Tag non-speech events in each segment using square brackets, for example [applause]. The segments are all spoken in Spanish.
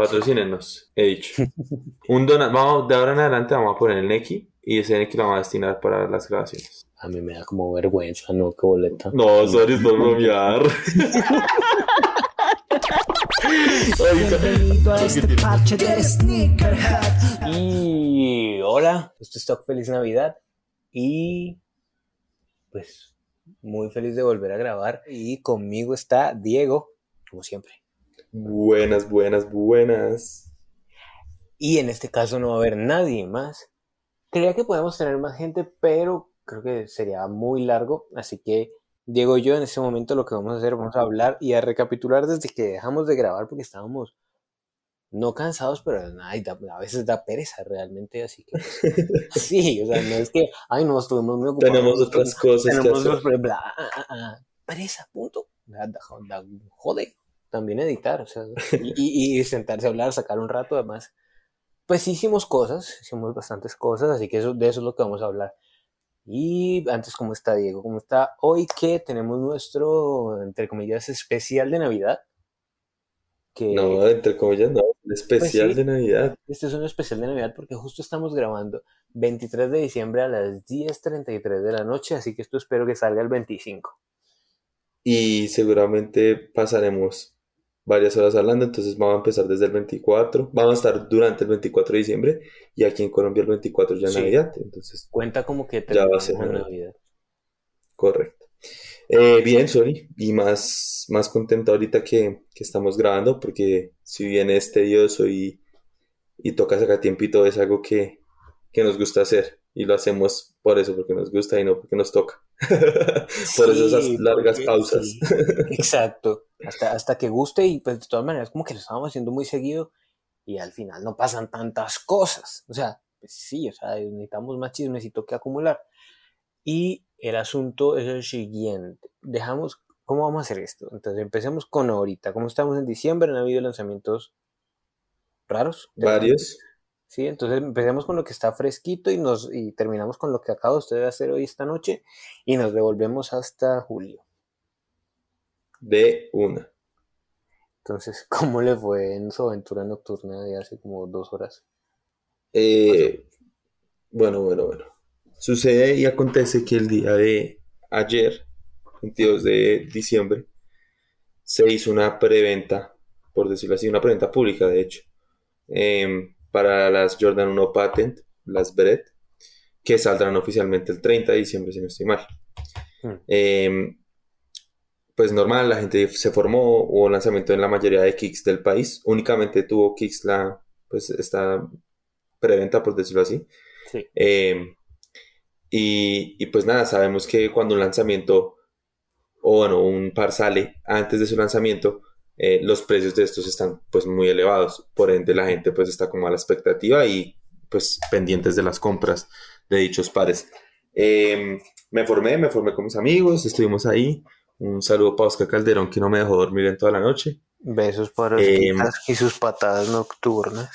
patrocínenos, he dicho. [laughs] Un dona vamos, de ahora en adelante vamos a poner el Neki y ese Neki lo vamos a destinar para las grabaciones. A mí me da como vergüenza, ¿no? Qué boleta. No, sorry, por bromear. Este parche de Sneakerhead. Y hola, esto es Talk Feliz Navidad. Y pues muy feliz de volver a grabar. Y conmigo está Diego, como siempre. Buenas, buenas, buenas. Y en este caso no va a haber nadie más. Creía que podemos tener más gente, pero creo que sería muy largo. Así que Diego y yo en este momento lo que vamos a hacer, vamos a hablar y a recapitular desde que dejamos de grabar porque estábamos no cansados, pero ay, da- a veces da pereza realmente, así que [laughs] sí, o sea, no es que, ay, no, estuvimos muy ocupados. Tenemos otras cosas que tenemos hacer. otros- bla, ah, ah, ah, pereza, punto. Da- da- jode, también editar, o sea, [laughs] y, y- y sentarse a hablar, sacar un rato, además. Pues hicimos cosas, hicimos bastantes cosas, así que eso, de eso es lo que vamos a hablar. Y antes, ¿cómo está Diego? ¿Cómo está hoy que tenemos nuestro, entre comillas, especial de Navidad? Que No, entre comillas, no. Especial Pues sí. de Navidad. este es un especial de Navidad porque justo estamos grabando 23 de diciembre a las 10.33 de la noche, así que esto espero que salga el 25. Y seguramente pasaremos varias horas hablando, entonces vamos a empezar desde el 24. Vamos a estar durante el 24 de diciembre y aquí en Colombia el 24 ya es Sí. Navidad, entonces Cuenta como que Ya va a ser Navidad. Navidad. Correcto. Eh, bien, Sony, y más, más contento ahorita que, que estamos grabando, porque si bien es tedioso y, y toca sacar tiempito, es algo que, que nos gusta hacer y lo hacemos por eso, porque nos gusta y no porque nos toca. [laughs] Por eso esas Sí, largas porque- pausas. sí, [laughs] exacto. Hasta, hasta que guste y pues de todas maneras como que lo estábamos haciendo muy seguido y al final no pasan tantas cosas. O sea, pues sí, o sea, necesitamos más chismecito que acumular. Y el asunto es el siguiente. Dejamos, ¿cómo vamos a hacer esto? Entonces empecemos con ahorita. Como estamos en diciembre, han habido lanzamientos raros. Varios. Sí, entonces empecemos con lo que está fresquito y nos y terminamos con lo que acaba usted de hacer hoy esta noche y nos devolvemos hasta julio. De una. Entonces, [laughs] ¿cómo le fue en su aventura nocturna de hace como dos horas? Eh, bueno, bueno, bueno. Sucede y acontece que el día de ayer, 22 de diciembre, se hizo una preventa, por decirlo así, una preventa pública, de hecho, em, para las Jordan 1 Patent, las Bred, que saldrán oficialmente el 30 de diciembre, si no estoy mal. Hmm. Em, pues normal, la gente se formó, hubo lanzamiento en la mayoría de kicks del país, únicamente tuvo kicks la, pues esta preventa, por decirlo así. Sí. Eh, y, y pues nada, sabemos que cuando un lanzamiento o bueno, un par sale antes de su lanzamiento, eh, los precios de estos están pues muy elevados. Por ende, la gente pues está como a la expectativa y pues pendientes de las compras de dichos pares. Eh, me formé, me formé con mis amigos, estuvimos ahí. Un saludo para Oscar Calderón que no me dejó dormir en toda la noche. Besos para Rosquitas y sus patadas nocturnas.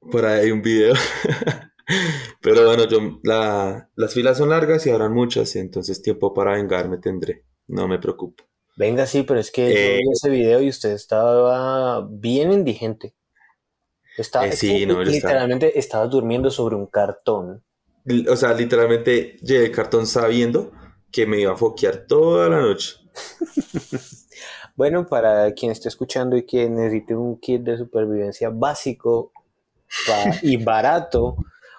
Por ahí hay un video. [laughs] Pero bueno, yo, la- las filas son largas y habrán muchas, entonces tiempo para vengarme tendré. No me preocupo. Venga, sí, pero es que yo Eh, vi ese video y usted estaba bien indigente. Estaba, Eh, sí, no, estaba- literalmente estaba durmiendo sobre un cartón. O sea, literalmente llevé el cartón sabiendo que me iba a foquear toda la noche. [laughs] Bueno, para quien esté escuchando y que necesite un kit de supervivencia básico y [laughs] barato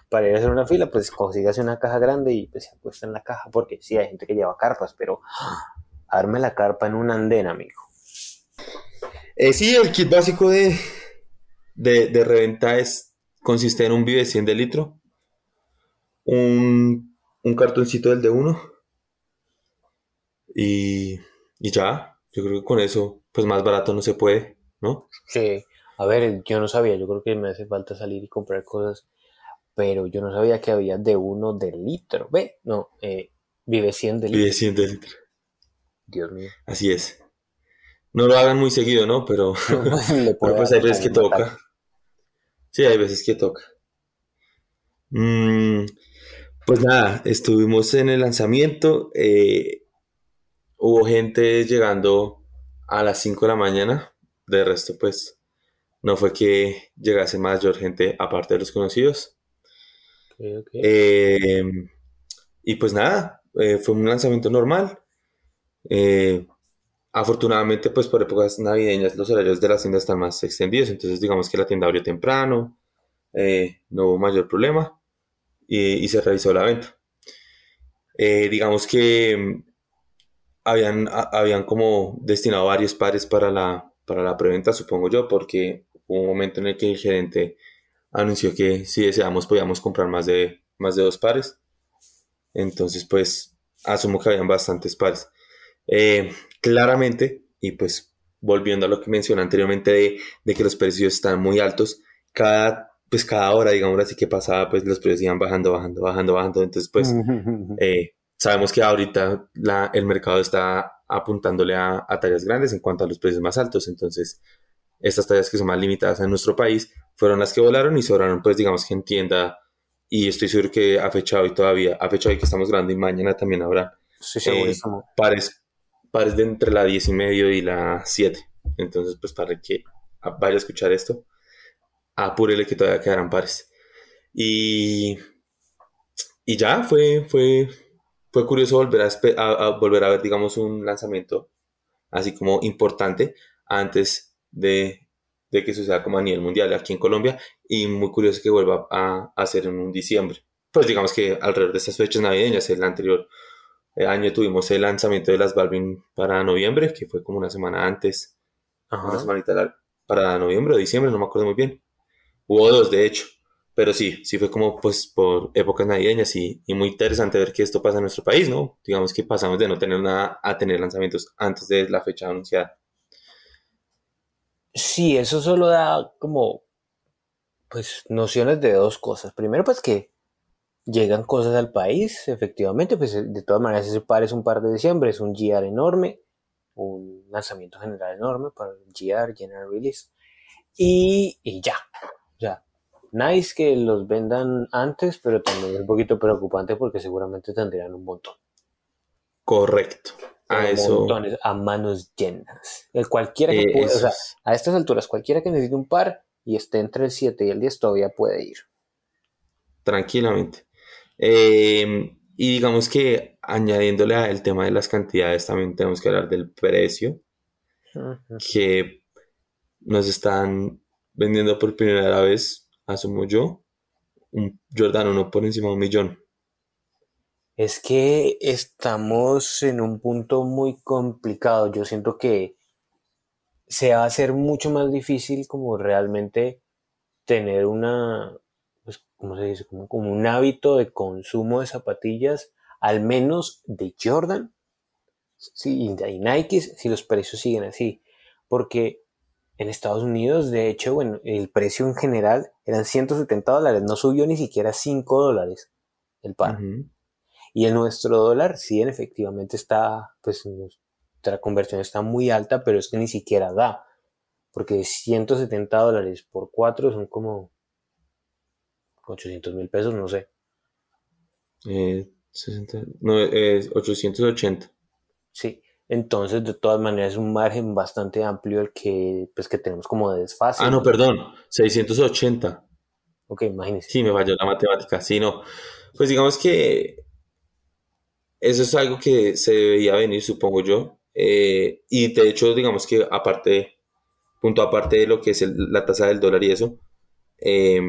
para ir a hacer una fila, pues consígase una caja grande y pues se acuesta en la caja, porque sí, hay gente que lleva carpas, pero. Arme la carpa en un andén, amigo. Eh, sí, el kit básico de, de, de reventa es, consiste en un Vive 100 de litro, un, un cartoncito del de uno y, y ya. Yo creo que con eso, pues más barato no se puede, ¿no? Sí, a ver, yo no sabía, yo creo que me hace falta salir y comprar cosas, pero yo no sabía que había de uno de litro. Ve, no, eh, vive 100 de Vive litro. 100 de litro. Dios mío. Así es. No lo hagan muy seguido, ¿no? Pero, [laughs] [laughs] pero pues hay veces que toca. Sí, hay veces que toca. Mm, pues nada, estuvimos en el lanzamiento. eh, hubo gente llegando a las 5 de la mañana. De resto, pues, no fue que llegase mayor gente aparte de los conocidos. Ok, ok. Eh, y pues nada, eh, fue un lanzamiento normal. Eh, afortunadamente, pues por épocas navideñas los horarios de la tienda están más extendidos, entonces digamos que la tienda abrió temprano, eh, no hubo mayor problema y, y se realizó la venta. Eh, digamos que mm, habían, a- habían como destinado varios pares para la, para la preventa, supongo yo, porque hubo un momento en el que el gerente anunció que si deseamos podíamos comprar más de, más de dos pares. Entonces, pues, asumo que habían bastantes pares. Eh, claramente, y pues volviendo a lo que mencioné anteriormente de, de que los precios están muy altos, cada, pues cada hora, digamos así que pasaba, pues los precios iban bajando, bajando, bajando, bajando. Entonces, pues, eh, sabemos que ahorita la- el mercado está apuntándole a, a tallas grandes en cuanto a los precios más altos. Entonces, estas tallas que son más limitadas en nuestro país fueron las que volaron y sobraron, pues digamos que en tienda. Y estoy seguro que a fecha de hoy todavía, a fecha de hoy que estamos grabando y mañana también habrá segurísimo. pares, pares de entre la 10 y medio y la 7. Entonces, pues para que vaya a escuchar esto, apúrele que todavía quedarán pares. Y, y ya fue, fue, fue curioso volver a, a- a volver a ver, digamos, un lanzamiento así como importante antes de, de que suceda como a nivel mundial aquí en Colombia y muy curioso que vuelva a, a ser en un diciembre. Pues digamos que alrededor de estas fechas navideñas, el anterior año tuvimos el lanzamiento de las Balvin para noviembre, que fue como una semana antes, una Ajá. semanita larga, para noviembre o diciembre, no me acuerdo muy bien. Hubo dos, de hecho, pero sí, sí fue como pues por épocas navideñas y, y muy interesante ver que esto pasa en nuestro país, ¿no? Digamos que pasamos de no tener nada a tener lanzamientos antes de la fecha anunciada. Sí, eso solo da como, pues, nociones de dos cosas. Primero, pues que llegan cosas al país, efectivamente, pues de todas maneras ese par es un par de diciembre, es un GR enorme, un lanzamiento general enorme para el GR, General Release. Y, y ya, ya. Nice que los vendan antes, pero también es un poquito preocupante porque seguramente tendrían un montón. Correcto. A eso. montones, a manos llenas. El cualquiera que eh, pueda, o sea, a estas alturas, cualquiera que necesite un par y esté entre el 7 y el 10 todavía puede ir. tranquilamente. Eh, y digamos que añadiéndole al tema de las cantidades, también tenemos que hablar del precio que nos están vendiendo por primera vez, asumo yo, un Jordan 1 por encima de un millón. Es que estamos en un punto muy complicado. Yo siento que se va a hacer mucho más difícil como realmente tener una, pues, ¿cómo se dice? Como, como un hábito de consumo de zapatillas, al menos de Jordan, sí, y de Nike, si los precios siguen así. Porque en Estados Unidos, de hecho, bueno, el precio en general eran 170 dólares, no subió ni siquiera 5 dólares el par. Y el nuestro dólar, sí, efectivamente está, pues nuestra conversión está muy alta, pero es que ni siquiera da. Porque 170 dólares por 4 son como 800 mil pesos, no sé. Eh, 60, no, es 880. Sí. Entonces, de todas maneras, es un margen bastante amplio el que, pues, que tenemos como de desfase. Ah, no, perdón, 680. Ok, imagínense. Sí, me falló la matemática. Sí, no. Pues digamos que eso es algo que se debería venir, supongo yo. Eh, y de hecho, digamos que aparte, punto aparte de lo que es el- la tasa del dólar y eso, eh,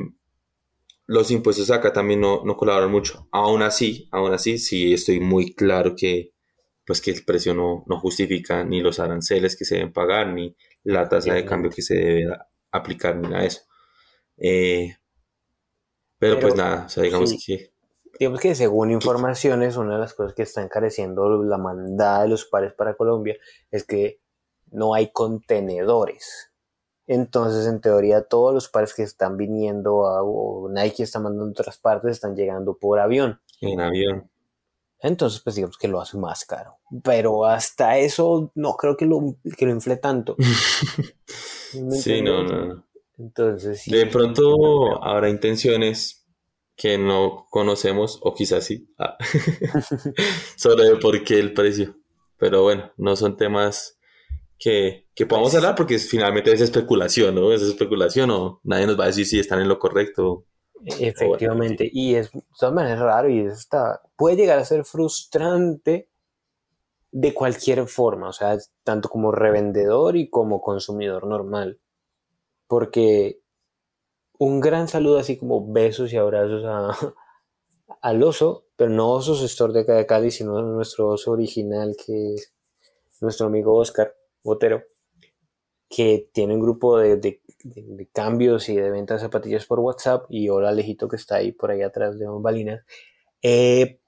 los impuestos acá también no, no colaboran mucho. Aún así, aún así, sí estoy muy claro que, pues que el precio no, no justifica ni los aranceles que se deben pagar, ni la tasa de cambio que se debe aplicar, ni nada de eso. Eh, pero, Pero, pues nada, o sea, digamos sí. que Digamos que según informaciones, una de las cosas que está encareciendo la mandada de los pares para Colombia es que no hay contenedores. Entonces, en teoría, todos los pares que están viniendo a, o Nike está mandando a otras partes están llegando por avión. en avión. Entonces, pues digamos que lo hace más caro. Pero hasta eso no creo que lo, que lo infle tanto. [laughs] ¿Me Sí, no. no. Entonces, sí. De pronto habrá intenciones que no conocemos, o quizás sí, ah, [laughs] [laughs] sobre por qué el precio. Pero bueno, no son temas que, que podamos hablar porque es, finalmente es especulación, ¿no? Es especulación o nadie nos va a decir si están en lo correcto. Efectivamente, y es de todas maneras raro y está, puede llegar a ser frustrante de cualquier forma, o sea, tanto como revendedor y como consumidor normal, porque un gran saludo así como besos y abrazos a, [laughs] al oso, pero no Osos Store de acá de Cali, sino nuestro oso original que es nuestro amigo Oscar Botero, que tiene un grupo de, cambios y de ventas de zapatillas por WhatsApp y hola Alejito que está ahí por ahí atrás de bambalinas. Eh,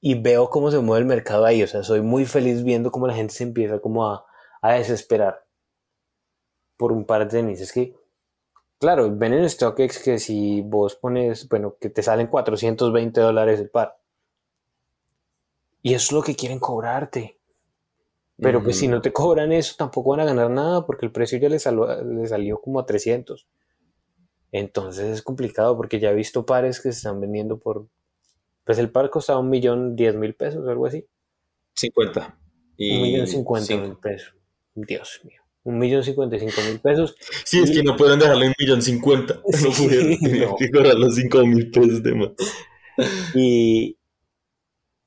y veo cómo se mueve el mercado ahí, o sea, soy muy feliz viendo cómo la gente se empieza como a, a desesperar por un par de tenis. Es que Claro, ven en StockX que si vos pones, bueno, que te salen 420 dólares el par. Y eso es lo que quieren cobrarte. Pero pues si no te cobran eso, tampoco van a ganar nada porque el precio ya les, salió como a 300. Entonces es complicado porque ya he visto pares que se están vendiendo por... Pues el par costaba un millón diez mil pesos, algo así. 50. Y un millón cincuenta mil pesos. Dios mío un millón cincuenta y cinco mil pesos. Sí, es que no pueden dejarle un millón cincuenta. [laughs] No pudieron. que cobrar los cinco mil pesos de más. Y,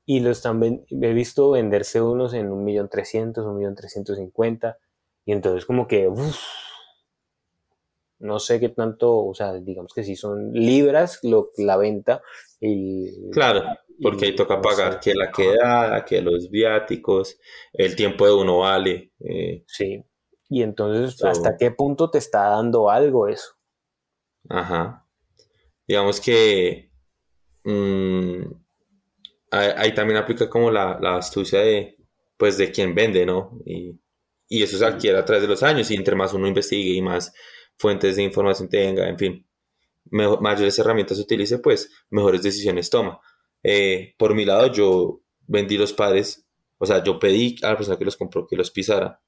y los también he visto venderse unos en un millón trescientos, un millón trescientos cincuenta. Y entonces como que no sé qué tanto, o sea, digamos que si son libras lo, la venta. Y, claro, porque ahí toca pagar que la quedada, que los viáticos, el tiempo de uno vale. Eh, sí. Y entonces, ¿hasta qué punto te está dando algo eso? Ajá. Digamos que mm, ahí, también aplica como la, astucia de, pues, de quien vende, ¿no? Y, eso se adquiere a través de los años y entre más uno investigue y más fuentes de información tenga, en fin, mayores herramientas utilice, pues mejores decisiones toma. Eh, por mi lado, yo vendí los padres, o sea, yo pedí a la persona que los compró que los pisara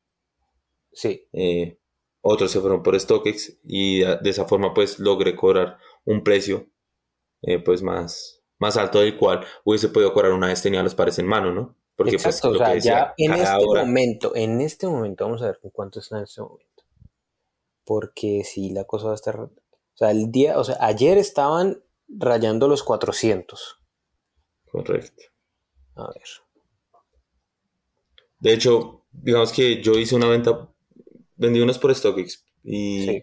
Sí. Eh, otros se fueron por StockX y de esa forma pues logré cobrar un precio eh, pues más, más alto del cual hubiese podido cobrar una vez tenía los pares en mano, ¿no? Porque pues, Exacto, o sea, ya en este momento, en este momento, vamos a ver con cuánto está en este momento. Porque si la cosa va a estar... O sea, el día, o sea, ayer estaban rayando los 400. Correcto. A ver. De hecho, digamos que yo hice una venta vendí unos por StockX y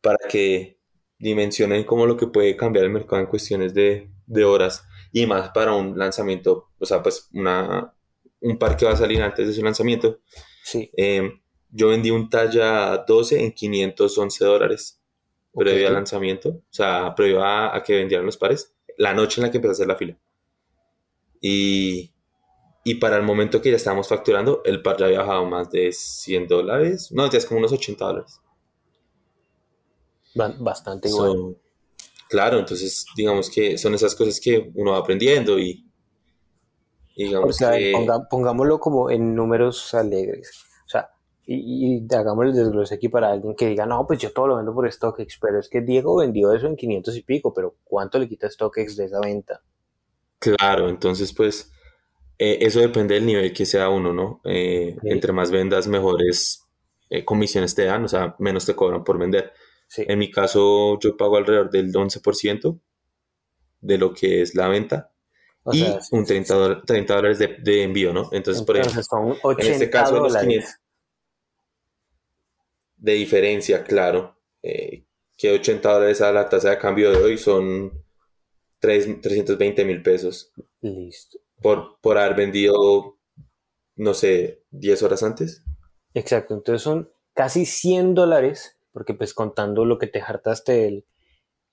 para que dimensionen como lo que puede cambiar el mercado en cuestiones de, horas y más para un lanzamiento, o sea, pues una, un par que va a salir antes de su lanzamiento. Sí. Em, yo vendí un talla 12 en 511 dólares previo al lanzamiento, o sea, previo a, a, que vendieran los pares, la noche en la que empecé a hacer la fila. Y, y para el momento que ya estábamos facturando, el par ya había bajado más de 100 dólares. No, ya es como unos 80 dólares. Bastante igual. Claro, entonces digamos que son esas cosas que uno va aprendiendo y, digamos que... pongámoslo como en números alegres. O sea, y, y hagámosle el desglose aquí para alguien que diga, no, pues yo todo lo vendo por StockX, pero es que Diego vendió eso en 500 y pico, pero ¿cuánto le quita StockX de esa venta? Claro, entonces pues eh, eso depende del nivel que sea uno, ¿no? Eh, entre más vendas, mejores eh, comisiones te dan, o sea, menos te cobran por vender. En mi caso, yo pago alrededor del 11% de lo que es la venta y un 30, 30 dólares de, envío, ¿no? Entonces, por ejemplo, en este caso, los 500 de diferencia, claro, que 80 dólares a la tasa de cambio de hoy son 3, 320 mil pesos. Listo por, por haber vendido, no sé, 10 horas antes. Exacto, entonces son casi 100 dólares, porque pues contando lo que te hartaste,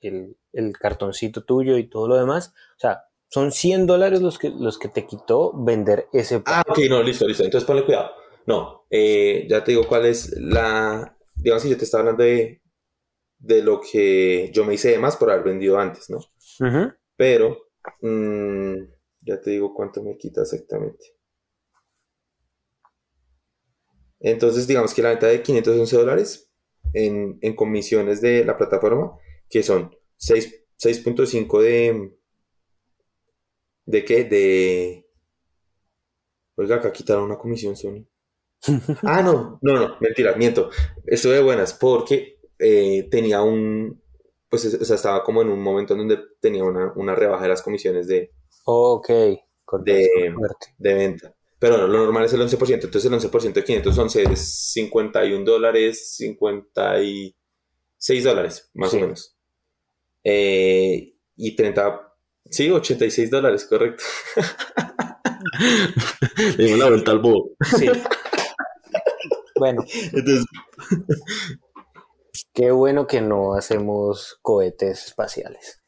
el, el, cartoncito tuyo y todo lo demás, o sea, son 100 dólares los que, los que te quitó vender ese Ah, ok, no, listo, listo. Entonces ponle cuidado. No, eh, ya te digo cuál es la. Digamos que yo te estaba hablando de, de lo que yo me hice de más por haber vendido antes, ¿no? Pero mmm, ya te digo cuánto me quita exactamente. Entonces, digamos que la venta de 511 dólares en, comisiones de la plataforma, que son 6.5 de... ¿De qué? De... Oiga, acá quitaron una comisión, Sony. [laughs] Ah, no, no, no, mentira, miento. Estuve de buenas porque eh, tenía un, pues, o sea, estaba como en un momento en donde tenía una, una rebaja de las comisiones de, Ok, de, de venta. Pero no, lo normal es el 11%, entonces el 11% de 511 es 51 dólares, 56 dólares, más Sí. o menos. Eh, y 30, sí, 86 dólares, correcto. [laughs] Le dimos la vuelta al bobo. Sí. [laughs] bueno, Entonces, qué bueno que no hacemos cohetes espaciales.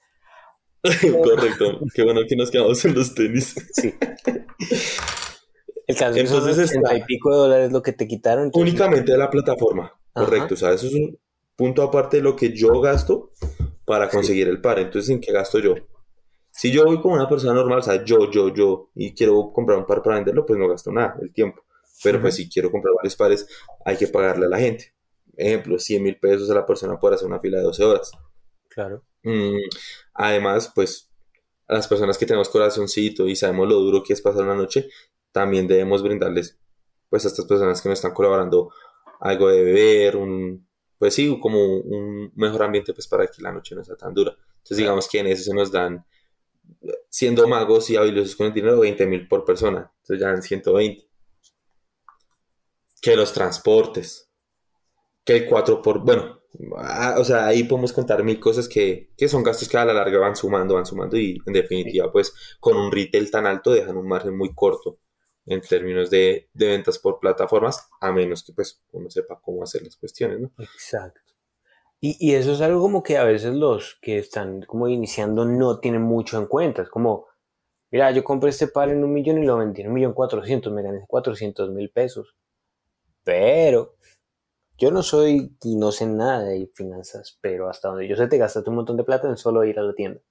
[laughs] correcto. Qué bueno que nos quedamos en los tenis. Sí. El caso es Entonces está- 80 y pico de dólares lo que te quitaron. entonces- Únicamente de la plataforma, Ajá. correcto. O sea, eso es un punto aparte de lo que yo gasto para conseguir el par. Entonces, ¿en qué gasto yo? Si yo voy como una persona normal, o sea, yo, yo, yo, y quiero comprar un par para venderlo, pues no gasto nada, el tiempo. Pero pues si quiero comprar varios pares, hay que pagarle a la gente. Ejemplo, 100 mil pesos a la persona por hacer una fila de 12 horas. Claro. Mm, además, pues a las personas que tenemos corazoncito y sabemos lo duro que es pasar una noche, también debemos brindarles, pues a estas personas que nos están colaborando, algo de beber, un, pues sí, como un mejor ambiente, pues para que la noche no sea tan dura. Entonces, digamos que en eso se nos dan, siendo magos y habilidosos con el dinero, 20 mil por persona. Entonces ya dan 120. Que los transportes, que el 4 por, bueno, ah, o sea, ahí podemos contar mil cosas que, que son gastos que a la larga van sumando, van sumando y en definitiva, pues con un retail tan alto dejan un margen muy corto en términos de, de ventas por plataformas, a menos que pues uno sepa cómo hacer las cuestiones, ¿no? Exacto. Y, y eso es algo como que a veces los que están como iniciando no tienen mucho en cuenta. Es como, mira, yo compré este par en un millón y lo vendí en un millón cuatrocientos, me gané cuatrocientos mil pesos. Pero yo no soy y no sé nada de finanzas, pero hasta donde yo sé te gastaste un montón de plata en solo ir a la tienda.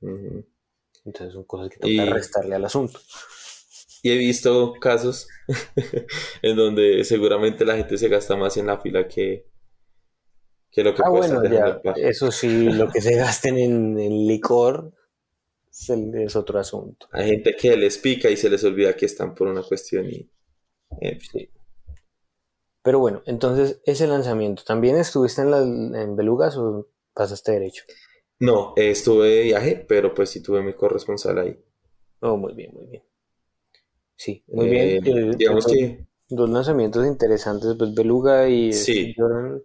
Ujú. Entonces son cosas que toca Y- restarle al asunto. Y he visto casos [laughs] en donde seguramente la gente se gasta más en la fila que, que lo que Ah, puede bueno, ya, eso sí, lo que se [laughs] gasten en, en licor es, otro asunto. Hay gente que les pica y se les olvida que están por una cuestión y... en fin. Sí. Pero bueno, entonces ese lanzamiento, ¿también estuviste en, la, en Belugas o pasaste derecho? No, eh, estuve de viaje, pero pues sí tuve mi corresponsal ahí. Oh, muy bien, muy bien. Sí, muy Eh, bien. eh, digamos dos- que Dos lanzamientos interesantes, pues Beluga y Sí. Jordan.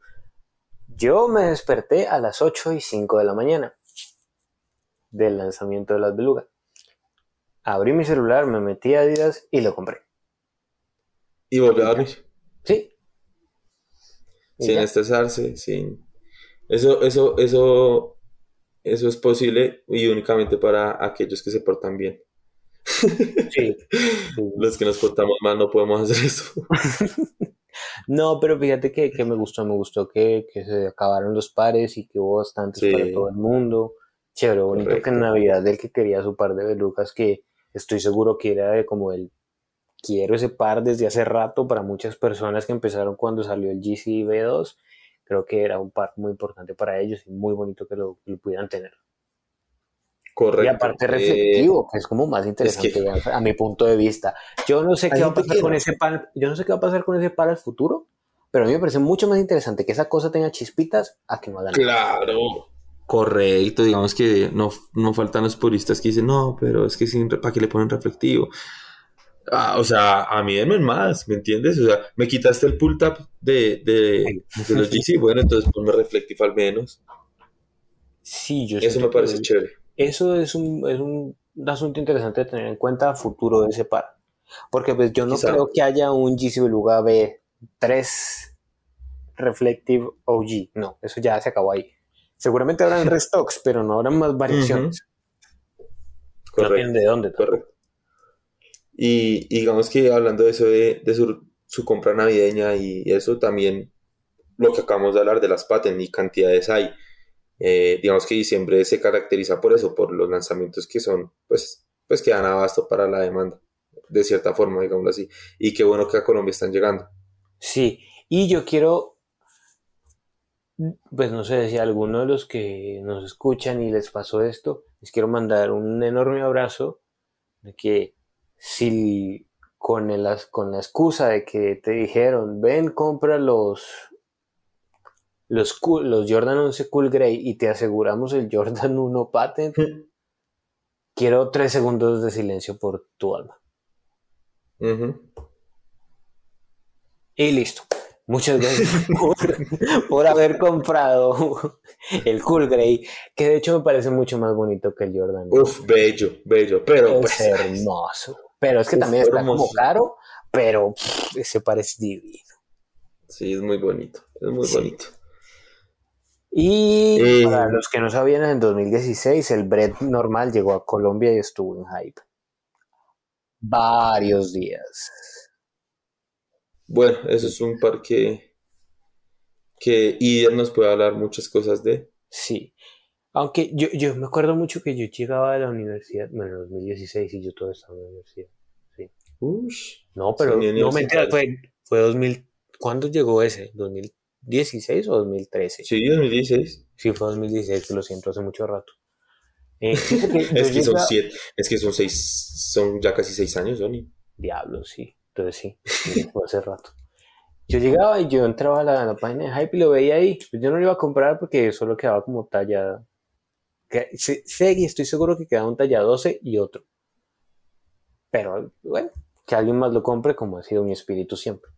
Yo me desperté a las 8 y 5 de la mañana del lanzamiento de las Beluga. Abrí mi celular, me metí a Adidas y lo compré. y volví a dormir, Sí. Sin estresarse, sin... Eso, eso, eso, eso es posible y únicamente para aquellos que se portan bien. Sí. [laughs] Los que nos portamos mal no podemos hacer eso. [laughs] No, pero fíjate que, que me gustó, me gustó que, que se acabaron los pares y que hubo bastantes Sí. para todo el mundo. Chévere, bonito que en. Navidad del que quería su par de belucas, que estoy seguro que era de como el quiero ese par desde hace rato para muchas personas que empezaron cuando salió el GC V2. Creo que era un par muy importante para ellos y muy bonito que lo, que lo pudieran tener. Correcto. Y aparte Eh, reflectivo, que es como más interesante que- a, a mi punto de vista. Yo no sé qué va a pasar con ese par, yo no sé qué va a pasar con ese par al futuro, pero a mí me parece mucho más interesante que esa cosa tenga chispitas a que no haga nada. Claro. Correcto, digamos que no, no faltan los puristas que dicen, no, pero es que sin, ¿para qué le ponen reflectivo? Ah, o sea, a mí denme más, ¿me entiendes? O sea, me quitaste el pull tab de, de, de los GC, bueno, entonces ponme reflectivo al menos. Sí, yo Eso me parece chévere. Eso es un, es un asunto interesante de tener en cuenta a futuro de ese par. Porque pues yo no Quizá. creo que haya un GC Beluga B3 Reflective OG. No, eso ya se acabó ahí. Seguramente habrán [laughs] restocks, pero no habrán más variaciones. No Correcto. tienen de dónde. Correcto. Y, y digamos que hablando de eso de, de su, su compra navideña y eso, también lo que acabamos de hablar de las patentes y cantidades hay. Eh, digamos que diciembre se caracteriza por eso, por los lanzamientos que son, pues, pues que dan abasto para la demanda, de cierta forma, digámoslo así. Y qué bueno que a Colombia están llegando. Sí, y yo quiero, pues no sé si a alguno de los que nos escuchan y les pasó esto, les quiero mandar un enorme abrazo que si con, el, con la excusa de que te dijeron, ven, compra los, los, los Jordan 11 Cool Grey y te aseguramos el Jordan 1 Patent, [laughs] quiero tres segundos de silencio por tu alma. Y listo. Muchas gracias [laughs] por, haber comprado el Cool Grey, que de hecho me parece mucho más bonito que el Jordan. Uf, bello, bello, pero es pues, hermoso. Pero es que también está como caro, pero se parece divino. Sí, es muy bonito, es muy bonito. Y eh, para los que no sabían, en 2016 el bread normal llegó a Colombia y estuvo en hype. Varios días. Bueno, eso es un par que, que Ider nos puede hablar muchas cosas de. Sí. Aunque yo, yo me acuerdo mucho que yo llegaba a la universidad, bueno, en 2016 y yo todo estaba en la universidad. Sí. Ush, no, pero no me fue, fue 2000. ¿Cuándo llegó ese? ¿2016 o 2013? Sí, 2016. Sí, fue 2016, lo siento, hace mucho rato. Eh, [laughs] es que son siete, es que son seis, son ya casi seis años, Sony. Diablo, sí. Entonces sí, [laughs] fue hace rato. Yo llegaba y yo entraba a la, página de Hype y lo veía ahí. Pues yo no lo iba a comprar porque solo quedaba como talla. Sé, y estoy seguro que quedaba un talla 12 y otro. Pero bueno, que alguien más lo compre como ha sido mi espíritu siempre.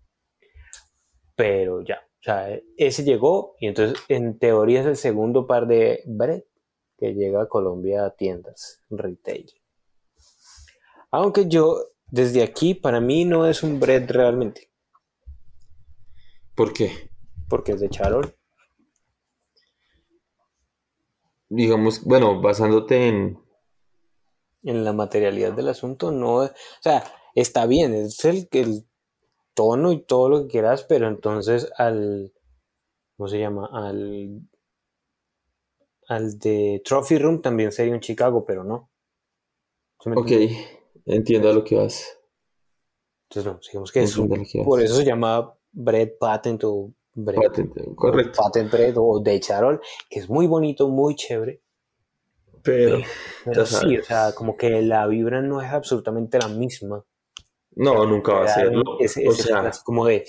Pero ya, o sea, ese llegó y entonces en teoría es el segundo par de bread que llega a Colombia a tiendas retail. Aunque yo desde aquí para mí no es un bread realmente. ¿Por qué? Porque es de charol. Digamos, bueno, basándote en... En la materialidad del asunto, no... O sea, está bien, es el, el tono y todo lo que quieras, pero entonces al... ¿Cómo se llama? Al... Al de Trophy Room también sería un Chicago, pero no. Ok. Entiendo a lo que vas. Entonces, no, digamos que, es por eso se llama Bread Patent o Patent, correcto. Patent Bread o de Charol, que es muy bonito, muy chévere. Pero, sí, o sea, como que la vibra no es absolutamente la misma. No, nunca va a ser. o sea, como de,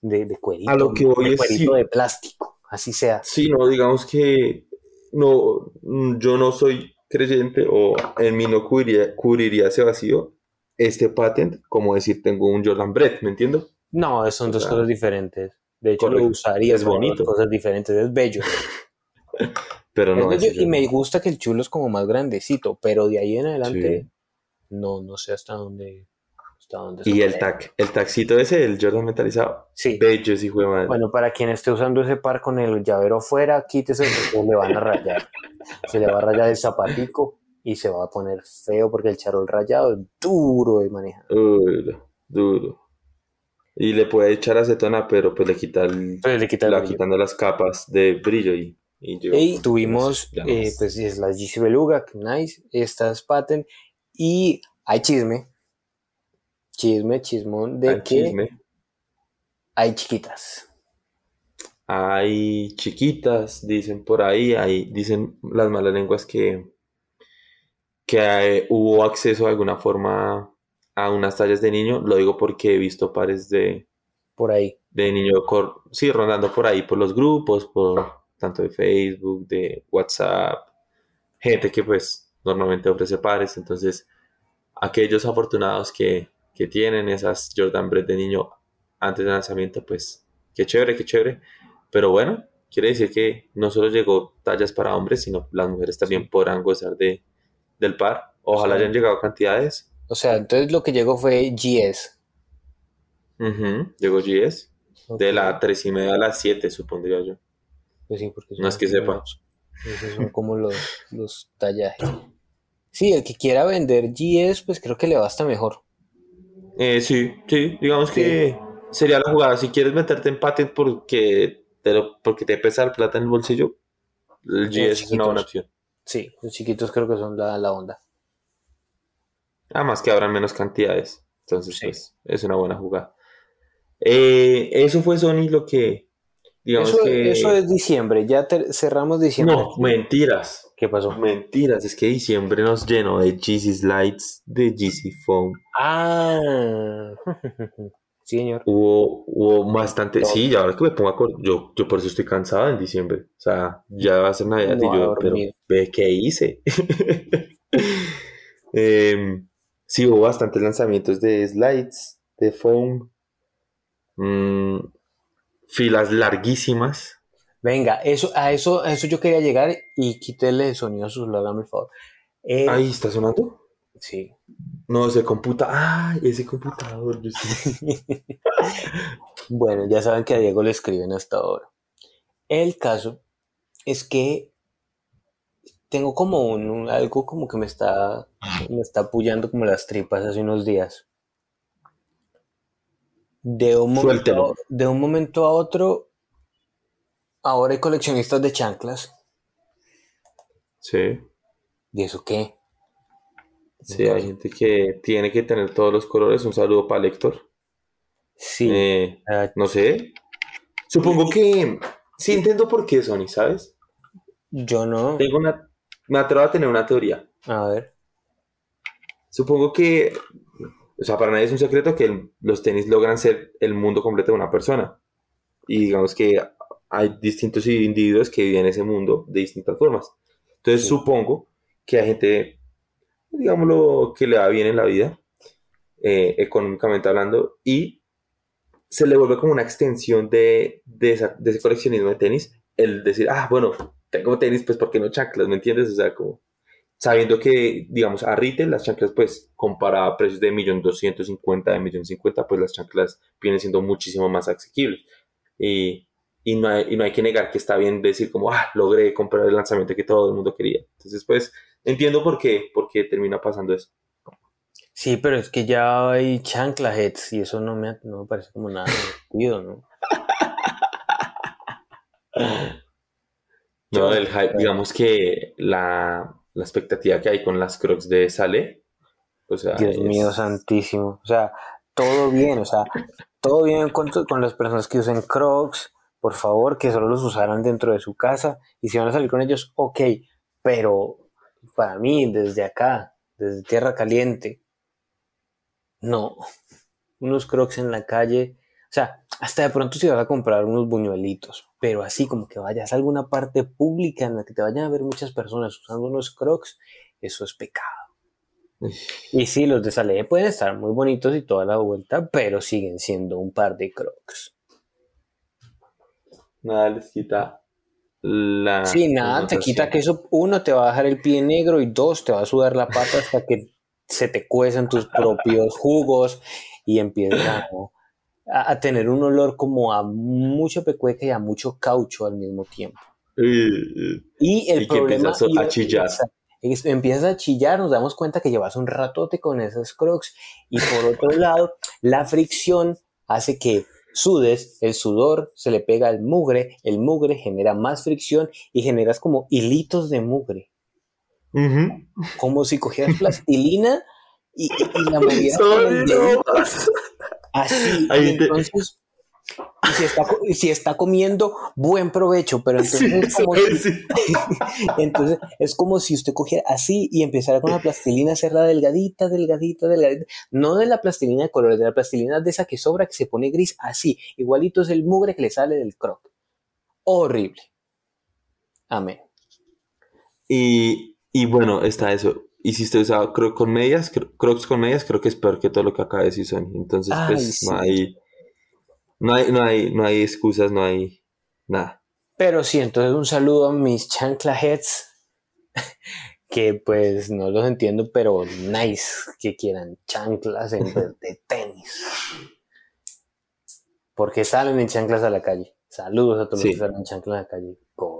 de, de, cuerito. A lo que voy de cuerito de plástico, así sea. Sí, no, digamos que no, yo no soy creyente o en mí no cubriría, ese vacío este patent como decir tengo un Jordan Brett, ¿me entiendo? No, son dos cosas diferentes. De hecho, lo usaría. Es bonito. cosas diferentes, es bello. [laughs] pero no. Es bello y me gusta que el chulo es como más grandecito, pero de ahí en adelante no, no sé hasta dónde. Hasta dónde y el tac, el taxito ese, el Jordan metalizado. Sí. Bello, sí, fue madre. Bueno, para quien esté usando ese par con el llavero afuera, quítese le van a rayar se le va a rayar el zapatico y se va a poner feo porque el charol rayado es duro de manejar. Duro, duro. Y le puede echar acetona, pero pues le quita, el, pues le quita la, quitando las capas de brillo y, y, tuvimos eh, pues es la GC Beluga, nice, estas patent y hay chisme, chisme, chismón de que hay chiquitas. Hay chiquitas, dicen por ahí, hay, dicen las malas lenguas que, que hubo acceso de alguna forma a unas tallas de niño. Lo digo porque he visto pares de... Por ahí. De niño, sí, rondando por ahí, por los grupos, por tanto de Facebook, de WhatsApp, gente que pues normalmente ofrece pares. Entonces, aquellos afortunados que, que tienen esas Jordan Bread de niño antes del lanzamiento, pues qué chévere, qué chévere. Pero bueno, quiere decir que no solo llegó tallas para hombres, sino las mujeres también podrán gozar de, del par. Ojalá hayan llegado cantidades. O sea, entonces lo que llegó fue GS. llegó GS. De la 3 y media a las 7, supondría yo. Pues sí, porque no es que sepa. Esos son como los, los tallajes. Sí, el que quiera vender GS, pues creo que le basta mejor. Eh, sí, sí, digamos que sería la jugada. Si quieres meterte en patent porque porque te pesa el plata en el bolsillo, el GS es una buena opción. Sí, los chiquitos creo que son la, la onda. Además que habrán menos cantidades. Entonces, pues, es una buena jugada. Eh, eso fue Sony lo que. Digamos eso, que... eso es diciembre, ya cerramos diciembre. No, mentiras. ¿Qué pasó? Mentiras, es que diciembre nos llenó de Yeezy Slides, de Yeezy Foam. Ah, [laughs] sí, señor. Hubo, hubo bastante, sí, ahora que me pongo a acordar, yo, yo por eso estoy cansado en diciembre. O sea, ya va a ser Navidad No y yo, pero ve qué hice. [laughs] Em, sí, hubo bastantes lanzamientos de slides, de foam, mm, filas larguísimas. Venga, eso, a eso, a eso yo quería llegar y quítele el sonido a su celular, dame el favor. Eh, Ahí está sonando. Sí. No, ese computador. ¡Ay! Ese computador. [laughs] Bueno, ya saben que a Diego le escriben hasta ahora. El caso es que tengo como un, un- algo como que me está, me está apoyando como las tripas hace unos días. De un momento, a- de un momento a otro, ahora hay coleccionistas de chanclas. Sí, ¿Y eso qué? sí, hay gente que tiene que tener todos los colores. Un saludo para Héctor. Sí, Eh, ah, no sé. Supongo que sí entiendo por qué, Sony, ¿sabes? yo no. Tengo una. Me atrevo a tener una teoría. A ver. Supongo que. O sea, para nadie es un secreto que el- los tenis logran ser el mundo completo de una persona. Y digamos que hay distintos individuos que viven ese mundo de distintas formas. Entonces Sí. supongo que hay gente, digámoslo, que le va bien en la vida, eh, económicamente hablando, y se le vuelve como una extensión de, de, esa- de ese coleccionismo de tenis, el decir, ah, bueno, tengo tenis, pues ¿por qué no chanclas? ¿Me entiendes? O sea, como sabiendo que, digamos, a retail las chanclas, pues, comparado a precios de 1.250.000, de 1.050.000, pues las chanclas vienen siendo muchísimo más asequibles. Y, y, no hay, y no hay que negar que está bien decir como, ah, logré comprar el lanzamiento que todo el mundo quería. Entonces, pues, entiendo por qué, por qué termina pasando eso. Sí, pero es que ya hay chancla heads y eso no me, no me parece como nada divertido, ¿no? [laughs] No, el hype, digamos que la, la expectativa que hay con las crocs de Sale, o sea, Dios es- mío santísimo. O sea, todo bien, o sea, todo bien con, con las personas que usen Crocs, por favor, que solo los usaran dentro de su casa. Y si van a salir con ellos, ok, pero para mí, desde acá, desde Tierra Caliente, no. Unos Crocs en la calle, o sea, hasta de pronto si vas a comprar unos buñuelitos, pero así como que vayas a alguna parte pública en la que te vayan a ver muchas personas usando unos Crocs, eso es pecado. Y sí, los de Salehe pueden estar muy bonitos y toda la vuelta, pero siguen siendo un par de crocs. nada les quita la... Sí, nada, te quita que eso, uno, te va a dejar el pie negro y dos, te va a sudar la pata hasta que se te cuecen tus [laughs] propios jugos y empiezas a, a- a tener un olor como a mucho pecueca y a mucho caucho al mismo tiempo. Y el Y que problema empiezas a chillar. empiezas a chillar, nos damos cuenta que llevas un ratote con esas crocs. Y por otro [laughs] lado, la fricción hace que sudes, el sudor se le pega al mugre, el mugre genera más fricción y generas como hilitos de mugre, como si cogieras plastilina y, y- y la [laughs] movieras así, Ahí y te- entonces... Y si, está, si está comiendo, buen provecho, pero entonces Sí, es como si- sí. [laughs] entonces es como si usted cogiera así y empezara con la plastilina a hacerla delgadita, delgadita, delgadita. No de la plastilina de colores, de la plastilina de esa que sobra, que se pone gris, así. Igualito es el mugre que le sale del croc. Horrible. Amén. Y, y bueno, está eso. Y si usted usa crocs con medias, cro- crocs con medias, creo que es peor que todo lo que acaba de decir Sony. Entonces, Ay, pues sí. no hay, no hay, no hay, no hay excusas, no hay nada. Pero sí, entonces un saludo a mis chancla heads, [laughs] que pues no los entiendo, pero nice que quieran chanclas en vez de tenis. Porque salen en chanclas a la calle. Saludos a todos Sí. los que salen en chanclas a la calle,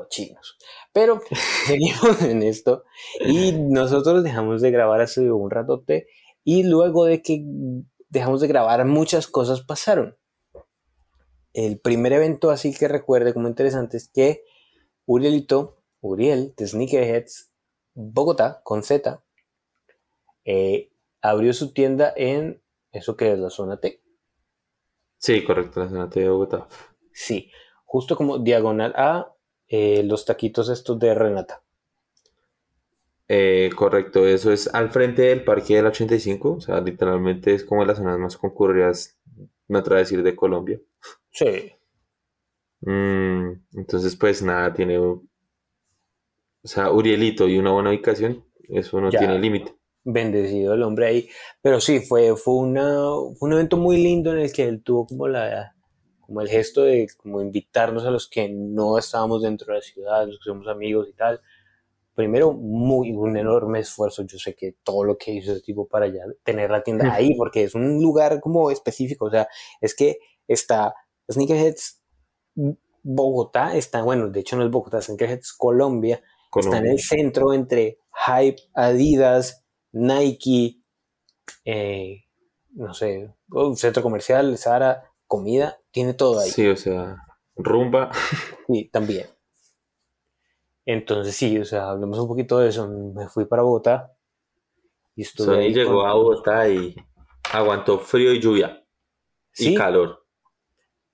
cochinos. Pero [laughs] seguimos en esto y nosotros dejamos de grabar hace un ratote y luego de que dejamos de grabar muchas cosas pasaron. El primer evento así que recuerde como interesante es que Urielito, Uriel de Sneakerheads, Bogotá, con Z, eh, abrió su tienda en eso que es la zona T. Sí, correcto, la zona de Bogotá. Sí, justo como diagonal a eh, los taquitos estos de Renata. Eh, correcto, eso es al frente del parque del 85, o sea, literalmente es como de las zonas más concurridas, me atrevo a decir, de Colombia. Sí. Mm, entonces, pues nada, tiene, o sea, Urielito y una buena ubicación, eso no Ya. tiene límite. bendecido el hombre ahí. Pero sí, fue, fue, una, fue un evento muy lindo en el que él tuvo como la como el gesto de como invitarnos a los que no estábamos dentro de la ciudad, los que somos amigos y tal. Primero, muy un enorme esfuerzo. Yo sé que todo lo que hizo ese tipo para allá, tener la tienda ahí, porque es un lugar como específico. O sea, es que está Sneakerheads Bogotá, está, bueno, de hecho no es Bogotá, Sneakerheads Colombia, está en el centro entre Hype, Adidas, Nike, eh, no sé, un centro comercial, Zara, comida, tiene todo ahí. Sí, o sea, rumba. Sí, también. Entonces sí, o sea, hablemos un poquito de eso. Me fui para Bogotá y estuve Sony ahí llegó con- a Bogotá y aguantó frío y lluvia Sí, y calor.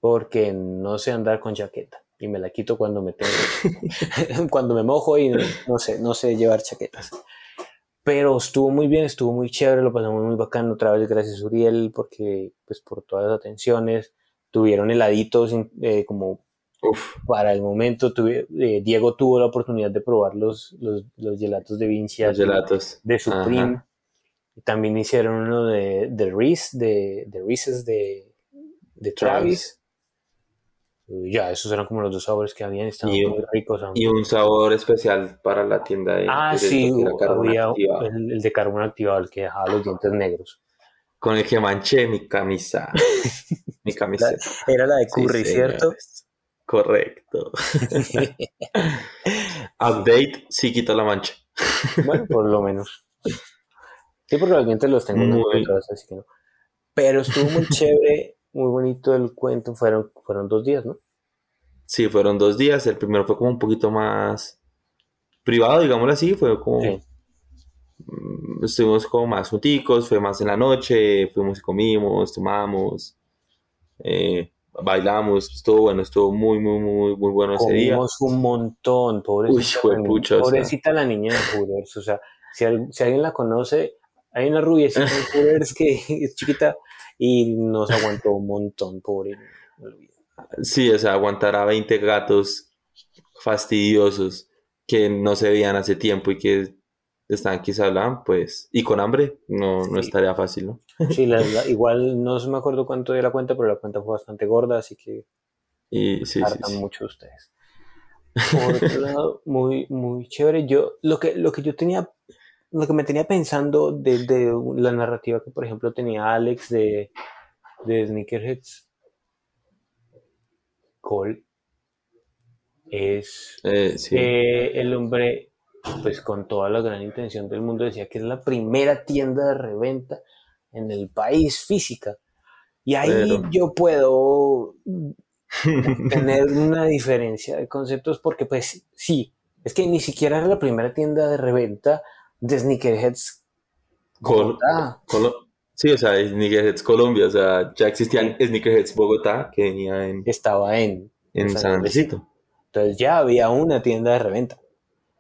porque no sé andar con chaqueta y me la quito cuando me tengo, [laughs] cuando me mojo y no sé, no sé llevar chaquetas. Pero estuvo muy bien, estuvo muy chévere, lo pasamos muy bacano otra vez, gracias Uriel, porque pues por todas las atenciones, tuvieron heladitos eh, como Uf, para el momento, tuve- eh, Diego tuvo la oportunidad de probar los, los, los gelatos de Vinci los gelatos. de Supreme. Ajá. También hicieron uno de, de Reese, de, de Reese's de, de Travis. Ya, esos eran como los dos sabores que habían, estaban Y- muy ricos. Y un sabor especial para la tienda de ah, sí, había el, el de carbón activado, el que dejaba los dientes negros. con el que manché mi camisa. [laughs] mi camiseta. Era la de Sí, curry, ¿cierto? señores. Correcto. [laughs] Update, sí quita la mancha. bueno, por lo menos. Sí, porque los dientes los tengo Muy- así que no. Pero estuvo muy chévere, muy bonito el cuento. Fueron, fueron dos días, ¿no? Sí, fueron dos días. El primero fue como un poquito más privado, digámoslo así. Fue como. Sí. mm, Estuvimos como más junticos, fue más en la noche. Fuimos y comimos, tomamos, eh, bailamos. Estuvo bueno, estuvo muy, muy, muy, muy bueno ese día. Comimos un montón, pobrecita, Uy, juepucha, o sea. pobrecita la niña de Hooters. O sea, si, si alguien la conoce, hay una rubiecita en [laughs] Hooters que es chiquita y nos aguantó un montón, pobre. Sí, o sea, aguantar a 20 gatos fastidiosos que no se veían hace tiempo y que estaban quizá hablaban, pues, y con hambre, no, no Sí. estaría fácil, ¿no? Sí, la- [laughs] la- igual no se me acuerdo cuánto de la cuenta, pero la cuenta fue bastante gorda, así que Y sí, sí, hartan sí. mucho ustedes. Por otro [laughs] lado, muy, muy chévere. Yo, lo que, lo que yo tenía, lo que me tenía pensando de, de la narrativa que, por ejemplo, tenía Alex de, de Sneakerheads Cole es Eh, sí. que el hombre, pues con toda la gran intención del mundo, decía que es la primera tienda de reventa en el país física. Y ahí Pero- yo puedo tener una diferencia de conceptos porque pues sí, es que ni siquiera era la primera tienda de reventa de sneakerheads. Col- Bogotá. Colo- sí, o sea, Sneakerheads Colombia, o sea, ya existían Sneakerheads Bogotá que venía en, estaba en, en San San Andresito. entonces ya había una tienda de reventa.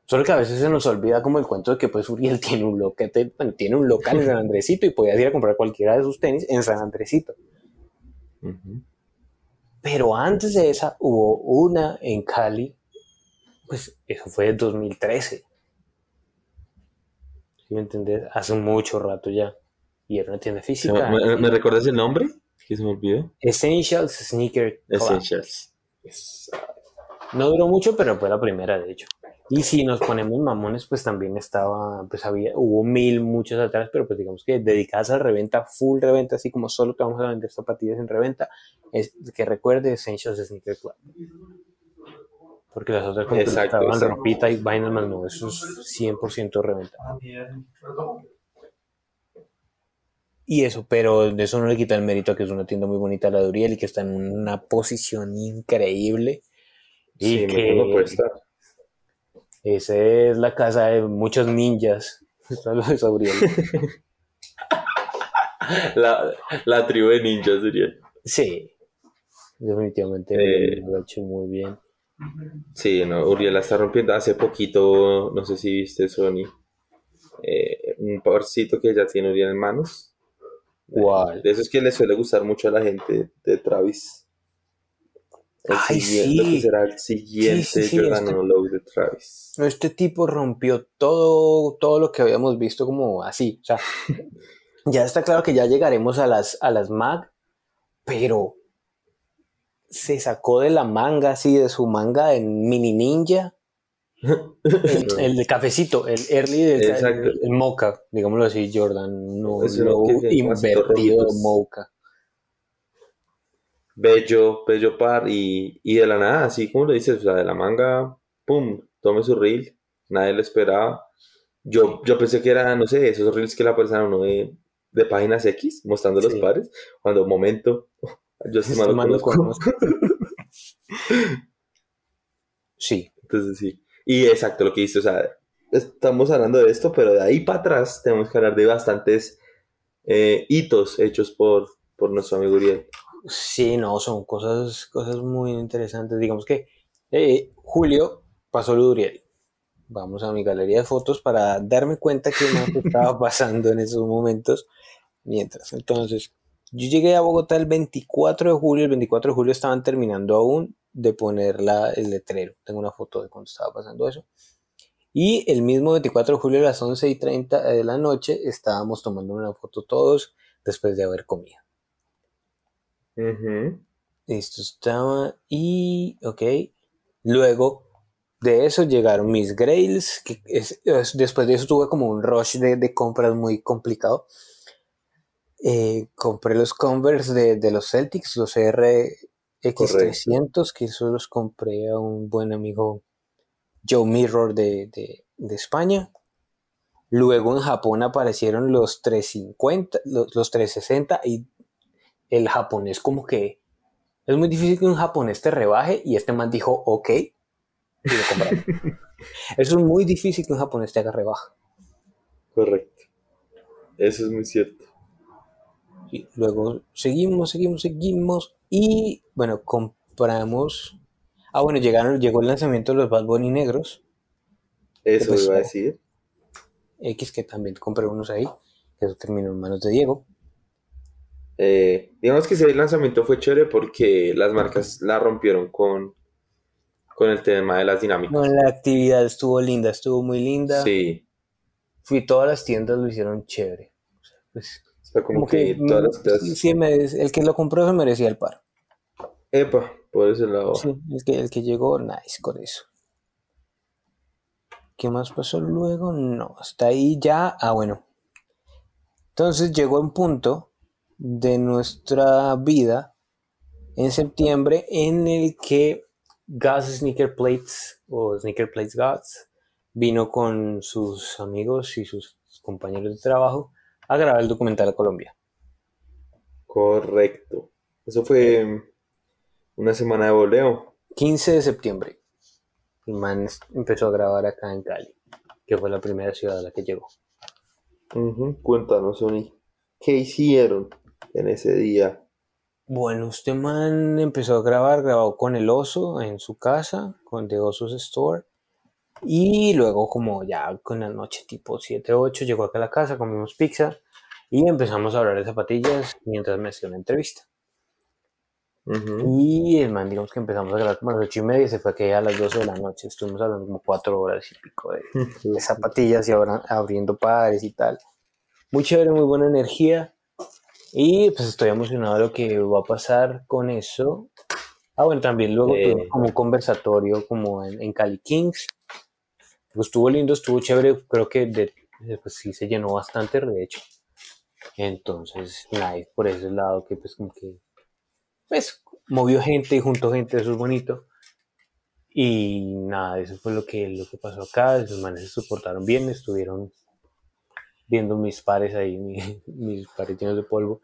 Solo que a veces se nos olvida como el cuento de que pues Uriel [laughs] tiene un loquete, bueno, tiene un local en San Andresito y podías ir a comprar cualquiera de sus tenis en San Andresito. Pero antes de esa hubo una en Cali, pues eso fue en 2013. ¿Sí me entendés? Hace mucho rato ya. Y era una tienda ¿Se física. ¿Me, me- me recuerdas el nombre? Que se me olvidó. Essentials Sneaker Club. Essentials. No duró mucho, pero fue la primera, de hecho. Y si nos ponemos mamones, pues también estaba, pues había, hubo mil, muchos atrás, pero pues digamos que dedicadas a reventa, full reventa, así como solo te vamos a vender zapatillas en reventa, es que recuerde Essentials Sneaker Club. Porque las otras exacto. ropita y vainas más no, eso es 100% reventa. Y eso, pero de eso no le quita el mérito a que es una tienda muy bonita la de Uriel y que está en una posición increíble. Y Sí, que no puede estar. esa es la casa de muchos ninjas. [laughs] Eso es lo de Sauriel. [laughs] La, la tribu de ninjas sería. Sí, definitivamente Eh. lo ha hecho muy bien. Sí, no, Uriel la está rompiendo. Hace poquito, no sé si viste Sony, eh, un parcito que ya tiene Uriel en manos. ¿Cuál? De esos que le suele gustar mucho a la gente de Travis. El Ay, siguiente- sí. que será el siguiente Sí, sí, sí, Jordan este- Low de Travis. Este tipo rompió todo, todo lo que habíamos visto como así. O sea, [laughs] ya está claro que ya llegaremos a las, a las MAG, pero se sacó de la manga, así, de su manga en mini ninja. El, [laughs] el de cafecito, el early del el, el mocha, digámoslo así, Jordan, no, más invertido mocha. Bello, bello par y, y de la nada, así como lo dices, o sea, de la manga, pum, tome su reel, nadie lo esperaba. Yo, yo pensé que era, no sé, esos reels que le aparecen a uno de, de páginas X, mostrando los Sí. pares, cuando, momento, yo este lo lo conozco. [laughs] Sí, Entonces sí. Y exacto lo que dices, o sea, estamos hablando de esto, pero de ahí para atrás tenemos que hablar de bastantes eh, hitos hechos por, por nuestro amigo Uriel. Sí, no, son cosas, cosas muy interesantes. Digamos que eh, Julio pasó lo de Uriel. Vamos a mi galería de fotos para darme cuenta qué más estaba [laughs] pasando en esos momentos. Mientras, entonces, yo llegué a Bogotá el 24 de julio. El 24 de julio estaban terminando aún de poner la, el letrero. Tengo una foto de cuando estaba pasando eso. Y el mismo 24 de julio a las 11 y 30 de la noche estábamos tomando una foto todos después de haber comido. Ujú. Esto estaba y, ok, luego de eso llegaron mis Grails, que es- es- después de eso tuve como un rush de, de compras muy complicado. Eh, compré los Converse de, de los Celtics, los RX300, que esos los compré a un buen amigo Joe Mirror de, de- de España. Luego en Japón aparecieron los 350, los, los 360 y el japonés como que es muy difícil que un japonés te rebaje y este man dijo ok y lo compraron. [laughs] Eso es muy difícil que un japonés te haga rebaja. Correcto. Eso es muy cierto. Y luego seguimos, seguimos, seguimos y bueno, compramos... Ah, bueno, llegaron, llegó el lanzamiento de los Bad Bunny negros, Eso pues, iba a decir. X que también compré unos ahí, que eso terminó en manos de Diego. Eh, digamos que ese lanzamiento fue chévere porque las marcas la rompieron con, con el tema de las dinámicas. No, la actividad estuvo linda, estuvo muy linda. Sí, Fui todas las tiendas, lo hicieron chévere. O sea, pues, sea, como, como que, que, todas las sí, el que lo compró se merecía el par. Epa, por ese lado. Sí, el que, el que llegó, nice con eso. ¿Qué más pasó luego? No, hasta ahí ya. Ah, bueno. Entonces llegó un punto de nuestra vida en septiembre en el que Gus Sneaker Plates o Sneaker Plates Gus vino con sus amigos y sus compañeros de trabajo a grabar el documental a Colombia. Correcto. Eso fue una semana de voleo. 15 de septiembre. El man empezó a grabar acá en Cali, que fue la primera ciudad a la que llegó. Cuéntanos, Sony, ¿qué hicieron en ese día? Bueno, este man empezó a grabar, grabó con el oso en su casa, con The Osos Store. Y luego, como ya con la noche, tipo 7, 8, llegó acá a la casa, comimos pizza y empezamos a hablar de zapatillas mientras me hacía una entrevista. Ujú. Y el man, digamos que empezamos a grabar como a las 8 y media y se fue aquí a las 12 de la noche. Estuvimos hablando como 4 horas y pico de, [laughs] de zapatillas y ahora abriendo pares y tal. Muy chévere, muy buena energía. Y pues estoy emocionado de lo que va a pasar con eso. Ah, bueno, también luego Eh. tuvimos como un conversatorio como en, en Cali Kings. Pues estuvo lindo, estuvo chévere. Creo que de, de- pues sí se llenó bastante, de hecho. Entonces, nice por ese lado que pues como que pues movió gente y juntó gente, eso es bonito. Y nada, eso fue lo que, lo que pasó acá. Esos manes se soportaron bien, estuvieron viendo mis pares ahí, mi- [laughs] mis pares llenos de polvo.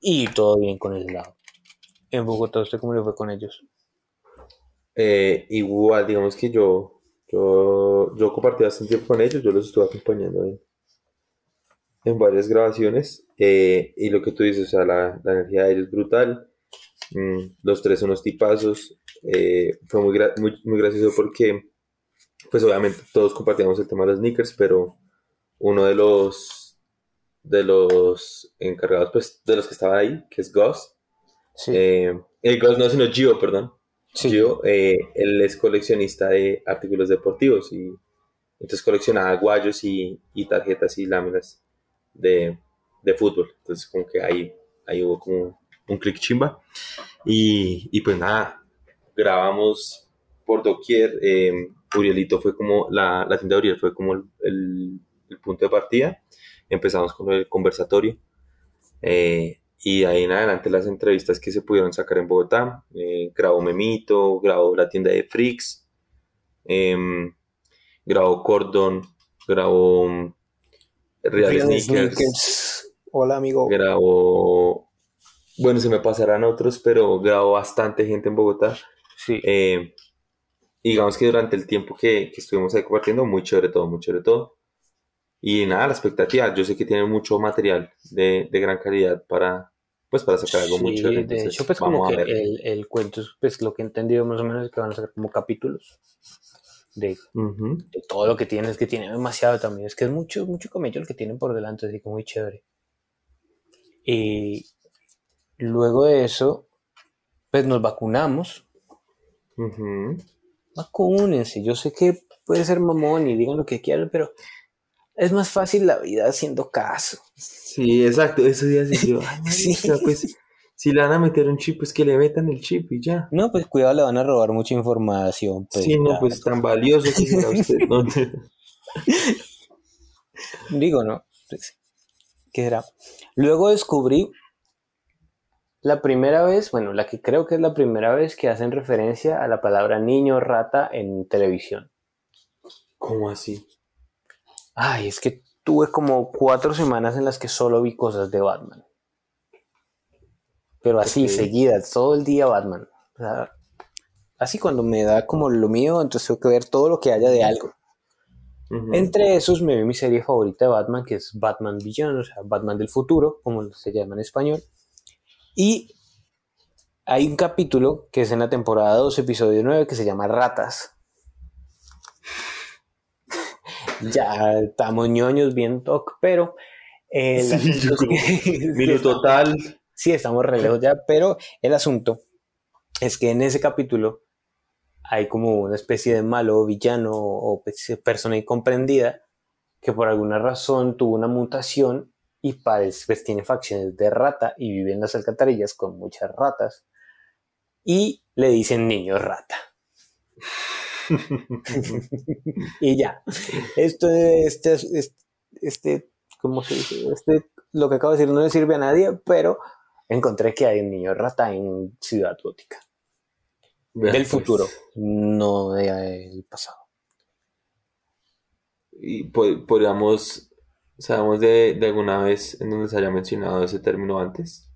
Y todo bien con ese lado. En Bogotá, ¿usted cómo le fue con ellos? Eh, igual, digamos que yo, yo, yo compartí bastante tiempo con ellos, yo los estuve acompañando en, en varias grabaciones. eh, y lo que tú dices, o sea, la, la energía de ellos es brutal. Mm, los tres son unos tipazos. eh, fue muy, gra- muy, muy gracioso porque, pues obviamente todos compartíamos el tema de los sneakers, pero uno de los de los encargados, pues, de los que estaban ahí, que es Gus. Sí. Eh, el Gus no, sino Gio, perdón. Sí. Gio, eh, él es coleccionista de artículos deportivos y entonces coleccionaba guayos y, y tarjetas y láminas de, de fútbol. Entonces como que ahí, ahí hubo como un clic chimba. Y, y pues nada, grabamos por doquier. eh, Urielito fue como, la, la tienda de Uriel fue como el, el- el punto de partida. Empezamos con el conversatorio. eh, y de ahí en adelante las entrevistas que se pudieron sacar en Bogotá. Eh, grabó Memito, grabó la tienda de Freaks, em, grabó Cordon, grabó mm, Real, Real Sneakers, Sneakers. Hola, amigo. grabó, bueno, se me pasarán otros, pero grabó bastante gente en Bogotá. Sí. Eh, digamos que durante el tiempo que, que estuvimos ahí compartiendo, muy chévere todo, muy chévere todo. Y nada, la expectativa, yo sé que tienen mucho material de, de gran calidad para, pues, para sacar algo muy Sí, chévere. de entonces hecho, pues como a que ver. el, el cuento es pues lo que he entendido más o menos es que van a ser como capítulos de, Ujú. de todo lo que tienen, es que tiene demasiado también, es que es mucho, mucho camello el que tienen por delante, así que muy chévere. Y luego de eso, pues nos vacunamos, Ujú. vacúnense, yo sé que puede ser mamón y digan lo que quieran, pero es más fácil la vida haciendo caso. Sí, exacto, eso ya se yo, [laughs] ay, Sí. marica, pues, si le van a meter un chip, pues que le metan el chip y ya. No, pues cuidado, le van a robar mucha información. Pues, sí, no, ya. pues tan valioso que será [laughs] usted. ¿no? [laughs] Digo, ¿no? Pues, ¿Qué será? Luego descubrí la primera vez, bueno, la que creo que es la primera vez que hacen referencia a la palabra niño rata en televisión. ¿Cómo así? Ay, es que tuve como cuatro semanas en las que solo vi cosas de Batman. Pero así, Ok. seguidas, todo el día Batman. O sea, así cuando me da como lo mío, entonces tengo que ver todo lo que haya de algo. Entre esos me vi mi serie favorita de Batman, que es Batman Beyond, o sea, Batman del futuro, como se llama en español. Y hay un capítulo que es en la temporada 2, episodio 9, que se llama Ratas. Ya estamos ñoños bien toc, pero... eh, el Sí, yo como, que- [laughs] Minuto tal. Sí, estamos re lejos ya, pero el asunto es que en ese capítulo hay como una especie de malo villano o pe- persona incomprendida que por alguna razón tuvo una mutación y parece, pues tiene facciones de rata y vive en las alcantarillas con muchas ratas y le dicen niño rata. [laughs] y ya. Esto, este, este, este, ¿cómo se dice? Este, lo que acabo de decir no le sirve a nadie, pero encontré que hay un niño rata en Ciudad Gótica. Del pues, futuro, no del pasado. Y po- podríamos, sabemos de, de alguna vez en donde se haya mencionado ese término antes.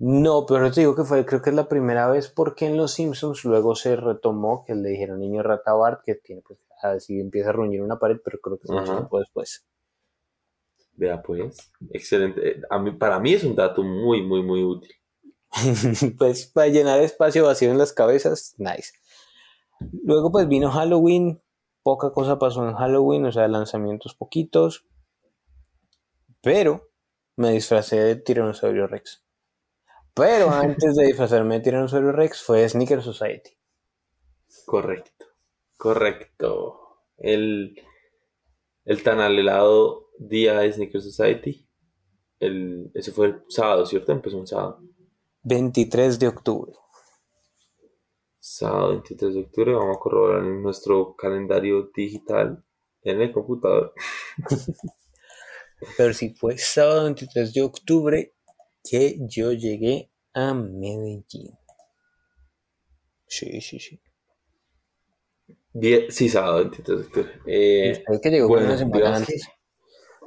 No, pero te digo que fue, creo que es la primera vez porque en Los Simpsons luego se retomó que le dijeron niño rata Bart que tiene pues así empieza a ruñir una pared, pero creo que es mucho tiempo después. Vea pues, excelente. Eh, A mí, para mí es un dato muy, muy, muy útil. [laughs] pues para llenar espacio vacío en las cabezas, nice. Luego pues vino Halloween, poca cosa pasó en Halloween, o sea, lanzamientos poquitos, pero me disfracé de Tiranosaurio Rex. Pero [laughs] antes de disfrazarme de Tiranosaurio Rex fue Sneaker Society. Correcto, correcto. El, el tan anhelado día de Sneaker Society. El, ese fue el sábado, ¿cierto? Empezó un sábado. 23 de octubre. Sábado 23 de octubre. Vamos a corroborar en nuestro calendario digital en el computador. [laughs] Pero sí fue sábado 23 de octubre que yo llegué a Medellín. Sí, sí, sí. Die- sí, sábado 23 de octubre. Eh, que llegó bueno, una semana digamos antes.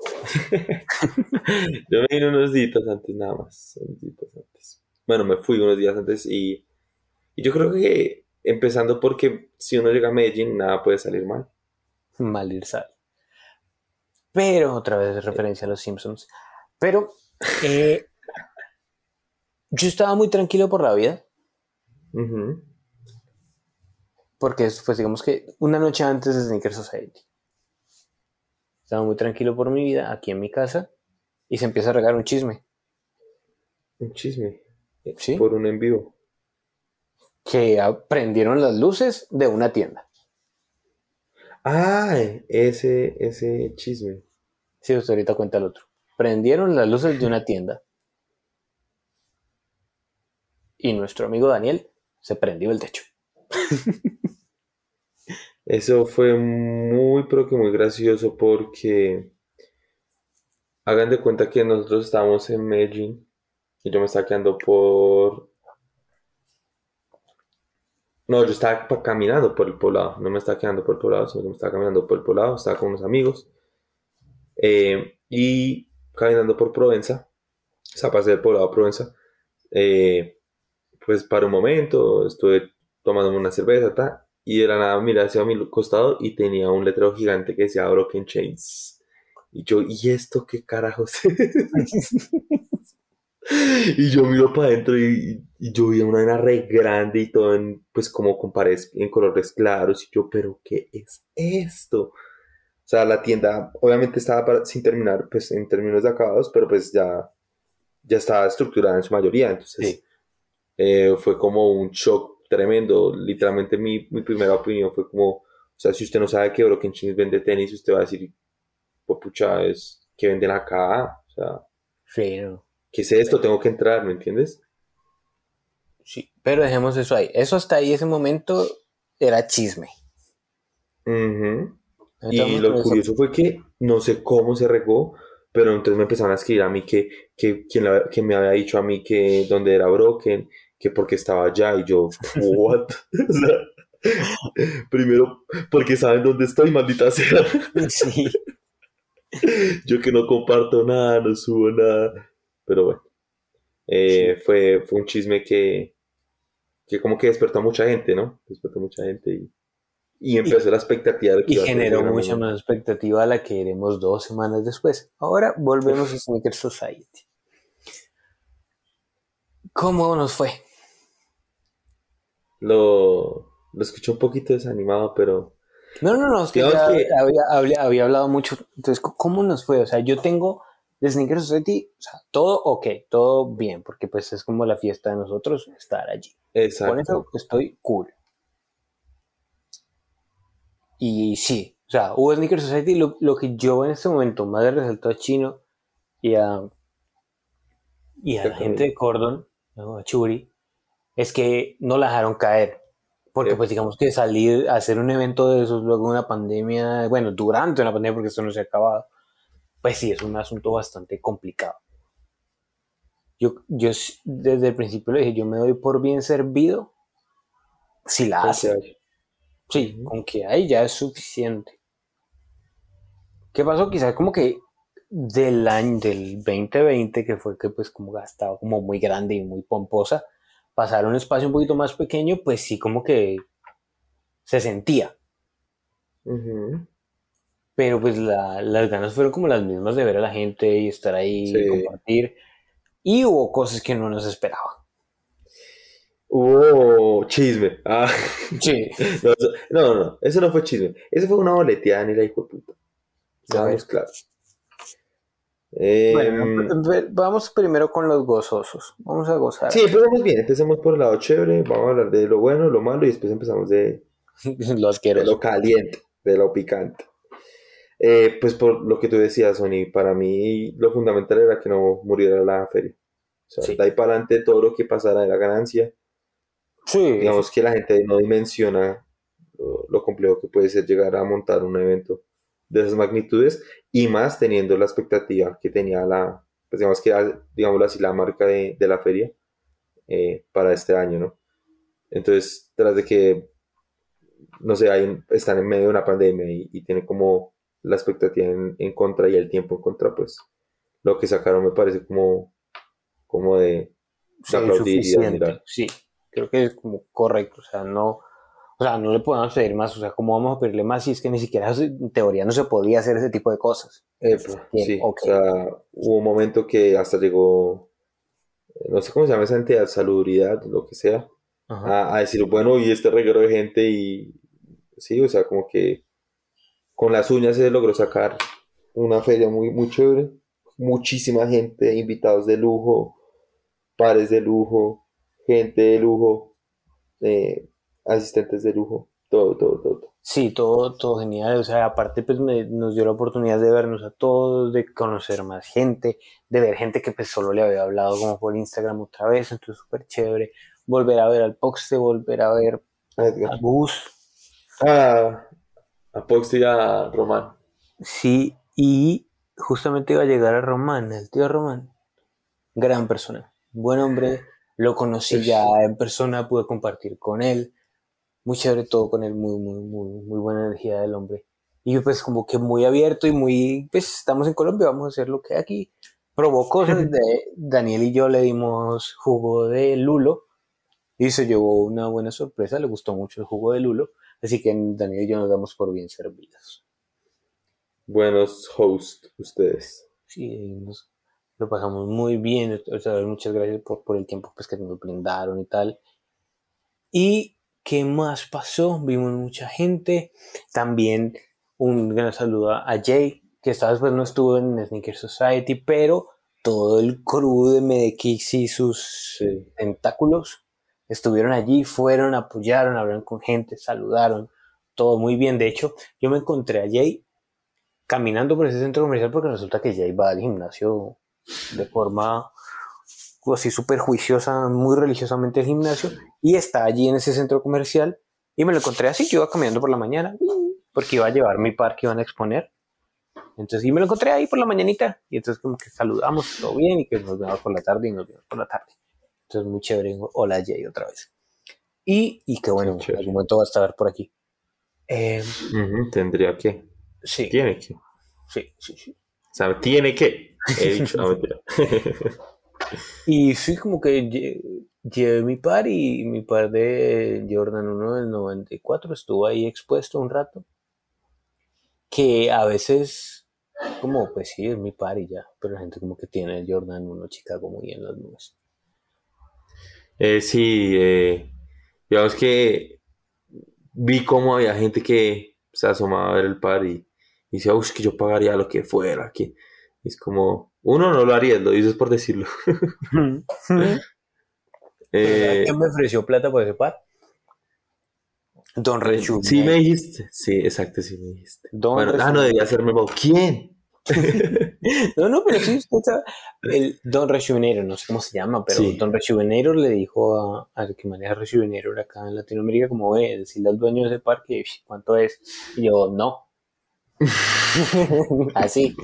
[laughs] Yo me vine unos días antes, nada más. unos días antes. Bueno, me fui unos días antes y, y yo creo que empezando porque si uno llega a Medellín, nada puede salir mal. Mal ir sal. Pero otra vez referencia a los Simpsons. Pero eh, [laughs] yo estaba muy tranquilo por la vida. Porque es, pues digamos que una noche antes de Sneaker Society. estaba muy tranquilo por mi vida, aquí en mi casa, y se empieza a regar un chisme. Un chisme. Sí. Por un en vivo. Que prendieron las luces de una tienda. Ah, ese, ese chisme. Sí, usted ahorita cuenta el otro. Prendieron las luces de una tienda. Y nuestro amigo Daniel se prendió el techo. [laughs] Eso fue muy, pero que muy gracioso porque hagan de cuenta que nosotros estábamos en Medellín y yo me estaba quedando por... No, yo estaba caminando por el poblado, no me estaba quedando por el poblado, sino que me estaba caminando por el poblado, estaba con unos amigos eh, y caminando por Provenza, o sea, pasé del poblado a Provenza, eh, pues para un momento estuve tomándome una cerveza, ta, y de la nada miré hacia mi costado y tenía un letrero gigante que decía Broken Chains. Y yo, ¿y esto qué carajos? [laughs] Y yo miro para adentro y, yo vi una vaina re grande y todo en, pues como con paredes en colores claros. Y yo, ¿pero qué es esto? O sea, la tienda obviamente estaba para- sin terminar, pues en términos de acabados, pero pues ya, ya estaba estructurada en su mayoría. Entonces, Sí. Eh, fue como un shock tremendo. Literalmente mi, mi primera opinión fue como, o sea, si usted no sabe que Broken Chains vende tenis, usted va a decir, pues pucha, es que venden acá. O sea, Sí, no. ¿qué es esto? Tengo que entrar, ¿me entiendes? Sí, pero dejemos eso ahí. Eso hasta ahí, ese momento, era chisme. Ujú. Y lo eso. curioso fue que no sé cómo se regó, pero entonces me empezaron a escribir a mí que, que, quién la- que me había dicho a mí que dónde era Broken, que porque estaba allá, y yo, [laughs] ¿what? [laughs] O sea, primero, porque saben dónde estoy, maldita sea. [laughs] Sí. Yo que no comparto nada, no subo nada. Pero bueno, eh, fue, fue un chisme que, que como que despertó a mucha gente, ¿no? Despertó a mucha gente y, y empezó la expectativa de que Y generó mucha más expectativa a la que veremos dos semanas después. Ahora volvemos a Sneaker Society. ¿Cómo nos fue? Lo, lo escuché un poquito desanimado, pero No, no, no, es que Digamos ya que- había, había- había hablado mucho. Entonces, ¿cómo nos fue? O sea, yo tengo de Sneaker Society, o sea, todo ok, todo bien, porque pues es como la fiesta de nosotros estar allí. Con exacto. eso estoy cool. Y sí, o sea, hubo Sneaker Society, lo, lo que yo en este momento más le resaltó a Chino y a, y a la gente de Cordon, ¿no? a Churi, es que no la dejaron caer. Porque Sí. pues digamos que salir a hacer un evento de esos luego de una pandemia, bueno, durante una pandemia porque esto no se ha acabado, pues sí, es un asunto bastante complicado. Yo, yo desde el principio le dije, yo me doy por bien servido si la hace. Sí, Ujú. con que hay ya es suficiente. ¿Qué pasó? Quizás como que del año del 2020, que fue que pues como gastaba como muy grande y muy pomposa, pasar a un espacio un poquito más pequeño, pues sí como que se sentía. Pero pues la- las ganas fueron como las mismas de ver a la gente y estar ahí y compartir. Y hubo cosas que no nos esperaba. Hubo chisme. Ah, Sí. [laughs] no, no, no, eso no fue chisme. Eso fue una boleteada ni la hijo de puta. Claros. Eh, Bueno, empe- vamos primero con los gozosos. Vamos a gozar. sí, empecemos bien. Empecemos por el lado chévere. Vamos a hablar de lo bueno, lo malo y después empezamos de, [laughs] lo de asqueroso. lo caliente, de lo picante. Eh, pues por lo que tú decías, Sony, para mí lo fundamental era que no muriera la feria. O sea, Sí. de ahí para adelante todo lo que pasara era ganancia. Sí, Digamos que la gente no dimensiona lo, lo complejo que puede ser llegar a montar un evento de esas magnitudes y más teniendo la expectativa que tenía la, pues digamos que digámoslo así, la marca de, de la feria eh, para este año, ¿no? Entonces, tras de que, no sé, hay están en medio de una pandemia y, y tienen como la expectativa en, en contra y el tiempo en contra, pues lo que sacaron me parece como, como de, de Sí, aplaudir y de suficiente. admirar. Sí, creo que es como correcto. O sea, no, o sea, no le podemos pedir más. O sea, ¿cómo vamos a pedirle más si es que ni siquiera en teoría no se podía hacer ese tipo de cosas? Epa, Bien, sí, o sea, hubo un momento que hasta llegó, eh, no sé cómo se llama esa entidad, salubridad, lo que sea, a decir, bueno, y este reguero de gente y sí, o sea, como que con las uñas se logró sacar una feria muy, muy chévere. Muchísima gente, invitados de lujo, pares de lujo, gente de lujo, eh, asistentes de lujo, todo, todo, todo. todo. Sí, todo, todo genial. O sea, aparte, pues me- nos dio la oportunidad de vernos a todos, de conocer más gente, de ver gente que pues solo le había hablado como por Instagram otra vez, entonces súper chévere. Volver a ver al Poxte, volver a ver Edgar. a Gus. Ah, a Poxy y a Román. Sí, y justamente iba a llegar a Román, el tío Román. Gran persona, buen hombre, lo conocí ya en persona, pude compartir con él. Muy chévere todo con él, muy, muy, muy, muy buena energía del hombre. Y pues como que muy abierto y muy, pues estamos en Colombia, vamos a hacer lo que hay aquí. Probó cosas de Daniel y yo le dimos jugo de lulo y se llevó una buena sorpresa, le gustó mucho el jugo de lulo, así que Daniel y yo nos damos por bien servidos. Buenos hosts ustedes. Sí, nos- lo pasamos muy bien. O sea, muchas gracias por, por el tiempo pues, que nos brindaron y tal. ¿Y qué más pasó? Vimos mucha gente. También un gran saludo a Jay, que esta vez pues, no estuvo en Sneaker Society, pero todo el crew de Medekix y sus Sí. tentáculos estuvieron allí, fueron, apoyaron, hablaron con gente, saludaron, todo muy bien. De hecho, yo me encontré a Jay caminando por ese centro comercial porque resulta que Jay va al gimnasio de forma así súper juiciosa, muy religiosamente al gimnasio y está allí en ese centro comercial y me lo encontré así, yo iba caminando por la mañana porque iba a llevar mi par que iban a exponer. Entonces, y me lo encontré ahí por la mañanita y entonces como que saludamos, todo bien y que nos vemos por la tarde y nos vemos por la tarde. Entonces, muy chévere. Hola, Jay, otra vez. Y, y que bueno, Qué en algún momento va a estar por aquí. Eh, Ujú, Tendría que. sí, Tiene que. sí, sí, sí. O sea, tiene que. He [laughs] dicho, no mentira. [laughs] Y sí, como que lle- llevé mi par y mi par de Jordan 1 del 94 estuvo ahí expuesto un rato. Que a veces, como pues sí, es mi par y ya, pero la gente como que tiene el Jordan 1 Chicago muy en las nubes. Eh, sí, eh, digamos que vi cómo había gente que se asomaba a ver el par y, y decía, uff, que yo pagaría lo que fuera. Que es como, uno no lo haría, lo dices por decirlo. [laughs] Eh, ¿Quién me ofreció plata por ese par? Don Rechu. sí me dijiste, sí, exacto, sí me dijiste. Don Bueno, ah, no debía ser memo. ¿Quién? [laughs] No, no, pero sí, usted sabe. El Don Rejuvenator, no sé cómo se llama, pero Sí. Don Rejuvenator le dijo a- al que maneja Rejuvenator acá en Latinoamérica, como ve, decirle al dueño de ese parque, "Ish, ¿cuánto es? Y yo, no. [laughs] Así.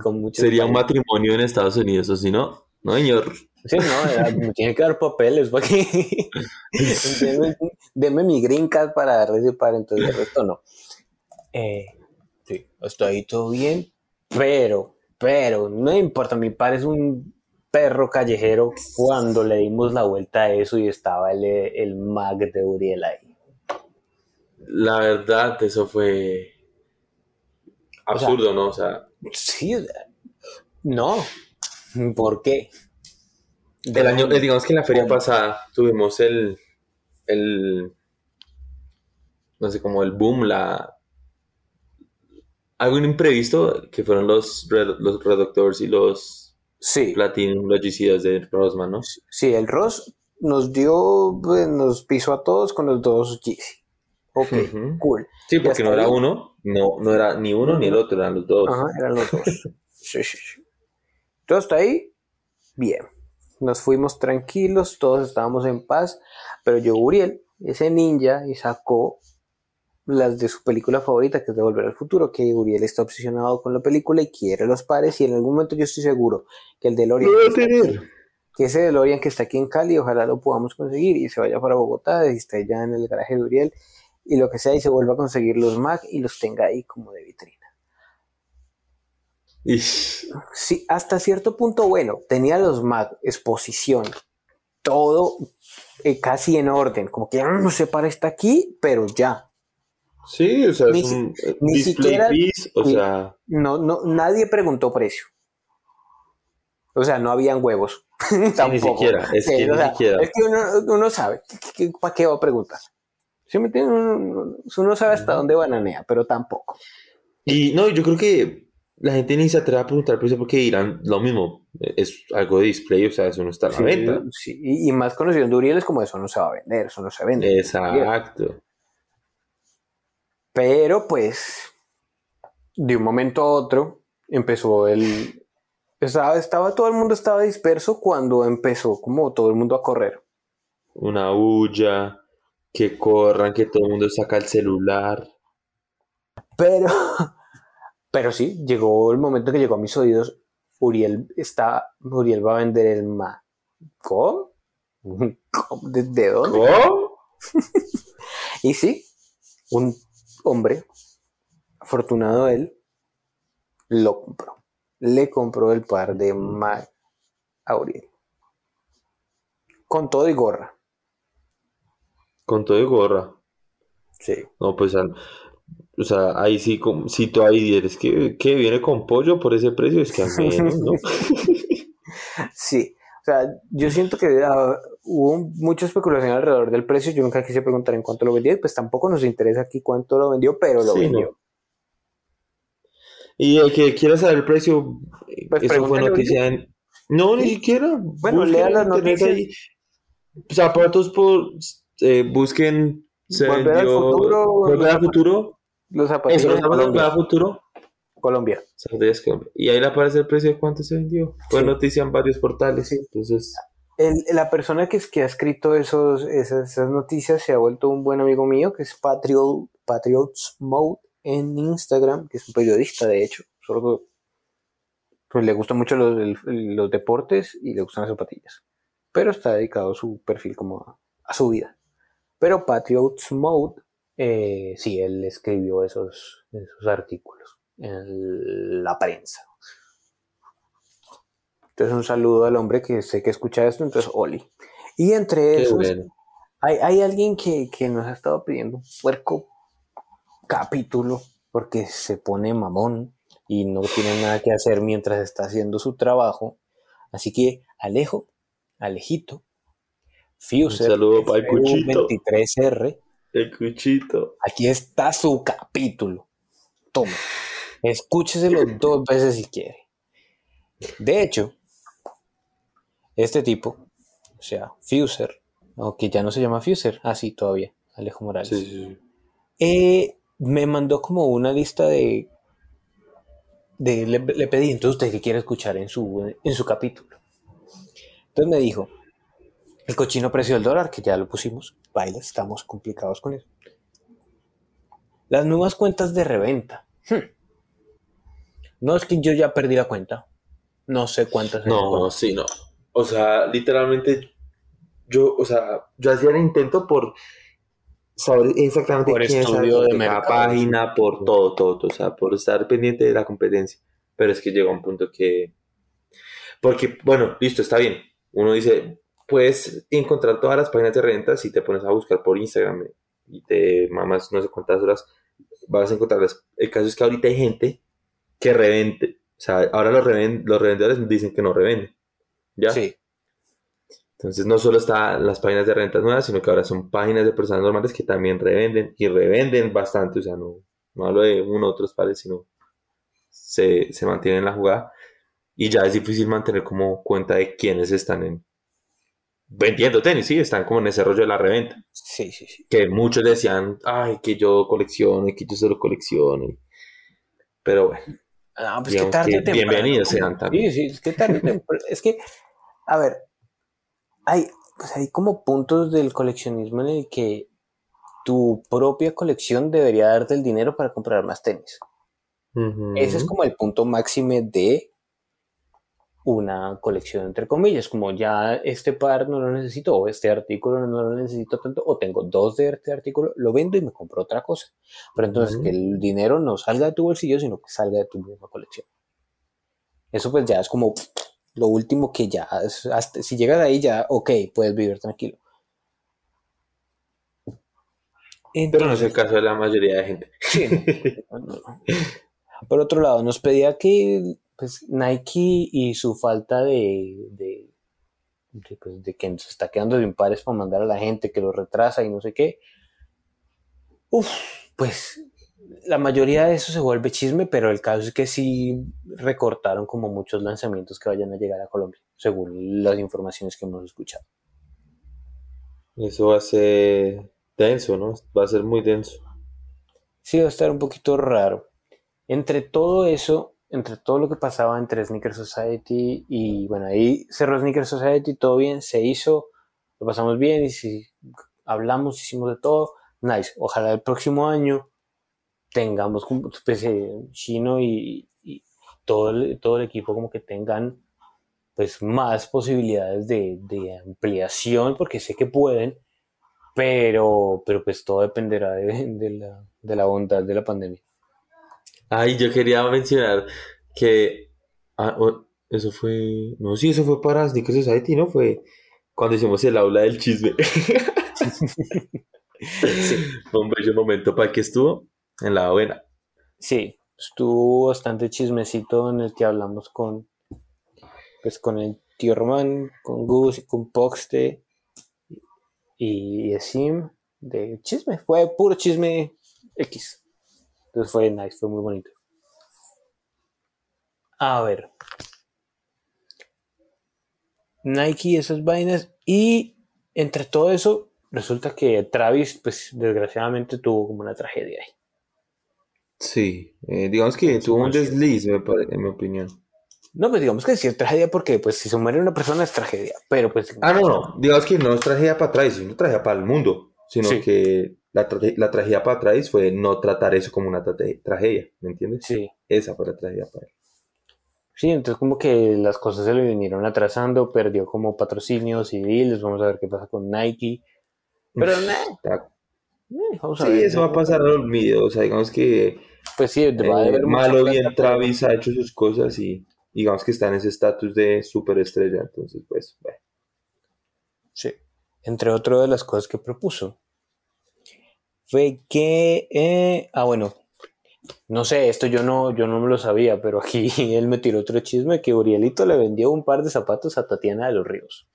Con Sería un matrimonio en Estados Unidos, o si no, no, señor. Sí, no, era- [laughs] me tiene que dar papeles para que [laughs] deme, deme mi green card para darle ese par, entonces el resto no. Eh, sí, hasta ahí todo bien, pero, pero, no importa, mi par es un perro callejero cuando le dimos la vuelta a eso y estaba el, el mag de Uriel ahí. La verdad, eso fue absurdo, ¿no? O sea, Sí, o sea, no, ¿por qué? el año, eh, digamos que en la feria pasada tuvimos el, el, no sé, como el boom, la, algo imprevisto, que fueron los, los Red Doctors y los Sí, Platinum, los GCs de Rosman, ¿no? Sí, el Ross nos dio, pues, nos pisó a todos con los dos Yeezy. Ok, cool. Sí, porque no era ahí- uno, no, no era ni uno ni el otro, eran los dos. Ajá, eran los dos. [laughs] sí, sí, sí. Todo hasta ahí, bien. Nos fuimos tranquilos, todos estábamos en paz, pero yo, Uriel, ese ninja, y sacó las de su película favorita, que es de Volver al Futuro, que Uriel está obsesionado con la película y quiere los pares, y en algún momento yo estoy seguro que el DeLorean... Lo que está aquí- tener. que ese DeLorean que está aquí en Cali, ojalá lo podamos conseguir y se vaya para Bogotá y esté ya en el garaje de Uriel y lo que sea y se vuelva a conseguir los Mac y los tenga ahí como de vitrina. Ish. Sí, hasta cierto punto, bueno, tenía los Mac, exposición, todo eh, casi en orden, como que "Mm, no se para está aquí, pero ya. Sí, o sea, Ni es un eh, ni siquiera- piece, o ni- sea, No, no, nadie preguntó precio. O sea, no habían huevos. [laughs] Tampoco. siquiera, es que o ni sea, siquiera. Es que uno, uno sabe, ¿para qué va a preguntar? ¿Sí me? Uno, uno sabe hasta dónde bananea, pero tampoco. Y no, yo creo que la gente ni se atreve a preguntar precio porque dirán lo mismo. Es algo de display, o sea, eso no está a la Sí, venta. sí, Y, y más conocido de Uriel es como eso no se va a vender, eso no se vende. Exacto. Pero pues, de un momento a otro, empezó el... Estaba, estaba, todo el mundo estaba disperso cuando empezó como todo el mundo a correr. Una bulla, que corran, que todo el mundo saca el celular. Pero, pero sí, llegó el momento que llegó a mis oídos. Uriel está, Uriel va a vender el ma. ¿Cómo? ¿Cómo? ¿De, de dónde? ¿Cómo? [laughs] Y sí, un hombre, afortunado él, lo compró. Le compró el par de Mac a Uriel. Con todo y gorra. Con todo y gorra. Sí. No, pues, o sea, ahí sí, si tú ahí dices que, que viene con pollo por ese precio, es que al menos, ¿no? [laughs] Sí. O sea, yo siento que ah, hubo mucha especulación alrededor del precio. Yo nunca quise preguntar en cuánto lo vendió y pues tampoco nos interesa aquí cuánto lo vendió, pero lo Sí, vendió. no. Y el que quiera saber el precio, Pues eso fue noticia en... No, ni siquiera. Bueno, lea las noticias. ahí. Zapatos por... eh, busquen... Se Volver al futuro, Volver al futuro. Los zapatos Eso, Colombia. al futuro. Colombia. Y ahí le aparece el precio de cuánto se vendió. Fue Sí. noticia en varios portales. Entonces, El- la persona que, es- que ha escrito esos, esas, esas noticias se ha vuelto un buen amigo mío, que es Patriot, Patriots Mode en Instagram, que es un periodista, de hecho. Solo que pues, le gustan mucho los, el- los deportes y le gustan las zapatillas. Pero está dedicado su perfil como a, a su vida. Pero Patriots Mode, eh, sí, él escribió esos, esos artículos en la prensa. Entonces un saludo al hombre que sé que escucha esto, entonces Oli. Y entre qué esos, bueno. hay, hay alguien que, que nos ha estado pidiendo un puerco capítulo porque se pone mamón y no tiene nada que hacer mientras está haciendo su trabajo. Así que Alejo, Alejito, Fuser, Un saludo para el cuchito. 23R, El cuchito. aquí está su capítulo. Toma, escúcheselo [laughs] dos veces si quiere. De hecho, este tipo, o sea, Fuser, aunque ya no se llama Fuser, así todavía, Alejo Morales, Sí, sí, sí. eh, me mandó como una lista de. de le, le pedí, entonces usted qué quiere escuchar en su, en su capítulo. Entonces me dijo: el cochino precio del dólar, que ya lo pusimos, baila, estamos complicados con eso. Las nuevas cuentas de reventa. Hmm. No es que yo ya perdí la cuenta. No sé cuántas. No, sí, no. O sea, literalmente, yo, o sea, yo hacía el intento por saber exactamente Por quién estudio de la página, por todo, todo, todo, o sea, por estar pendiente de la competencia. Pero es que llega un punto que... Porque, bueno, listo, está bien. Uno dice, puedes encontrar todas las páginas de renta si te pones a buscar por Instagram y te mamas no sé cuántas horas, vas a encontrarlas. El caso es que ahorita hay gente que revende. O sea, ahora los, los revendedores dicen que no revenden. ¿Ya? Sí. Entonces no solo están las páginas de rentas nuevas, sino que ahora son páginas de personas normales que también revenden y revenden bastante. O sea, no, no hablo de uno o otros pares, sino se, se mantienen en la jugada. Y ya es difícil mantener como cuenta de quiénes están en vendiendo tenis, sí, están como en ese rollo de la reventa. Sí, sí, sí. Que muchos decían, ay, que yo colecciono y que yo solo colecciono. Pero bueno, Ah, pues que tarde que temprano. bienvenidos sean también. Sí, sí, es que tarde temprano. Es que, a ver, hay, pues hay como puntos del coleccionismo en el que tu propia colección debería darte el dinero para comprar más tenis. Ese es como el punto máximo de una colección, entre comillas, como ya este par no lo necesito, o este artículo no lo necesito tanto, o tengo dos de este artículo, lo vendo y me compro otra cosa. Pero entonces que el dinero no salga de tu bolsillo, sino que salga de tu misma colección. Eso pues ya es como lo último que ya, es- hasta- si llegas ahí ya, ok, puedes vivir tranquilo. Pero no es el caso de la mayoría de gente. Sí, no, no, no. Por otro lado, nos pedía que pues, Nike y su falta de, de, de, pues, de que se está quedando sin pares para mandar a la gente, que lo retrasa y no sé qué. Uf, pues la mayoría de eso se vuelve chisme, pero el caso es que sí recortaron como muchos lanzamientos que vayan a llegar a Colombia, según las informaciones que hemos escuchado. Eso va a ser denso, ¿no? Va a ser muy denso. Sí, va a estar un poquito raro. Entre todo eso, entre todo lo que pasaba entre Sneaker Society y bueno, ahí cerró Sneaker Society, todo bien, se hizo, lo pasamos bien y si hablamos, hicimos de todo, nice. Ojalá el próximo año tengamos como de chino y, y todo, el, todo el equipo como que tengan pues más posibilidades de, ampliación porque sé que pueden pero, pero pues todo dependerá de, de la, de la bondad de la pandemia. Ay, yo quería mencionar que ah, eso fue, no, sí, eso fue para Sneaker Society, ¿no? Fue cuando hicimos el aula del chisme. [laughs] Fue un bello momento para que estuvo en la buena. Sí, estuvo bastante chismecito en el que hablamos con, pues, con el tío Román, con Gus y con Poxte y Sim de chisme. Fue puro chisme X. Entonces fue nice, fue muy bonito. A ver. Nike esas vainas. Y entre todo eso, resulta que Travis, pues desgraciadamente tuvo como una tragedia ahí. Sí, eh, digamos que tuvo un desliz, me en mi opinión. No, pues digamos que sí es tragedia porque pues si se muere una persona es tragedia, pero pues Ah, no, no, digamos que no es tragedia para atrás, sino tragedia para el mundo, sino Sí. que la, la tragedia para atrás fue no tratar eso como una tragedia, ¿me entiendes? sí, Esa fue la tragedia para él. sí, entonces como que las cosas se le vinieron atrasando, perdió como patrocinios deals, vamos a ver qué pasa con Nike, pero está- eh, vamos a Sí, ver. eso va a pasar al olvido, o sea, digamos que Pues sí, va a eh, haber mucha mal o plata, bien Travis ha hecho sus cosas y digamos que está en ese estatus de superestrella, entonces pues, bueno. Sí. Entre otras de las cosas que propuso fue que, eh, ah, bueno, no sé, esto yo no, yo no me lo sabía, pero aquí [laughs] él me tiró otro chisme que Urielito le vendió un par de zapatos a Tatiana de los Ríos.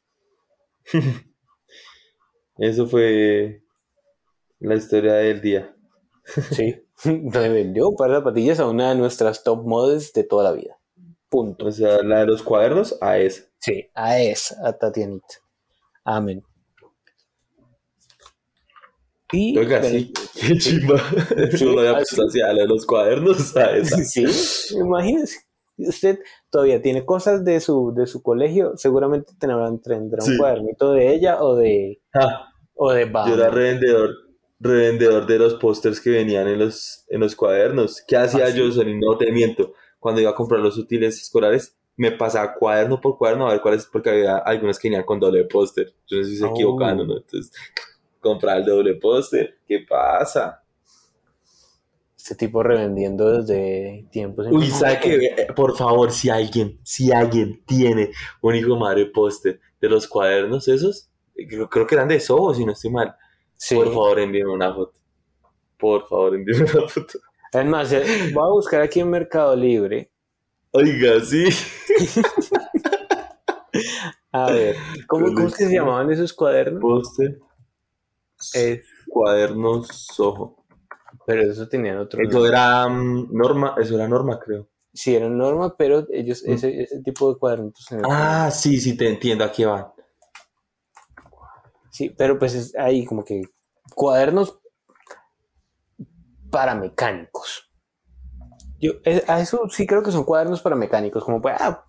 [laughs] Eso fue la historia del día. Sí, [laughs] le vendió un par de zapatillas a una de nuestras top models de toda la vida. Punto. O sea, la de los cuadernos a esa. Sí, a esa, a Tatianita. Amén. Y, Oiga, sí, [laughs] qué chimba. Sí, No lo había puesto así, a los cuadernos [laughs] esa. Sí, imagínese. Usted todavía tiene cosas de su, de su colegio, seguramente tendrá, tendrá un Sí. cuadernito de ella o de, Ah, o de yo Bam. era revendedor, revendedor de los pósters que venían en los, en los cuadernos. ¿Qué hacía Ah, sí. yo, Sony? No te miento. Cuando iba a comprar los útiles escolares, me pasaba cuaderno por cuaderno a ver cuáles, porque había algunos que venían con doble póster. Yo no sé si se Oh. equivocando, ¿no? Entonces, comprar el doble póster. ¿Qué pasa? Este tipo revendiendo desde tiempos. Uy, ¿sabe qué? Eh, Por favor, si alguien, si alguien tiene un hijo de madre póster de los cuadernos esos, eh, creo, creo que eran de Soho, si no estoy mal. Sí. Por favor, envíeme una foto. Por favor, envíeme una foto. Es más, eh, voy a buscar aquí en Mercado Libre. Oiga, sí. [laughs] A ver, ¿cómo, cómo es que se llamaban esos cuadernos? Póster, Eh, cuadernos Soho. pero eso tenían otro Eso nombre. era mm, norma, eso era norma, creo. Sí, eran norma, pero ellos, Mm. ese, ese tipo de cuadernos. Ah, sí, sí, te entiendo, aquí van. Sí, pero pues es ahí como que cuadernos para mecánicos. Yo eh, a eso sí creo que son cuadernos para mecánicos, como pues, ah,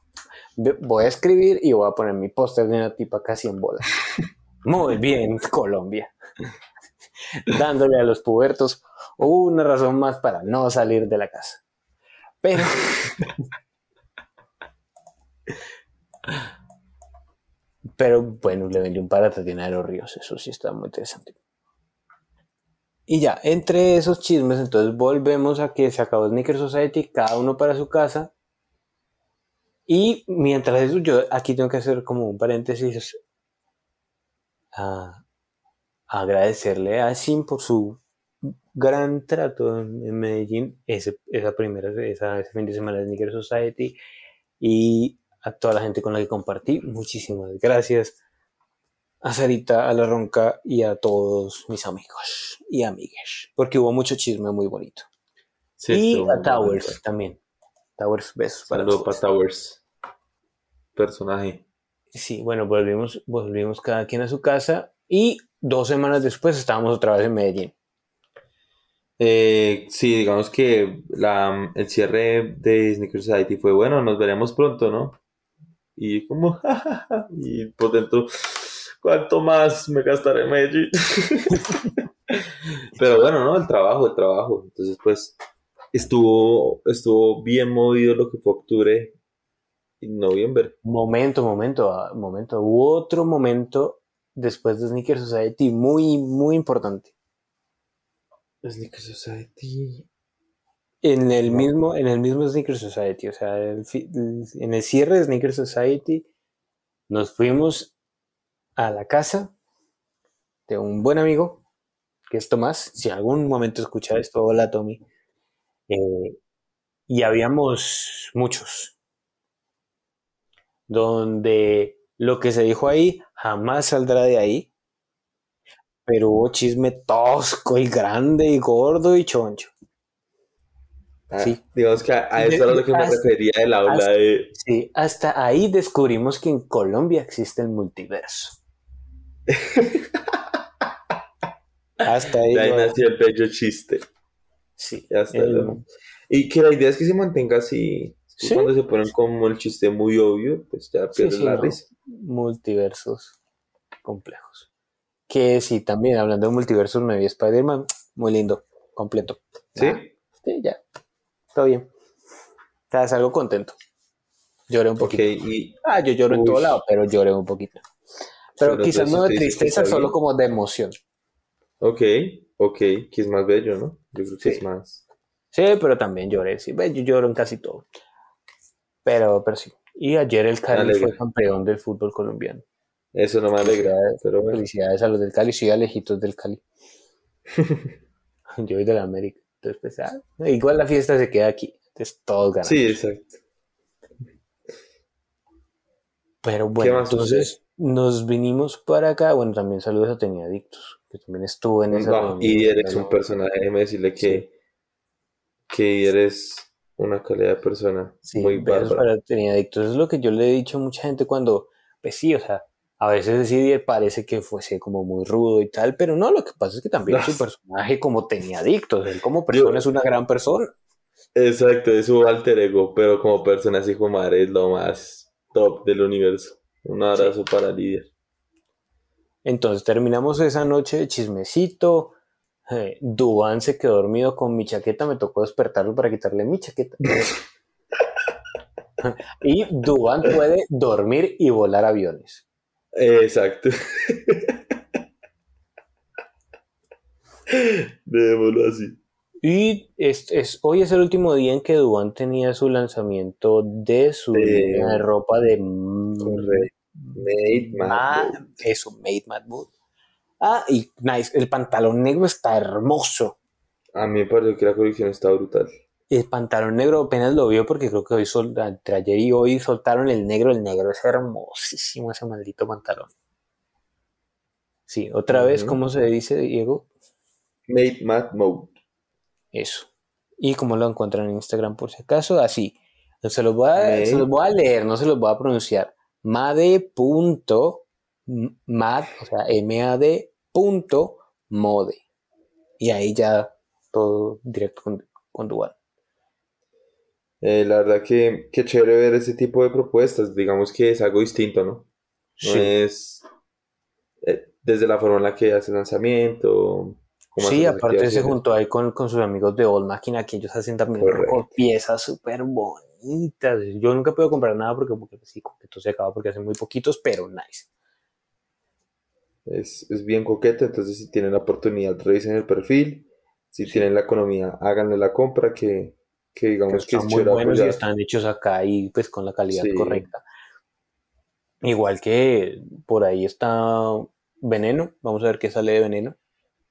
voy a escribir y voy a poner mi póster de una tipa casi en bola. [laughs] Muy bien, Colombia. [laughs] Dándole a los pubertos una razón más para no salir de la casa. Pero [laughs] Pero bueno, le vendió un par a los Ríos, eso sí está muy interesante. Y ya, entre esos chismes, entonces volvemos a que se acabó Sneaker Society, cada uno para su casa. Y mientras eso, yo aquí tengo que hacer como un paréntesis a, a agradecerle a Sim por su gran trato en, Medellín, ese, esa primera, esa, ese fin de semana de Sneaker Society. Y a toda la gente con la que compartí. Muchísimas gracias. A Sarita, a La Ronca y a todos mis amigos y amigas. Porque hubo mucho chisme muy bonito. Sí, y a Towers bonito. también. Towers, besos para Saludos todos. para Towers. Personaje. Sí, bueno, volvimos, volvimos cada quien a su casa y dos semanas después estábamos otra vez en Medellín. Eh, sí, digamos que la, el cierre de Sneaker Society fue bueno, nos veremos pronto, ¿no? Y como, [laughs] y por dentro, ¿cuánto más me gastaré en Medellín? [laughs] Pero bueno, ¿no? El trabajo, el trabajo. Entonces, pues, estuvo, estuvo bien movido lo que fue octubre y noviembre. Momento, momento, ah, momento. Hubo otro momento después de Sneaker Society muy, muy importante. Sneaker Society. En el mismo, en el mismo Sneaker Society, o sea, el en el cierre de Sneaker Society, nos fuimos a la casa de un buen amigo, que es Tomás. Si en algún momento escucha esto, hola Tommy. Eh, y habíamos muchos, donde lo que se dijo ahí jamás saldrá de ahí, pero hubo chisme tosco y grande y gordo y choncho. Ah, Sí. Digamos que a, a eso era lo que me Hasta- refería el aula hasta- de... Sí, hasta ahí descubrimos que en Colombia existe el multiverso. [laughs] Hasta ahí. De ahí nació el bello chiste. sí, Ya está, el-. Y que la idea es que se mantenga así. Sí. Cuando se ponen como el chiste muy obvio, pues ya Sí, pierden sí, la no. risa. Multiversos complejos. Que sí, también hablando de multiversos, me vi Spider-Man, muy lindo, completo. ¿Sí? Ah, sí, ya, todo bien. Sea, salgo contento. Lloré un poquito. y Ah, yo lloro en todo lado, pero lloré un poquito. Pero, Pero quizás no de tristeza, solo como de emoción. ok, ok, que es más bello, ¿no? Yo creo que Sí. es más. Sí, pero también lloré. Sí, yo lloro en casi todo. Pero, pero sí. Y ayer el Cali fue campeón del fútbol colombiano. Eso no me alegra, Felicidades, pero bueno. felicidades a los del Cali. Soy alejitos del Cali. [laughs] yo soy del América. Entonces, pues, ah, igual la fiesta se queda aquí. Entonces, todos ganan. Sí, exacto. Pero bueno, entonces nos vinimos para acá. Bueno, también saludos a Tenía Adictos, que también estuvo en esa y eres un personaje, déjeme decirle que, que eres una calidad de persona Sí, muy bárbara. para tenía adictos. Es lo que yo le he dicho a mucha gente cuando, pues sí, o sea, a veces sí parece que fuese como muy rudo y tal, pero no, lo que pasa es que también No. [laughs] su personaje como tenía adictos, él como persona es una gran persona. Exacto, es su alter ego, pero como persona así como madre es lo más top del universo. Un abrazo para Lidia. Entonces terminamos esa noche de chismecito. Dubán se quedó dormido con mi chaqueta, me tocó despertarlo para quitarle mi chaqueta. y Dubán puede dormir y volar aviones. Exacto. Dejémoslo así. Y es, es- hoy es el último día en que Dubán tenía su lanzamiento de su De- línea de ropa de Correcto. Made Ma- Mad. eso, Made Mad Mood. Ah, y nice, el pantalón negro está hermoso. A mí me pareció que la colección está brutal. El pantalón negro apenas lo vio porque creo que hoy sol- entre ayer y hoy soltaron el negro. El negro es hermosísimo ese maldito pantalón. Sí, otra vez. ¿cómo se dice, Diego? Made Mad Mode. Eso. ¿Y cómo lo encuentran en Instagram por si acaso? Así. Se los voy a, Made. se los voy a leer, no se los voy a pronunciar. Made.mad, o sea, M-A-D punto mode. Y ahí ya todo directo con, con Dual. Eh, la verdad que, que chévere ver ese tipo de propuestas. Digamos que es algo distinto, ¿no? No Sí, es eh, desde la forma en la que hace el lanzamiento. sí aparte se juntó ahí con, con sus amigos de Old Máquina, que ellos hacen también con piezas súper bonitas. Yo nunca puedo comprar nada porque, porque sí, que todo se acaba porque hacen muy poquitos, pero nice. Es, es bien coqueto, entonces si tienen la oportunidad, revisen el perfil. Si tienen la economía, háganle la compra que, que que digamos que es están muy chévere buenos y están hechos acá y pues con la calidad Sí. correcta. Igual que por ahí está Veneno, vamos a ver qué sale de Veneno.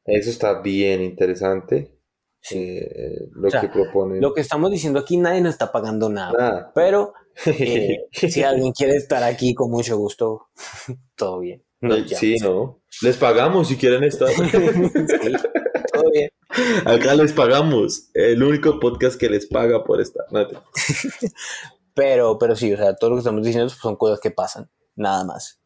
Eso está bien interesante. Sí. eh, lo O sea, que proponen. Lo que estamos diciendo aquí, nadie nos está pagando nada. Nada. Pero eh, [laughs] si alguien quiere estar aquí con mucho gusto, [laughs] todo bien. Nos sí, ¿no? Les pagamos si quieren estar. [laughs] [laughs] Sí, todo bien. Acá les pagamos. El único podcast que les paga por esta. No, te- [laughs] Pero, pero sí, o sea, todo lo que estamos diciendo son cosas que pasan, nada más.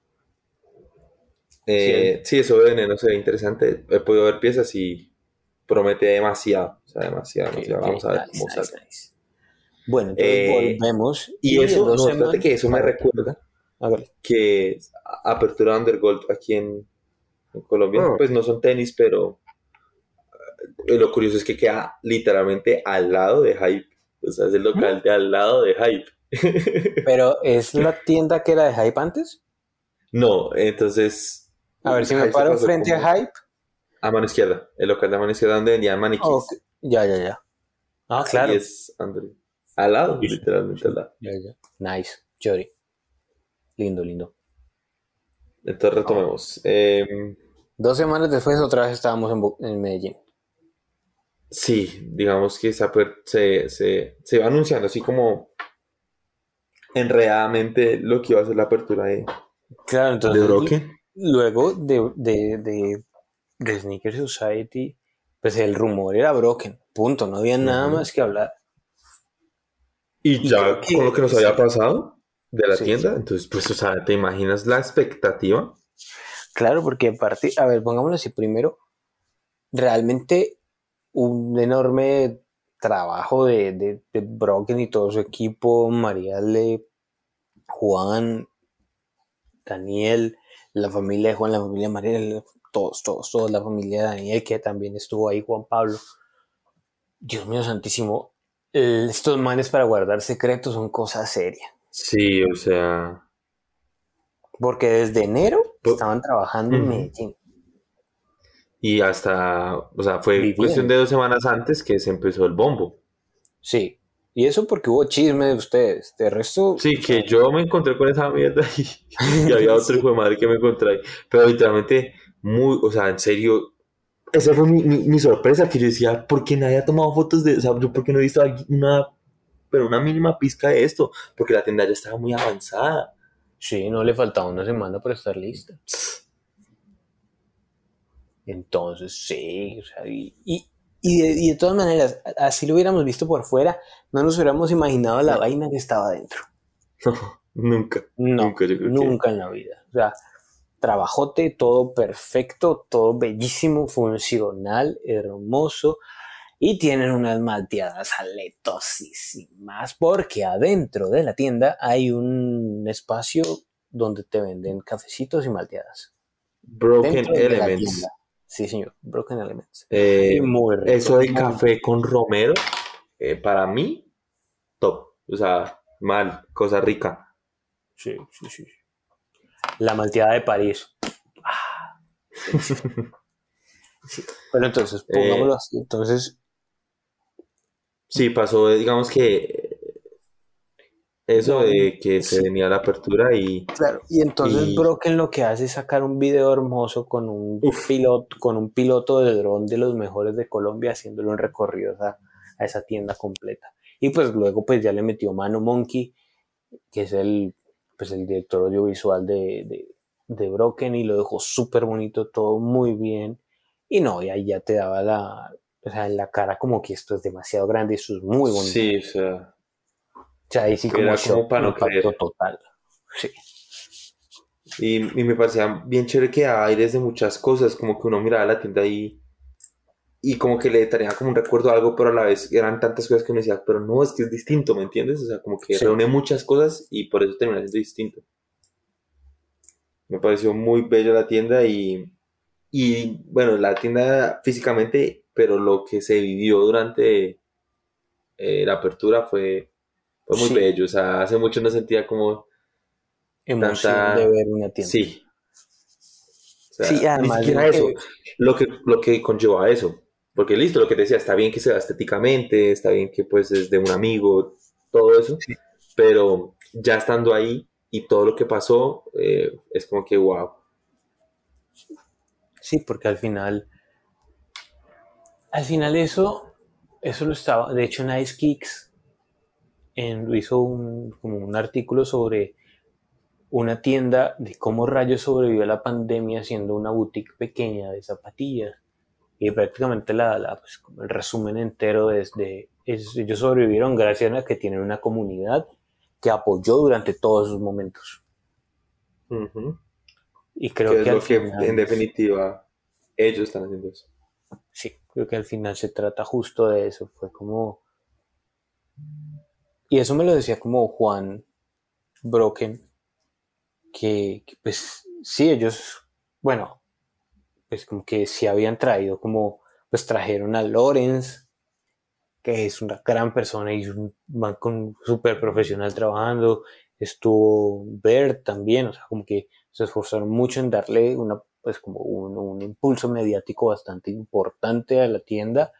Eh, sí, eso de veneno se ve interesante. He podido ver piezas y promete demasiado. O sea, demasiado, demasiado. Ok, Vamos a ver nice, cómo nice, sale. nice. Bueno, entonces Eh, volvemos. Y eso, no, que eso me recuerda Hágale. que Apertura Undergold aquí en, en Colombia, Ah. pues no son tenis, pero eh, lo curioso es que queda literalmente al lado de Hype. O sea, es el local de al lado de Hype. [laughs] Pero ¿es la tienda que era de Hype antes? No, entonces. A ver si me paro frente como a Hype. A mano izquierda, el local de mano izquierda donde vendían maniquís. Ok, Ya, ya, ya. Ah, claro. Es Al lado, literalmente al lado. Ya, ya. Nice, Chori. Lindo, lindo. Entonces retomemos. Em, Dos semanas después otra vez estábamos en, Bo- en Medellín. Sí, digamos que se, se, se, se va anunciando así como enredadamente lo que iba a ser la apertura de, Claro, de entonces Broken. luego de, de, de, de Sneaker Society, pues el rumor era Broken. Punto. No había nada más que hablar. Y Y ya que- con lo que nos había pasado de la Sí. tienda, entonces pues, o sea, ¿te imaginas la expectativa? Claro, porque aparte, a ver, pongámoslo así primero, realmente un enorme trabajo de, de, de Broken y todo su equipo, Mariale, Juan, Daniel, la familia de Juan, la familia de Mariale, todos, todos, todos, la familia de Daniel, que también estuvo ahí, Juan Pablo. Dios mío santísimo, estos manes para guardar secretos son cosas serias. Sí, o sea, Porque desde enero Po- estaban trabajando en Ujú. Medellín. y hasta, o sea, fue Vivían. cuestión de dos semanas antes que se empezó el bombo. Sí. Y eso porque hubo chisme de ustedes. De resto. Sí, que yo me encontré con esa mierda y, [laughs] y había otro Sí. hijo de madre que me encontré ahí. Pero literalmente, muy, o sea, en serio, esa fue mi, mi, mi sorpresa, que yo decía, ¿por qué nadie ha tomado fotos de, o sea, yo por qué no he visto una, pero una mínima pizca de esto? Porque la tienda ya estaba muy avanzada. Sí, no le faltaba una semana para estar lista. Entonces, sí. O sea, y, y, y de, y de todas maneras, así lo hubiéramos visto por fuera, no nos hubiéramos imaginado la vaina que estaba dentro. [laughs] nunca, No, nunca, yo creo que- nunca en la vida. O sea, trabajote, todo perfecto, todo bellísimo, funcional, hermoso. Y tienen unas malteadas aletosísimas, porque adentro de la tienda hay un espacio donde te venden cafecitos y malteadas. Broken Dentro Elements. Sí, señor, Broken Elements. Eh, muy rico, eso del café con romero, eh, para mí, top. O sea, mal, cosa rica. Sí, sí, sí. La malteada de París. Ah, sí. Sí. [laughs] Pero entonces, Eh, pongámoslo así. Entonces, Sí, pasó, digamos que eso de que se venía la apertura y Claro, y entonces Y- Broken lo que hace es sacar un video hermoso con un Uf. piloto, con un piloto de dron de los mejores de Colombia haciéndole un recorrido a, a esa tienda completa. Y pues luego pues ya le metió mano Monkey, que es el, pues, el director audiovisual de, de, de Broken y lo dejó súper bonito, todo muy bien. Y no, y ahí ya te daba la, o sea, en la cara como que esto es demasiado grande, esto es muy bonito. sí, o sea, O sea, ahí sí como, Era shock, como para no impacto creer. total. Sí. y, y me parecía bien chévere que daba aires de muchas cosas, como que uno miraba la tienda y, y como que le traía como un recuerdo a algo, pero a la vez eran tantas cosas que uno decía, pero no, es que es distinto, ¿me entiendes? O sea, como que Sí. reúne muchas cosas y por eso termina siendo distinto. Me pareció muy bella la tienda y, y bueno, la tienda físicamente, pero lo que se vivió durante eh, la apertura fue, fue muy Sí. bello. O sea, hace mucho no sentía como Emoción Tanta- de ver una tienda. Sí. O sea, Sí, ni además siquiera de eso, que- lo que, lo que conlleva eso. Porque listo, lo que te decía, está bien que sea estéticamente, está bien que pues es de un amigo, todo eso, pero ya estando ahí y todo lo que pasó, eh, es como que wow. Sí, porque al final, al final eso, eso lo estaba, de hecho Nice Kicks en- hizo un, como un artículo sobre una tienda de cómo rayos sobrevivió a la pandemia siendo una boutique pequeña de zapatillas. Y prácticamente la, la, pues, el resumen entero es de es- ellos sobrevivieron gracias a que tienen una comunidad que apoyó durante todos esos momentos. Y creo Que es lo que en definitiva ellos están haciendo eso. Creo que al final se trata justo de eso. Fue como. Y eso me lo decía como Juan Broken, que, que, pues sí, ellos, bueno, pues como que sí habían traído como, pues trajeron a Lorenz, que es una gran persona y un man con súper profesional trabajando, estuvo Bert también, o sea, como que se esforzaron mucho en darle una, pues como un, un impulso mediático bastante importante a la tienda,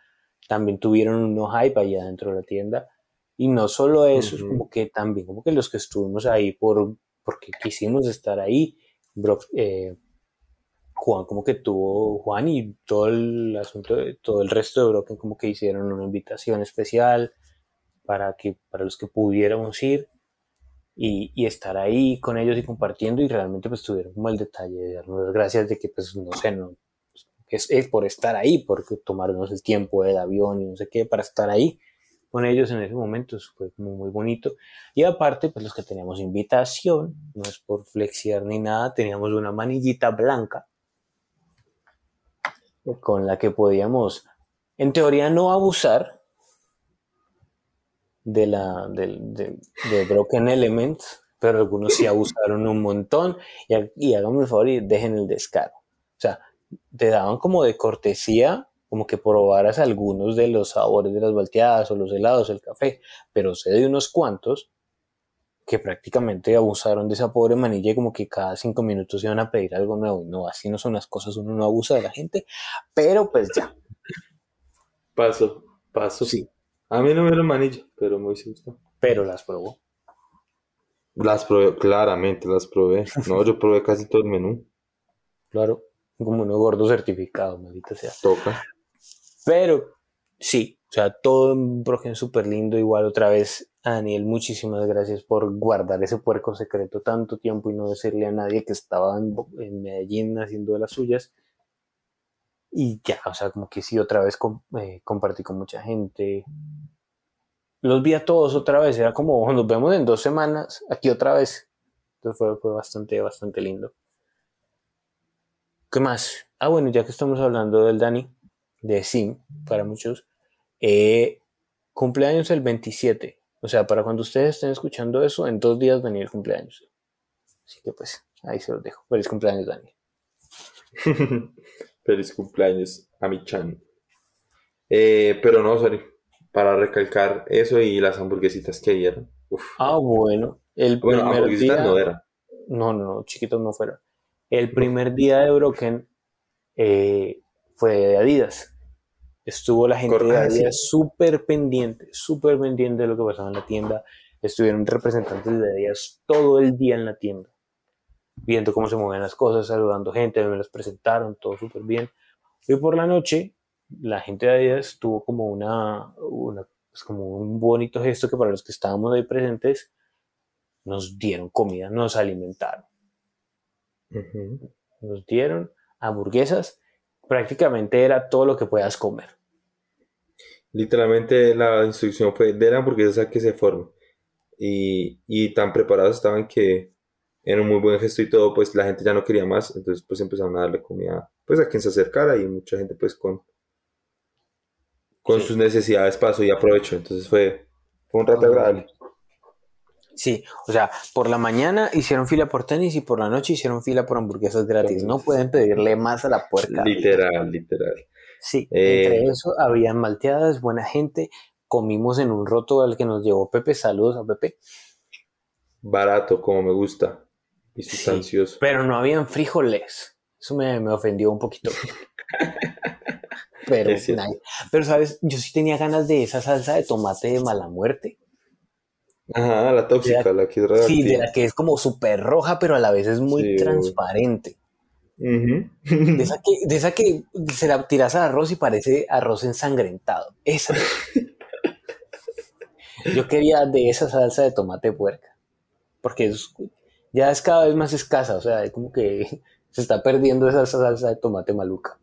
también tuvieron unos hype allá dentro de la tienda, y no solo eso, es como que también como que los que estuvimos ahí por, porque quisimos estar ahí, eh, Juan como que tuvo, Juan y todo el asunto, de- todo el resto de Broken como que hicieron una invitación especial para que, para los que pudiéramos ir y, y estar ahí con ellos y compartiendo y realmente pues tuvieron como el detalle de darnos las gracias de que pues no sé, no, es, es por estar ahí, porque tomarnos el tiempo del avión y no sé qué, para estar ahí con ellos en ese momento, eso fue como muy bonito. Y aparte, pues los que teníamos invitación, no es por flexiar ni nada, teníamos una manillita blanca con la que podíamos, en teoría, no abusar de la del- de Broken Elements, pero algunos sí abusaron un montón y, y háganme el favor y dejen el descaro. O sea, te daban como de cortesía, como que probaras algunos de los sabores de las balteadas o los helados, el café, pero sé de unos cuantos que prácticamente abusaron de esa pobre manilla y como que cada cinco minutos iban a pedir algo nuevo. No, así no son las cosas, uno no abusa de la gente, pero pues ya. Paso, paso. Sí. A mí no me dieron manilla, pero muy sí gustó. Pero las probó. Las probé, claramente las probé. No, yo probé casi todo el menú. Claro, como uno gordo certificado, maldita sea. Toca. Pero sí, o sea, todo en Broken súper lindo. Igual otra vez, Daniel, muchísimas gracias por guardar ese puerco secreto tanto tiempo y no decirle a nadie que estaba en, Bo- en Medellín haciendo de las suyas. Y ya, o sea, como que sí, otra vez eh, compartí con mucha gente. Los vi a todos otra vez, era como, "Oh, nos vemos en dos semanas, aquí otra vez. Entonces fue, bastante, bastante lindo. ¿Qué más? Ah, bueno, ya que estamos hablando del Dani, de Sim, para muchos, eh, cumpleaños el 27. O sea, para cuando ustedes estén escuchando eso, en dos días venía el cumpleaños. Así que pues, ahí se los dejo. Feliz cumpleaños, Dani. [laughs] Feliz cumpleaños a mi chan. Eh, pero no, sorry. Para recalcar eso y las hamburguesitas que dieron. Uf. Ah, bueno. El bueno, primer hamburguesitas día... no eran. No, no, no, chiquitos no fueron. El primer día de Broken eh, fue de Adidas. Estuvo la gente de Correcto, ah. Adidas súper pendiente, súper pendiente de lo que pasaba en la tienda. Estuvieron representantes de Adidas todo el día en la tienda, viendo cómo se movían las cosas, saludando gente, me las presentaron, todo súper bien. Y por la noche, la gente de Adidas tuvo como una, una pues como un bonito gesto que para los que estábamos ahí presentes, nos dieron comida, nos alimentaron Ujú. nos dieron hamburguesas, prácticamente era todo lo que puedas comer. Literalmente la instrucción fue de la hamburguesa que se forme. Y, y tan preparados estaban que era un muy buen gesto y todo, pues la gente ya no quería más, entonces pues empezaron a darle comida pues a quien se acercara y mucha gente pues con, con Sí. sus necesidades pasó y aprovechó, entonces fue, fue un rato agradable. Sí, o sea, por la mañana hicieron fila por tenis y por la noche hicieron fila por hamburguesas gratis. No pueden pedirle más a la puerca. Literal, literal. Sí, Eh, entre eso habían malteadas, buena gente. Comimos en un roto al que nos llevó Pepe. Saludos a Pepe. Barato, como me gusta. Y sustancioso. Pero no habían frijoles. Eso me, me ofendió un poquito. Pero, pero, ¿sabes? Yo sí tenía ganas de esa salsa de tomate de mala muerte. Ajá, la tóxica, la que es Sí, de la que es como súper roja, pero a la vez es muy Sí, transparente. De esa, que, de esa que se la tiras al arroz y parece arroz ensangrentado. Esa. [laughs] Yo quería de esa salsa de tomate puerca. Porque es- ya es cada vez más escasa. O sea, es como que [laughs] se está perdiendo esa salsa de tomate maluca.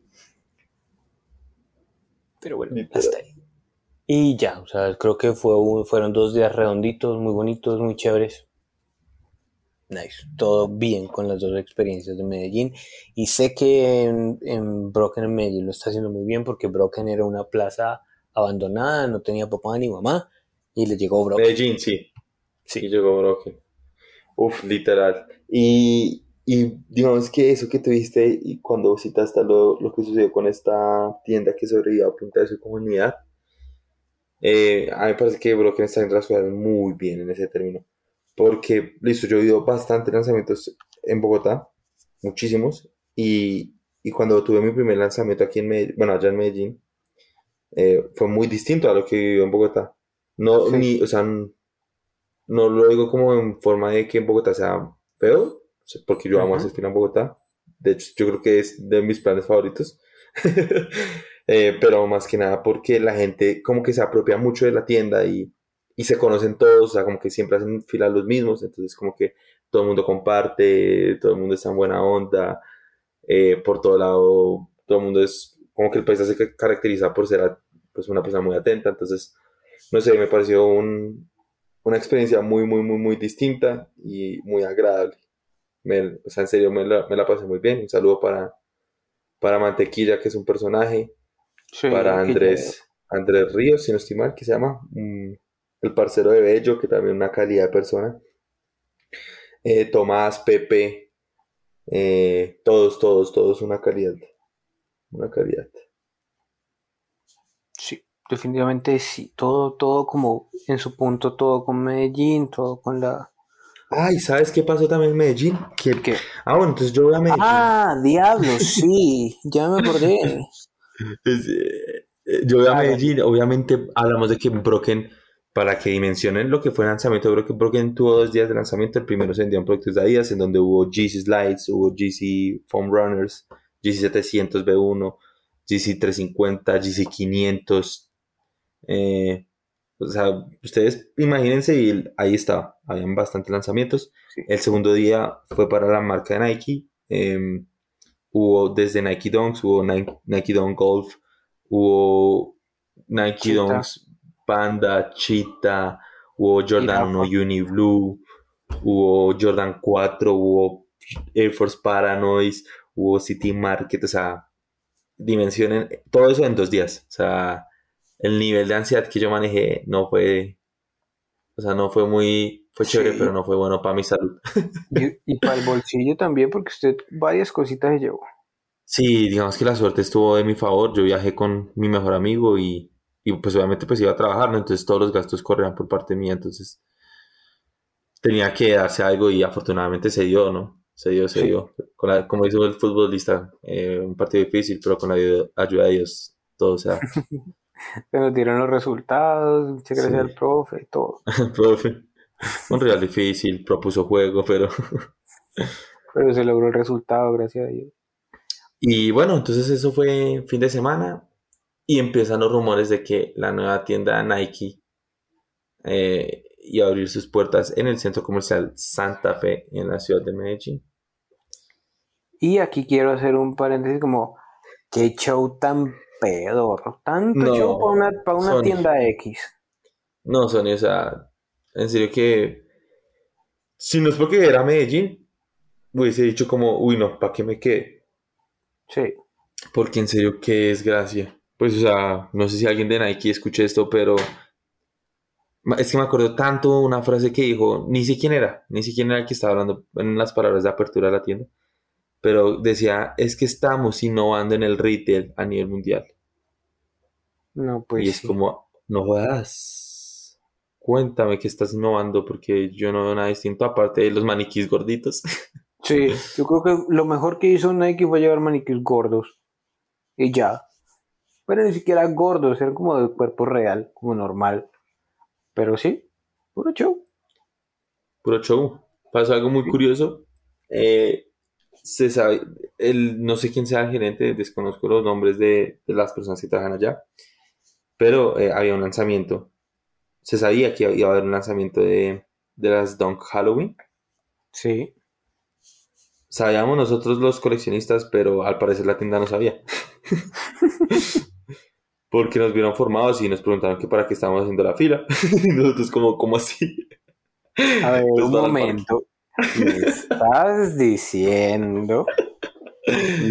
Pero bueno, hasta ahí. Y ya, o sea, creo que fue un- fueron dos días redonditos, muy bonitos, muy chéveres. Nice. Todo bien con las dos experiencias de Medellín. Y sé que en, en Broken en Medellín lo está haciendo muy bien porque Broken era una plaza abandonada, no tenía papá ni mamá. Y le llegó Broken. Medellín, sí. Sí. Y llegó Broken. Uf, literal. Y, y digamos que eso que tuviste y cuando visitaste lo, lo que sucedió con esta tienda que sobrevivió a punta de su comunidad, eh, a mí me parece que Broken está en las cosas muy bien en ese término. Porque, listo, yo he oído bastantes lanzamientos en Bogotá, muchísimos, y, y cuando tuve mi primer lanzamiento aquí en Medellín, bueno, allá en Medellín, eh, fue muy distinto a lo que vivió en Bogotá. No, Sí. ni, o sea, no lo digo como en forma de que en Bogotá sea feo, porque yo amo Ujú. asistir a Bogotá. De hecho, yo creo que es de mis planes favoritos. [laughs] Eh, pero más que nada porque la gente como que se apropia mucho de la tienda y, y se conocen todos, o sea, como que siempre hacen fila los mismos, entonces como que todo el mundo comparte, todo el mundo está en buena onda, eh, por todo lado, todo el mundo es como que el país se ca- caracteriza por ser pues, una persona muy atenta, entonces, no sé, me pareció un, una experiencia muy, muy, muy, muy distinta y muy agradable. Me- o sea, en serio, me la, me la pasé muy bien. Un saludo para, para Mantequilla, que es un personaje, Sí, para Andrés, Andrés Ríos, si no estoy mal, que se llama, mm, el parcero de Bello, que también una calidad de persona. Eh, Tomás, Pepe, eh, todos, todos, todos una calidad. Una calidad. Definitivamente sí. Todo, todo como en su punto, todo con Medellín, todo con la. Ay, ¿sabes qué pasó también en Medellín? Que, ¿Qué? ah, bueno, entonces yo voy a Medellín. Ah, diablo, sí, ya me acordé. [laughs] Eh, yo voy a. Medellín, obviamente hablamos de que Broken, para que dimensionen lo que fue el lanzamiento de Broken, Broken tuvo dos días de lanzamiento, el primero se vendían productos de Adidas, en donde hubo GC Slides, hubo GC Foam Runners, GC 700 B1, GC 350, GC 500, eh, o sea, ustedes imagínense y ahí estaba, habían bastantes lanzamientos, Sí. el segundo día fue para la marca de Nike, em, hubo desde Nike Dunks, hubo Nike, Nike Dunk Golf, hubo Nike Cheetah. Dunks Panda, Cheetah, hubo Jordan Jirafa. 1 Uni Blue, hubo Jordan 4, hubo Air Force Paranoids, hubo City Market, o sea, dimensionen todo eso en dos días, o sea, el nivel de ansiedad que yo manejé no fue, o sea, no fue muy, fue chévere, Sí. pero no fue bueno para mi salud. [laughs] Y, y para el bolsillo también, porque usted varias cositas se llevó. Sí, digamos que la suerte estuvo de mi favor. Yo viajé con mi mejor amigo y, y pues obviamente pues iba a trabajar, ¿no? Entonces todos los gastos corrían por parte mía, entonces tenía que darse algo y afortunadamente se dio, ¿no? Se dio, se Sí. dio. Con la- como hizo el futbolista, eh, un partido difícil, pero con la ayuda, ayuda de Dios todo se da. [laughs] [laughs] Se nos dieron los resultados, muchas gracias Sí. al profe, todo. [laughs] Profe, un real difícil, propuso juego, pero... [laughs] Pero se logró el resultado, gracias a Dios. Y bueno, entonces eso fue fin de semana y empiezan los rumores de que la nueva tienda Nike eh, iba a abrir sus puertas en el centro comercial Santa Fe en la ciudad de Medellín. Y aquí quiero hacer un paréntesis como, qué show tan pedorro, tanto No, show para una, para una Sony. tienda X. No, Sony, o sea, en serio que si no es porque era Medellín, hubiese dicho como, uy, no, ¿para qué me quedé? Sí, Porque en serio, qué desgracia. Pues, o sea, no sé si alguien de Nike escuche esto, pero es que me acuerdo tanto una frase que dijo, ni sé quién era, ni sé quién era el que estaba hablando en las palabras de apertura de la tienda, pero decía, es que estamos innovando en el retail a nivel mundial. no, pues y es sí. como, no jodas, cuéntame que estás innovando porque yo no veo nada distinto aparte de los maniquís gorditos. [laughs] Sí, yo creo que lo mejor que hizo Nike fue llevar maniquíes gordos. Y ya. Pero ni siquiera gordos, eran como de cuerpo real, como normal. Pero sí, puro show. Puro show. Pasó algo muy curioso. Eh, se sabe, el, no sé quién sea el gerente, desconozco los nombres de, de las personas que trabajan allá, pero eh, había un lanzamiento. Se sabía que iba a haber un lanzamiento de, de las Dunk Halloween. Sí. Sabíamos nosotros los coleccionistas, pero al parecer la tienda no sabía. [laughs] porque nos vieron formados y nos preguntaron que para qué estábamos haciendo la fila. [laughs] y nosotros como, ¿cómo así? A ver, un momento. ¿Me estás diciendo?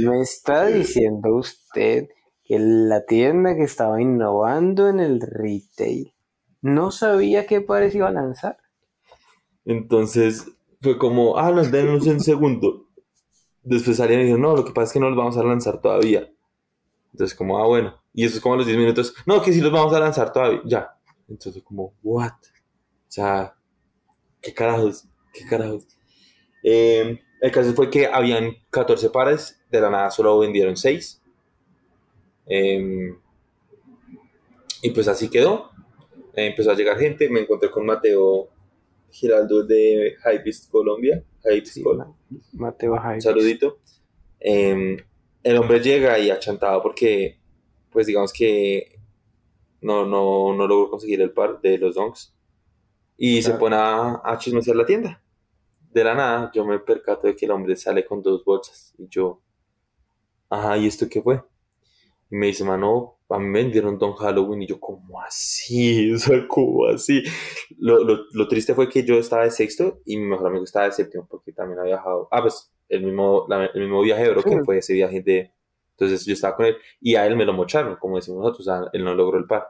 ¿Me está diciendo usted que la tienda que estaba innovando en el retail no sabía qué pares iba a lanzar? Entonces fue como, ah, nos denos un segundo. Después salían y dijeron, no, lo que pasa es que no los vamos a lanzar todavía. Entonces como, ah, bueno. Y eso es como a los 10 minutos, no, que sí los vamos a lanzar todavía, ya. Entonces como, what? O sea, qué carajos, qué carajos. Eh, el caso fue que habían 14 pares, de la nada solo vendieron 6. y pues así quedó. Eh, empezó a llegar gente, me encontré con Mateo Giraldo de Hypebeast Colombia. Hypebeast Sí, Col- Mateo Jaime. saludito. Eh, el hombre llega y achantado porque, pues digamos que no, no, no logró conseguir el par de los donks. Y se pone a, a chismosear la tienda. De la nada, yo me percato de que el hombre sale con dos bolsas. Y yo, ajá, ¿y esto qué fue? Y me dice, mano, a mí me vendieron Don Halloween. Y yo, ¿cómo así? [laughs] O sea, ¿cómo así? Lo, lo, lo triste fue que yo estaba de sexto y mi mejor amigo estaba de séptimo porque también había viajado. Ah, pues el mismo, la- el mismo viaje Broken Sí. fue ese viaje de. Entonces yo estaba con él y a él me lo mocharon, como decimos nosotros, o sea, él no logró el par.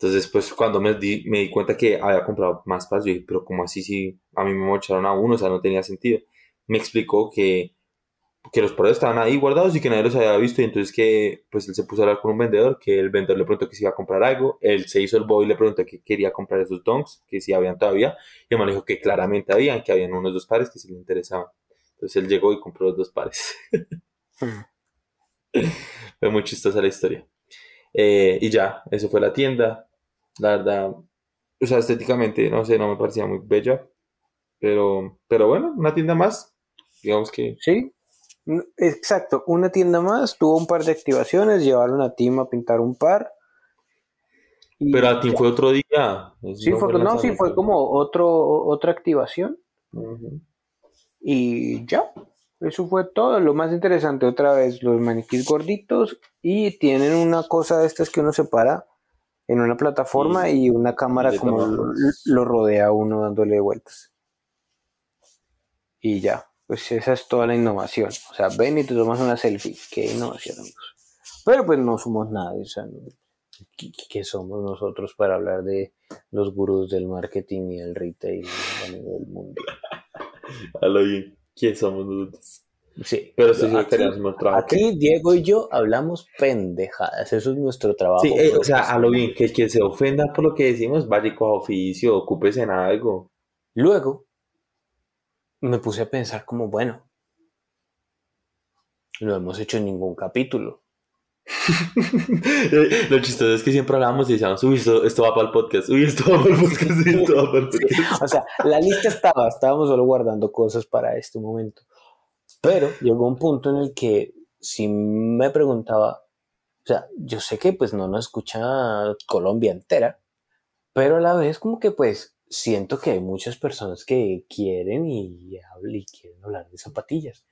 Entonces, pues cuando me di, me di cuenta que había comprado más pares, yo dije, pero ¿cómo así si a mí me mocharon a uno? O sea, no tenía sentido. Me explicó que, que los pares estaban ahí guardados y que nadie los había visto y entonces que pues él se puso a hablar con un vendedor, que el vendedor le preguntó que si iba a comprar algo, él se hizo el boy y le preguntó que quería comprar esos donks, que si habían todavía, y el le dijo que claramente habían, que habían unos dos pares que sí le interesaban. Entonces él llegó y compró los dos pares. [laughs] [laughs] Fue muy chistosa la historia. Eh, y ya, eso fue la tienda. La verdad, o sea, estéticamente, no sé, no me parecía muy bella. Pero, pero bueno, una tienda más. Digamos que Sí, exacto. Una tienda más, tuvo un par de activaciones, llevaron a Tim a pintar un par. y Pero a ti ya. fue otro día. Sí, no fue, no, sí, fue como otro, otra activación. Y ya, eso fue todo. Lo más interesante, otra vez, los maniquís gorditos y tienen una cosa de estas que uno se para en una plataforma Y- y, una cámara como lo, rodea a uno dándole vueltas. Y ya, pues esa es toda la innovación. O sea, ven y te tomas una selfie. Qué innovación, amigos. Pero pues no somos nadie, o sea, ¿qué, qué somos nosotros para hablar de los gurús del marketing y el retail a nivel mundial? A lo bien. ¿Quién somos nosotros? Sí, Pero sí, aquí-. Aquí Diego y yo hablamos pendejadas, eso es nuestro trabajo. Sí, eh, o sea, a lo bien, que, que se ofenda por lo que decimos, vaya coja oficio, ocúpese en algo. Luego me puse a pensar como, bueno, no hemos hecho ningún capítulo. [laughs] lo chistoso es que siempre hablábamos y decíamos, uy, esto, esto va para el podcast, uy, esto va para el podcast, uy, esto va para el [laughs] podcast. O sea, la lista estaba, estábamos solo guardando cosas para este momento. Pero llegó un punto en el que si me preguntaba, o sea, yo sé que pues no nos escucha Colombia entera, pero a la vez como que pues siento que hay muchas personas que quieren y, y quieren hablar de zapatillas.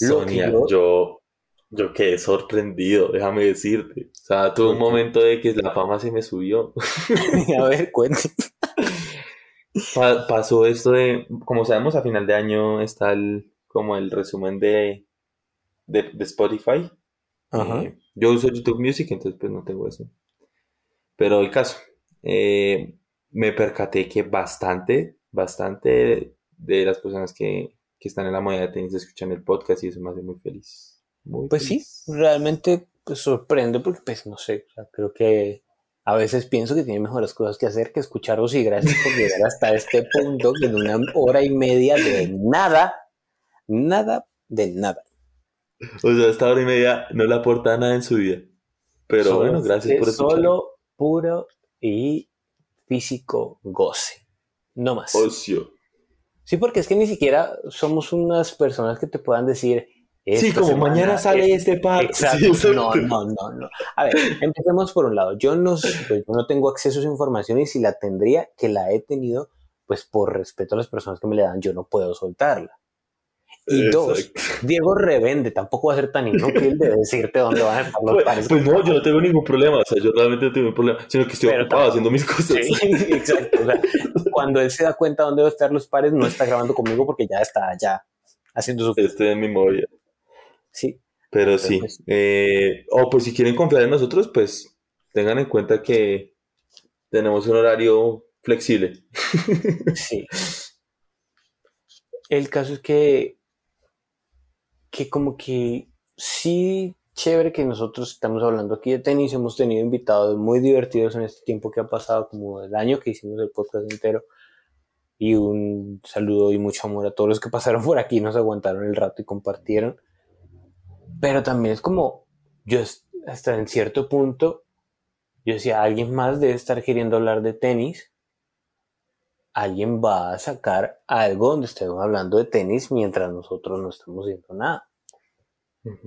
Lo que Sonia, yo- yo, yo quedé sorprendido, déjame decirte. O sea, tuve un momento de que la fama se me subió. [laughs] a ver, cuéntame. Pa- pasó esto de, como sabemos, a final de año está el, como el resumen de, de, de Spotify. Ajá. Eh, yo uso YouTube Music, entonces pues no tengo eso. Pero el caso, eh, me percaté que bastante, bastante de las personas que, que están en la modalidad de tenis escuchan el podcast y eso me hace muy feliz. Muy Pues sí, realmente pues, sorprende porque, pues, no sé, o sea, creo que a veces pienso que tiene mejores cosas que hacer que escucharos y gracias por llegar hasta este punto que en una hora y media de nada, nada de nada. O sea, esta hora y media no le aporta nada en su vida. Pero Solo- bueno, gracias por escuchar. Solo puro y físico goce, no más. Ocio. Sí, porque es que ni siquiera somos unas personas que te puedan decir. Sí, "Esta como semana mañana sale es- este par. Exacto. Sí, exacto. No, no, no, no. A ver, empecemos por un lado. Yo no, pues, yo no tengo acceso a esa información y si la tendría, que la he tenido, pues por respeto a las personas que me le dan, yo no puedo soltarla. Y dos. Diego revende, tampoco va a ser tan inútil de decirte dónde van a estar los Pues, pares. pues no, yo no tengo ningún problema, o sea, yo realmente no tengo ningún problema, sino que estoy Pero ocupado haciendo mis cosas. Sí, exacto. O sea, cuando él se da cuenta dónde van a estar los pares, no está grabando conmigo porque ya está allá haciendo su... Este es mi movida. Sí, Pero sí. pues- eh, o pues si quieren confiar en nosotros, pues tengan en cuenta que tenemos un horario flexible. sí. El caso es que, que como que sí, chévere que nosotros estamos hablando aquí de tenis, hemos tenido invitados muy divertidos en este tiempo que ha pasado, como el año que hicimos el podcast entero. Y un saludo y mucho amor a todos los que [laughs] pasaron por aquí, nos aguantaron el rato y compartieron. Pero también es como, yo hasta en cierto punto, yo decía, alguien más debe estar queriendo hablar de tenis. Alguien va a sacar algo donde estemos hablando de tenis mientras nosotros no estamos haciendo nada.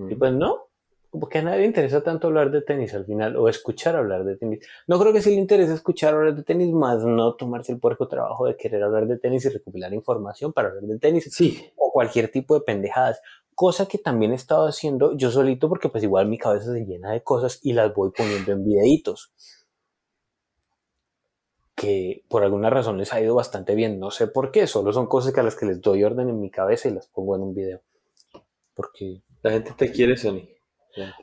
Y pues no, como que a nadie le interesa tanto hablar de tenis al final o escuchar hablar de tenis. No creo que sí le interese escuchar hablar de tenis, más no tomarse el puerco trabajo de querer hablar de tenis y recopilar información para hablar de tenis Sí, o cualquier tipo de pendejadas. Cosa que también he estado haciendo yo solito porque pues igual mi cabeza se llena de cosas y las voy poniendo en videitos. Que por alguna razón les ha ido bastante bien. No sé por qué, solo son cosas que a las que les doy orden en mi cabeza y las pongo en un video. Porque la gente te quiere, Sony.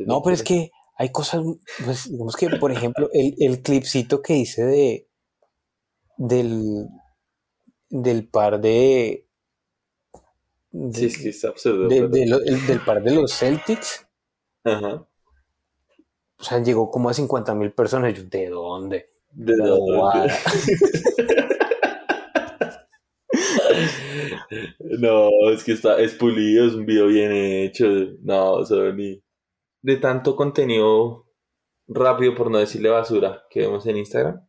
No, pero es que hay cosas, pues, digamos que, por ejemplo, el, el clipcito que hice de del, del par de, de- Sí, que es absurdo. de- pero- de lo- el- del par de los Celtics, Ajá. o sea, llegó como a 50 mil personas. Yo, ¿de dónde? De guara. [laughs] No, es que está, es pulido, es un video bien hecho. No, Sony. De tanto contenido rápido, por no decirle basura, que vemos en Instagram,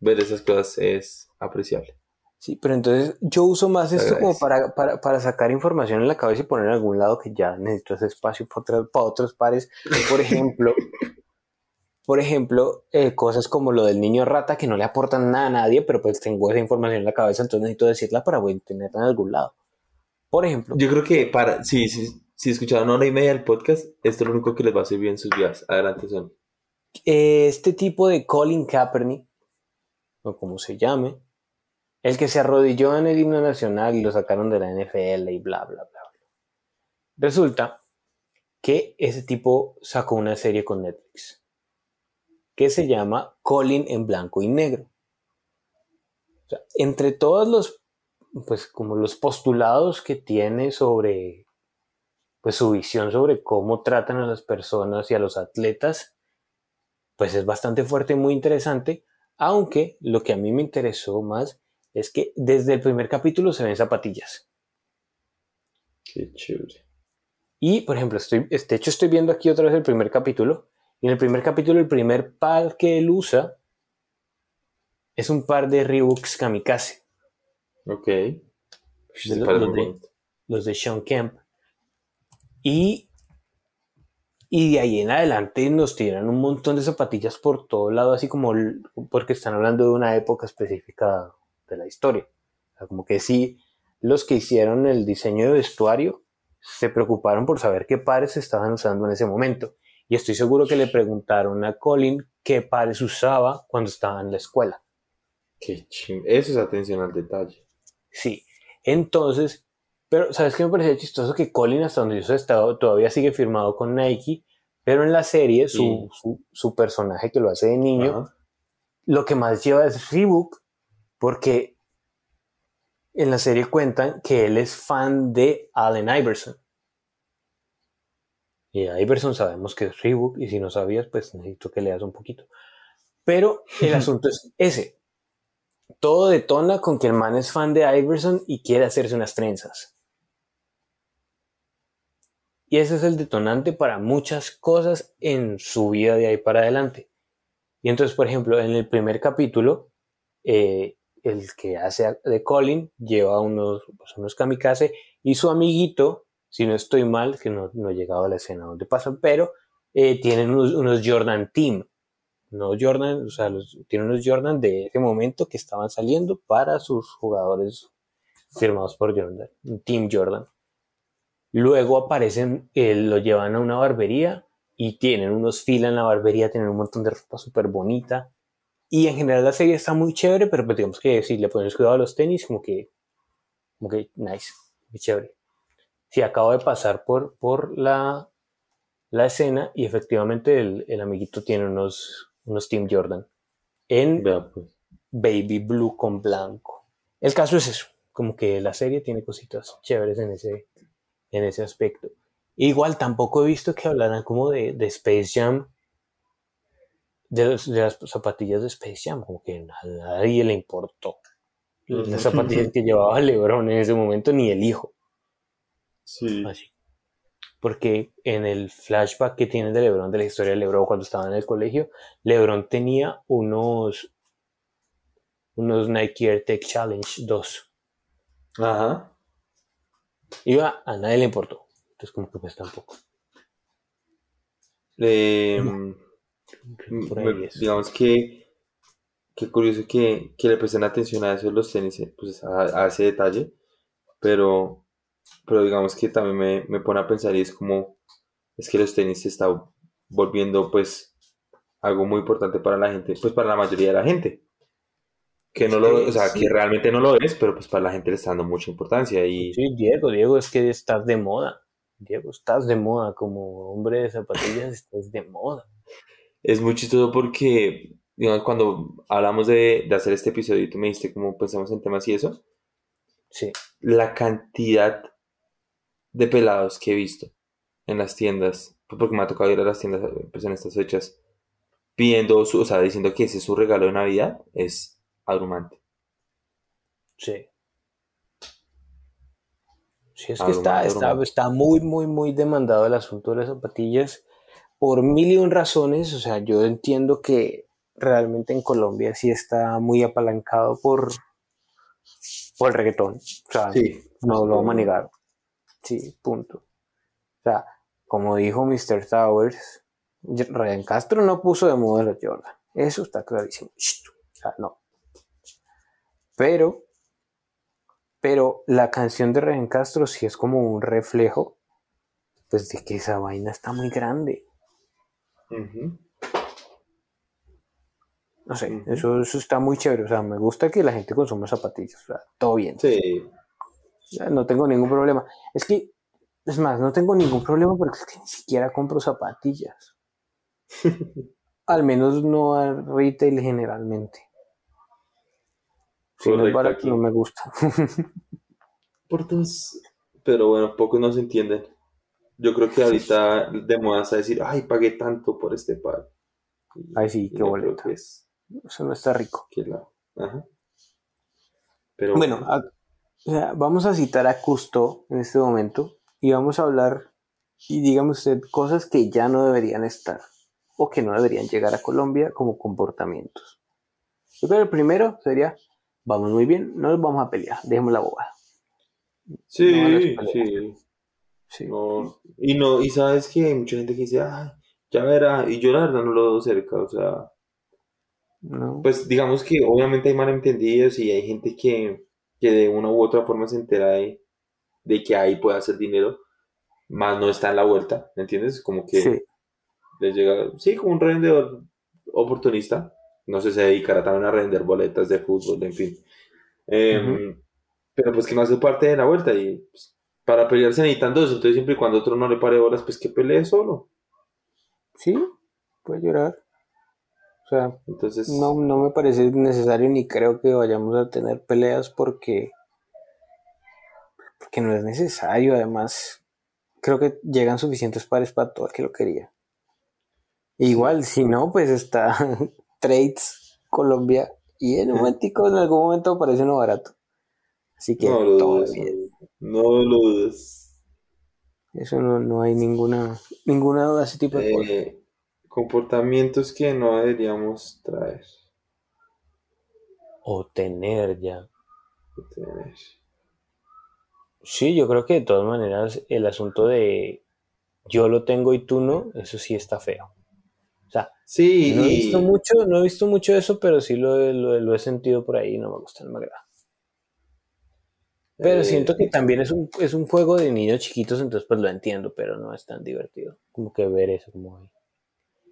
ver esas cosas es apreciable. Sí, pero entonces yo uso más esto como para, para, para sacar información en la cabeza y poner en algún lado que ya necesito ese espacio para, para otros pares. Por ejemplo, por ejemplo, eh, cosas como lo del niño rata que no le aportan nada a nadie, pero pues tengo esa información en la cabeza, entonces necesito decirla para a tenerla en algún lado. Por ejemplo, Yo creo que para, sí, sí, si escucharon una hora y media del podcast, esto es lo único que les va a servir en sus días. Adelante, Sony. eh, este tipo de Colin Kaepernick, o como se llame, el que se arrodilló en el himno nacional y lo sacaron de la NFL y bla, bla, bla. bla. Resulta que ese tipo sacó una serie con Netflix que se llama Colin en blanco y negro. O sea, entre todos los, pues como los postulados que tiene sobre, pues su visión sobre cómo tratan a las personas y a los atletas, pues es bastante fuerte y muy interesante, aunque lo que a mí me interesó más es que desde el primer capítulo se ven zapatillas. Qué chévere. Y, por ejemplo, estoy, de hecho estoy viendo aquí otra vez el primer capítulo, y en el primer capítulo el primer par que él usa es un par de Reeboks Kamikaze, Ok. De de- bonito. los de Sean Kemp. Y, y de ahí en adelante nos tiran un montón de zapatillas por todo lado, así como el- porque están hablando de una época específica de la historia. O sea, como que sí, los que hicieron el diseño de vestuario se preocuparon por saber qué pares estaban usando en ese momento. Y estoy seguro que le preguntaron a Colin qué pares usaba cuando estaba en la escuela. Qué ching. Eso es atención al detalle. Sí. Entonces, pero ¿sabes qué me parecía chistoso? Que Colin, hasta donde yo sé, estaba- todavía sigue firmado con Nike, pero en la serie su, Sí. su, su personaje que lo hace de niño, Ajá. lo que más lleva es Reebok, porque en la serie cuentan que él es fan de Allen Iverson. Y Iverson sabemos que es Reebok, y si no sabías, pues necesito que leas un poquito. Pero el asunto es ese. Todo detona con que el man es fan de Iverson y quiere hacerse unas trenzas. Y ese es el detonante para muchas cosas en su vida de ahí para adelante. Y entonces, por ejemplo, en el primer capítulo, eh, el que hace de Colin lleva unos, pues, unos kamikaze y su amiguito, si no estoy mal, que no, no he llegado a la escena donde pasan, pero eh, tienen unos, unos Jordan Team. No Jordan, o sea, tienen unos Jordan de ese momento que estaban saliendo para sus jugadores firmados por Jordan, Team Jordan. Luego aparecen, eh, lo llevan a una barbería y tienen unos filas en la barbería, tienen un montón de ropa súper bonita. Y en general la serie está muy chévere, pero pues digamos que si le pones cuidado a los tenis, como que, como que nice, muy chévere. Sí, acabo de pasar por, por la, la escena y efectivamente el, el amiguito tiene unos, unos Team Jordan en Vea, pues. baby blue con blanco. El caso es eso, como que la serie tiene cositas chéveres en ese, en ese aspecto. Igual tampoco he visto que hablaran como de, de Space Jam, de, los- de las zapatillas de Space Jam, como que a nadie le importó. Las zapatillas que llevaba LeBron en ese momento, ni el hijo. Sí. Así. Porque en el flashback que tienen de LeBron, de la historia de LeBron cuando estaba en el colegio, LeBron tenía unos, unos Nike Air Tech Challenge 2. Ajá. Iba, a nadie le importó. Entonces, como que pues tampoco. Eh, digamos que qué curioso que, que le presten atención a eso los tenis, eh, pues a, a ese detalle, pero, pero digamos que también me, me pone a pensar y es como, es que los tenis se está volviendo pues algo muy importante para la gente, pues para la mayoría de la gente. Que no lo, o sea, Sí. que realmente no lo es, pero pues para la gente le está dando mucha importancia y Sí, Diego, Diego, es que estás de moda. Diego, estás de moda como hombre de zapatillas, estás de moda. Es muy chistoso porque, digamos, cuando hablamos de, de hacer este episodio y tú me dijiste cómo pensamos en temas y eso, Sí, la cantidad de pelados que he visto en las tiendas, porque me ha tocado ir a las tiendas pues, en estas fechas, pidiendo, su, o sea, diciendo que ese es su regalo de Navidad, es abrumante. sí. Sí, es que está, Abrumante, está, está muy, muy, muy demandado el asunto de las zapatillas por mil y un razones. O sea, yo entiendo que realmente en Colombia sí está muy apalancado por, por el reggaetón. O sea, Sí. no lo vamos a negar. Sí, punto. O sea, como dijo Mr. Towers, Ryan Castro no puso de moda la Jordan. Eso está clarísimo. O sea, no. Pero, pero la canción de Ryan Castro sí es como un reflejo, pues de que esa vaina está muy grande. No sé, eso, eso está muy chévere. O sea, me gusta que la gente consuma zapatillas. O sea, todo bien. Sí. No tengo ningún problema. Es que, es más, no tengo ningún problema porque es que ni siquiera compro zapatillas. [laughs] Al menos no al retail generalmente. Si no es barato, aquí. no me gusta. [laughs] Por dos. Pero bueno, pocos no se entienden. Yo creo que ahorita de moda está decir, ay, pagué tanto por este par. Ay, sí, qué boleta. Eso no está rico. que la- Ajá. Pero Bueno, a- o sea, vamos a citar a Custo en este momento y vamos a hablar, y dígame usted, cosas que ya no deberían estar o que no deberían llegar a Colombia como comportamientos. Yo creo que el primero sería, vamos muy bien, no nos vamos a pelear, dejemos la boba. sí, no, sí. Sí. No, y no, y sabes que hay mucha gente que dice, ay, ya verá, y yo la verdad no lo veo cerca, o sea, No. pues digamos que obviamente hay malentendidos y hay gente que, que de una u otra forma se entera de, de que ahí puede hacer dinero, más no está en la vuelta, ¿me entiendes? Como que sí. les llega, sí, como un revendedor oportunista, no sé, se dedicará también a revender boletas de fútbol, en fin. Em, Pero pues que no hace parte de la vuelta y pues, para pelearse necesitan dos, entonces siempre y cuando otro no le pare bolas, pues que pelee solo. Sí, puede llorar. O sea, Entonces, no, no me parece necesario ni creo que vayamos a tener peleas porque, porque no es necesario. Además, creo que llegan suficientes pares para todo el que lo quería. Igual, si no, pues está [laughs] Trades Colombia y en un momentico, en algún momento aparece uno barato. Así que no lo todo dudes, bien. no lo dudes. Eso no, no hay ninguna, ninguna duda ese tipo de cosas. Comportamientos que no deberíamos traer. O tener ya. tener. Sí, yo creo que de todas maneras el asunto de yo lo tengo y tú no, eso sí está feo. O sea, Sí, no he visto mucho, no he visto mucho eso, pero sí lo, he- lo, he- lo he sentido por ahí y no me gusta, no me agrada. Pero Eh, siento que también es un, es un juego de niños chiquitos, entonces pues lo entiendo, pero no es tan divertido. Como que ver eso como ahí.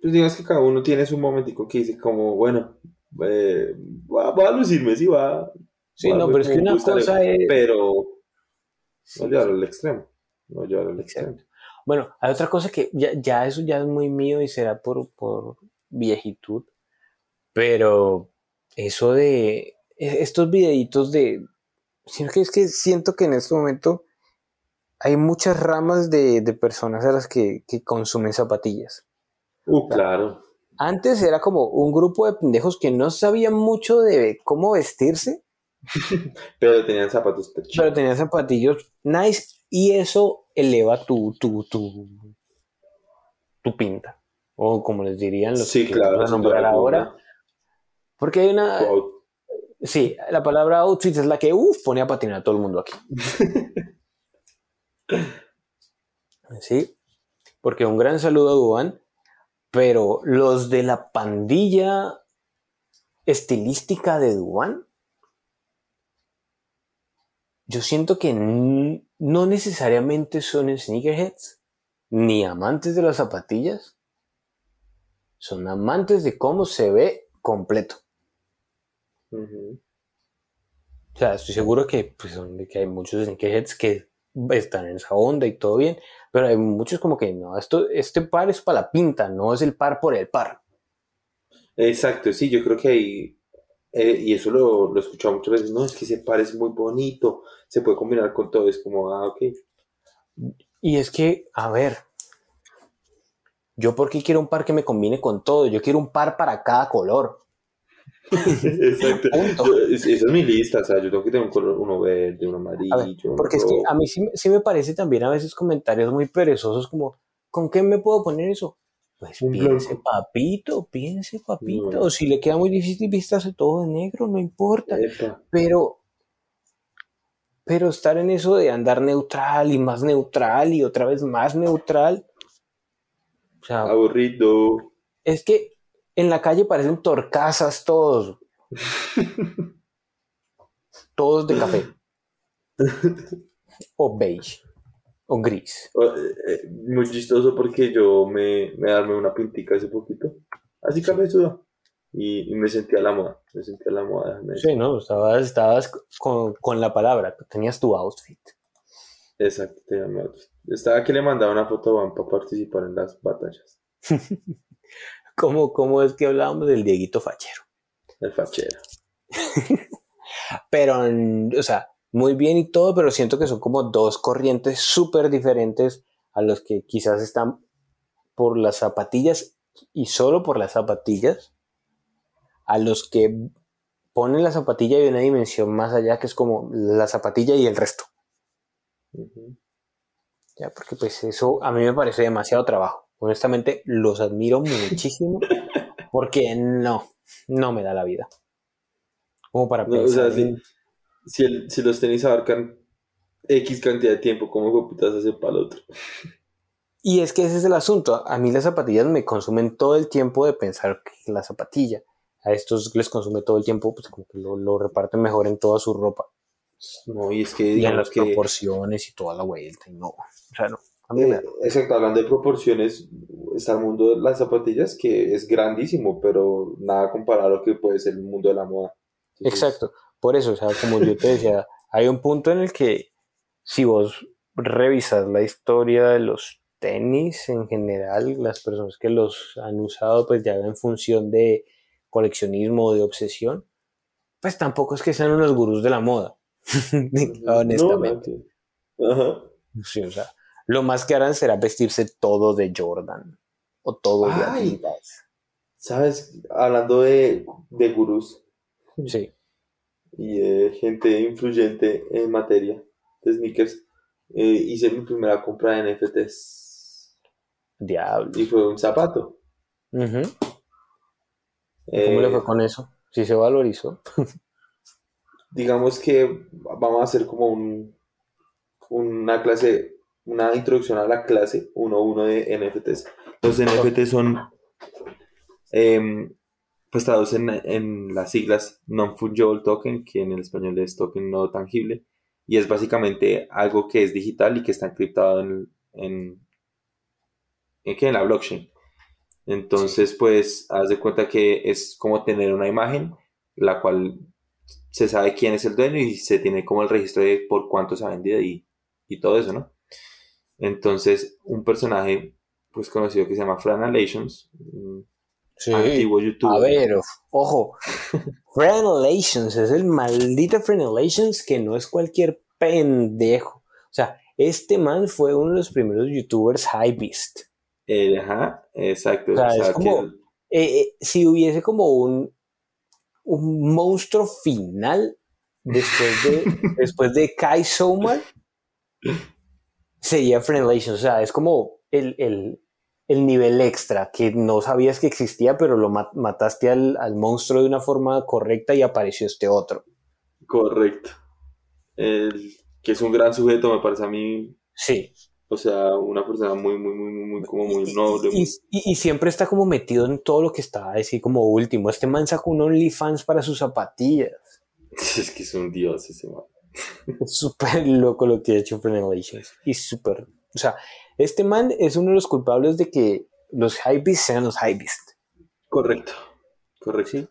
Pues digamos que cada uno tiene su momentico que dice como, bueno, eh, va, va a lucirme, sí, va. Sí, va no, pero es que una cosa es... Pero no llevarlo al extremo. No llevarlo al extremo. Bueno, hay otra cosa que ya, ya eso ya es muy mío y será por, por viejitud, pero eso de e- estos videitos de... Sino que es que siento que en este momento hay muchas ramas de, de personas a las que, que consumen zapatillas. Uh, claro. Antes era como un grupo de pendejos que no sabían mucho de cómo vestirse, [laughs] Pero tenían zapatos pero chidos. tenían zapatillos nice y eso eleva tu, tu, tu, tu pinta. O como les dirían los Sí, que claro. vamos a nombrar ahora. Porque hay una. Wow. Sí, la palabra outfit es la que uf, pone a patinar a todo el mundo aquí. [laughs] sí. Porque un gran saludo a Duan. Pero los de la pandilla estilística de Duan. Yo siento que no necesariamente son sneakerheads ni amantes de las zapatillas. Son amantes de cómo se ve completo. O sea, estoy seguro que, pues, que hay muchos sneakerheads que están en esa onda y todo bien, pero hay muchos como que no, esto, este par es para la pinta, no es el par por el par. Exacto, sí, yo creo que ahí, eh, y eso lo, lo he escuchado muchas veces, no, es que ese par es muy bonito, se puede combinar con todo, es como, ah, ok. Y es que, a ver, yo por qué quiero un par que me combine con todo, yo quiero un par para cada color. Exacto. Punto. Yo- es- esa es mi lista, o sea, yo tengo que tener un color, uno verde, uno amarillo, A ver, uno Porque es que rojo. a mí sí, me- sí me parece también a veces comentarios muy perezosos como, ¿con qué me puedo poner eso? Pues Un piense, blanco. papito, piense, papito. No. Si le queda muy difícil, vístase todo de negro, no importa. Epa. Pero, pero estar en eso de andar neutral y más neutral y otra vez más neutral. O sea, Aburrido. es que en la calle parecen torcasas todos. todos de café. o beige. O gris. Eh, eh, Muy chistoso porque yo me, me armé una pintica hace poquito, así cabezuda, y, y me sentí a la moda, me sentí a la moda. Sí, ¿no? Estabas, estabas con, con la palabra, tenías tu outfit. Exacto, tenía mi outfit. Estaba que le mandaba una foto a Juan para participar en las batallas, [laughs] ¿Cómo, cómo es que hablábamos del Dieguito Fachero? el fachero. [laughs] Pero, o sea, muy bien y todo, pero siento que son como dos corrientes súper diferentes a los que quizás están por las zapatillas y solo por las zapatillas, a los que ponen la zapatilla y una dimensión más allá que es como la zapatilla y el resto. Ya, porque pues eso a mí me parece demasiado trabajo. Honestamente, los admiro muchísimo [laughs] porque no, no me da la vida. Como para No, o sea, pensar si, el- si los tenis abarcan X cantidad de tiempo, ¿cómo putas hace para el otro? Y es que ese es el asunto. A mí las zapatillas me consumen todo el tiempo de pensar que la zapatilla. A estos les consume todo el tiempo, pues como que lo, lo reparten mejor en toda su ropa. No, y es que Y en las que... proporciones y toda la vuelta. Y no. O sea, no. Eh, exacto, hablando de proporciones, está el mundo de las zapatillas que es grandísimo, pero nada comparado a lo que puede ser el mundo de la moda. Entonces, Exacto. Por eso, o sea, como yo te decía, [laughs] hay un punto en el que si vos revisas la historia de los tenis en general, las personas que los han usado, pues ya en función de coleccionismo o de obsesión, pues tampoco es que sean unos gurús de la moda. [laughs] Honestamente. No, Ajá. Sí, o sea, lo más que harán será vestirse todo de Jordan o todo de Ay. Adidas. ¿Sabes? Hablando de, de gurús Sí. y de gente influyente en materia de sneakers, eh, hice mi primera compra de NFTs Diablo. y fue un zapato. Eh, ¿Cómo le fue con eso? Sí se valorizó. digamos que vamos a hacer como un, una clase, una introducción a la clase 1.1 de NFTs. Los NFTs son, em, pues traducen en las siglas Non-Fungible Token, que en el español es token no tangible, y es básicamente algo que es digital y que está encriptado en, en, en, ¿qué? en la blockchain. Entonces, pues, haz de cuenta que es como tener una imagen, la cual se sabe quién es el dueño y se tiene como el registro de por cuánto se ha vendido y, y todo eso, ¿no? Entonces, un personaje, pues, conocido que se llama Franalations, Sí. antiguo youtuber. A ver, ojo, [laughs] Frenelations es el maldito Frenelations que no es cualquier pendejo. O sea, este man fue uno de los primeros youtubers high beast. Eh, ajá, exacto. O sea, es como, eh, eh, si hubiese como un, un monstruo final después de, [laughs] después de Kai Somar, sería Frenelations. O sea, es como el, el el nivel extra que no sabías que existía, pero lo mataste al, monstruo de una forma correcta y apareció este otro. Correcto. El, que es un gran sujeto, me parece a mí. Sí. O sea, una persona muy, muy, muy, muy, como muy noble. Y, siempre está como metido en todo lo que está así como último. Este man sacó un OnlyFans para sus zapatillas. [laughs] Es que es un dios ese man. [laughs] Súper loco lo que ha hecho Frenelations. Y súper. O sea, este man es uno de los culpables de que los hypebeast sean los hypebeast. Correcto, correcto.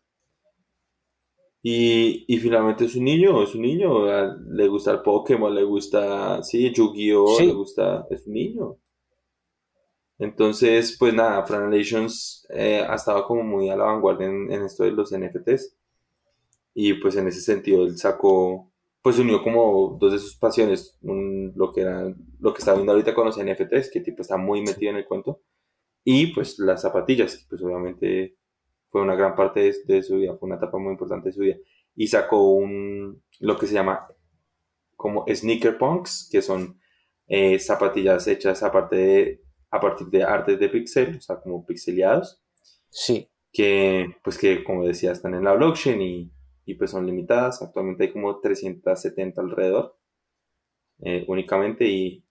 Y, y, finalmente es un niño, es un niño, le gusta el Pokémon, le gusta, sí, Yu-Gi-Oh, le gusta, es un niño. Entonces, pues nada, Franalations eh, ha estado como muy a la vanguardia en, en, esto de los NFTs. Y pues en ese sentido él sacó pues unió como dos de sus pasiones, lo que era lo que está viendo ahorita con los NFTs, que tipo está muy metido en el cuento, y pues las zapatillas, que pues obviamente fue una gran parte de, su vida, fue una etapa muy importante de su vida, y sacó un, lo que se llama como sneaker punks, que son eh, zapatillas hechas aparte de, a partir de artes de pixel, o sea, como pixeleados. Sí. Que, pues que, como decía, están en la blockchain y y pues son limitadas. Actualmente hay como 370 alrededor eh, únicamente y,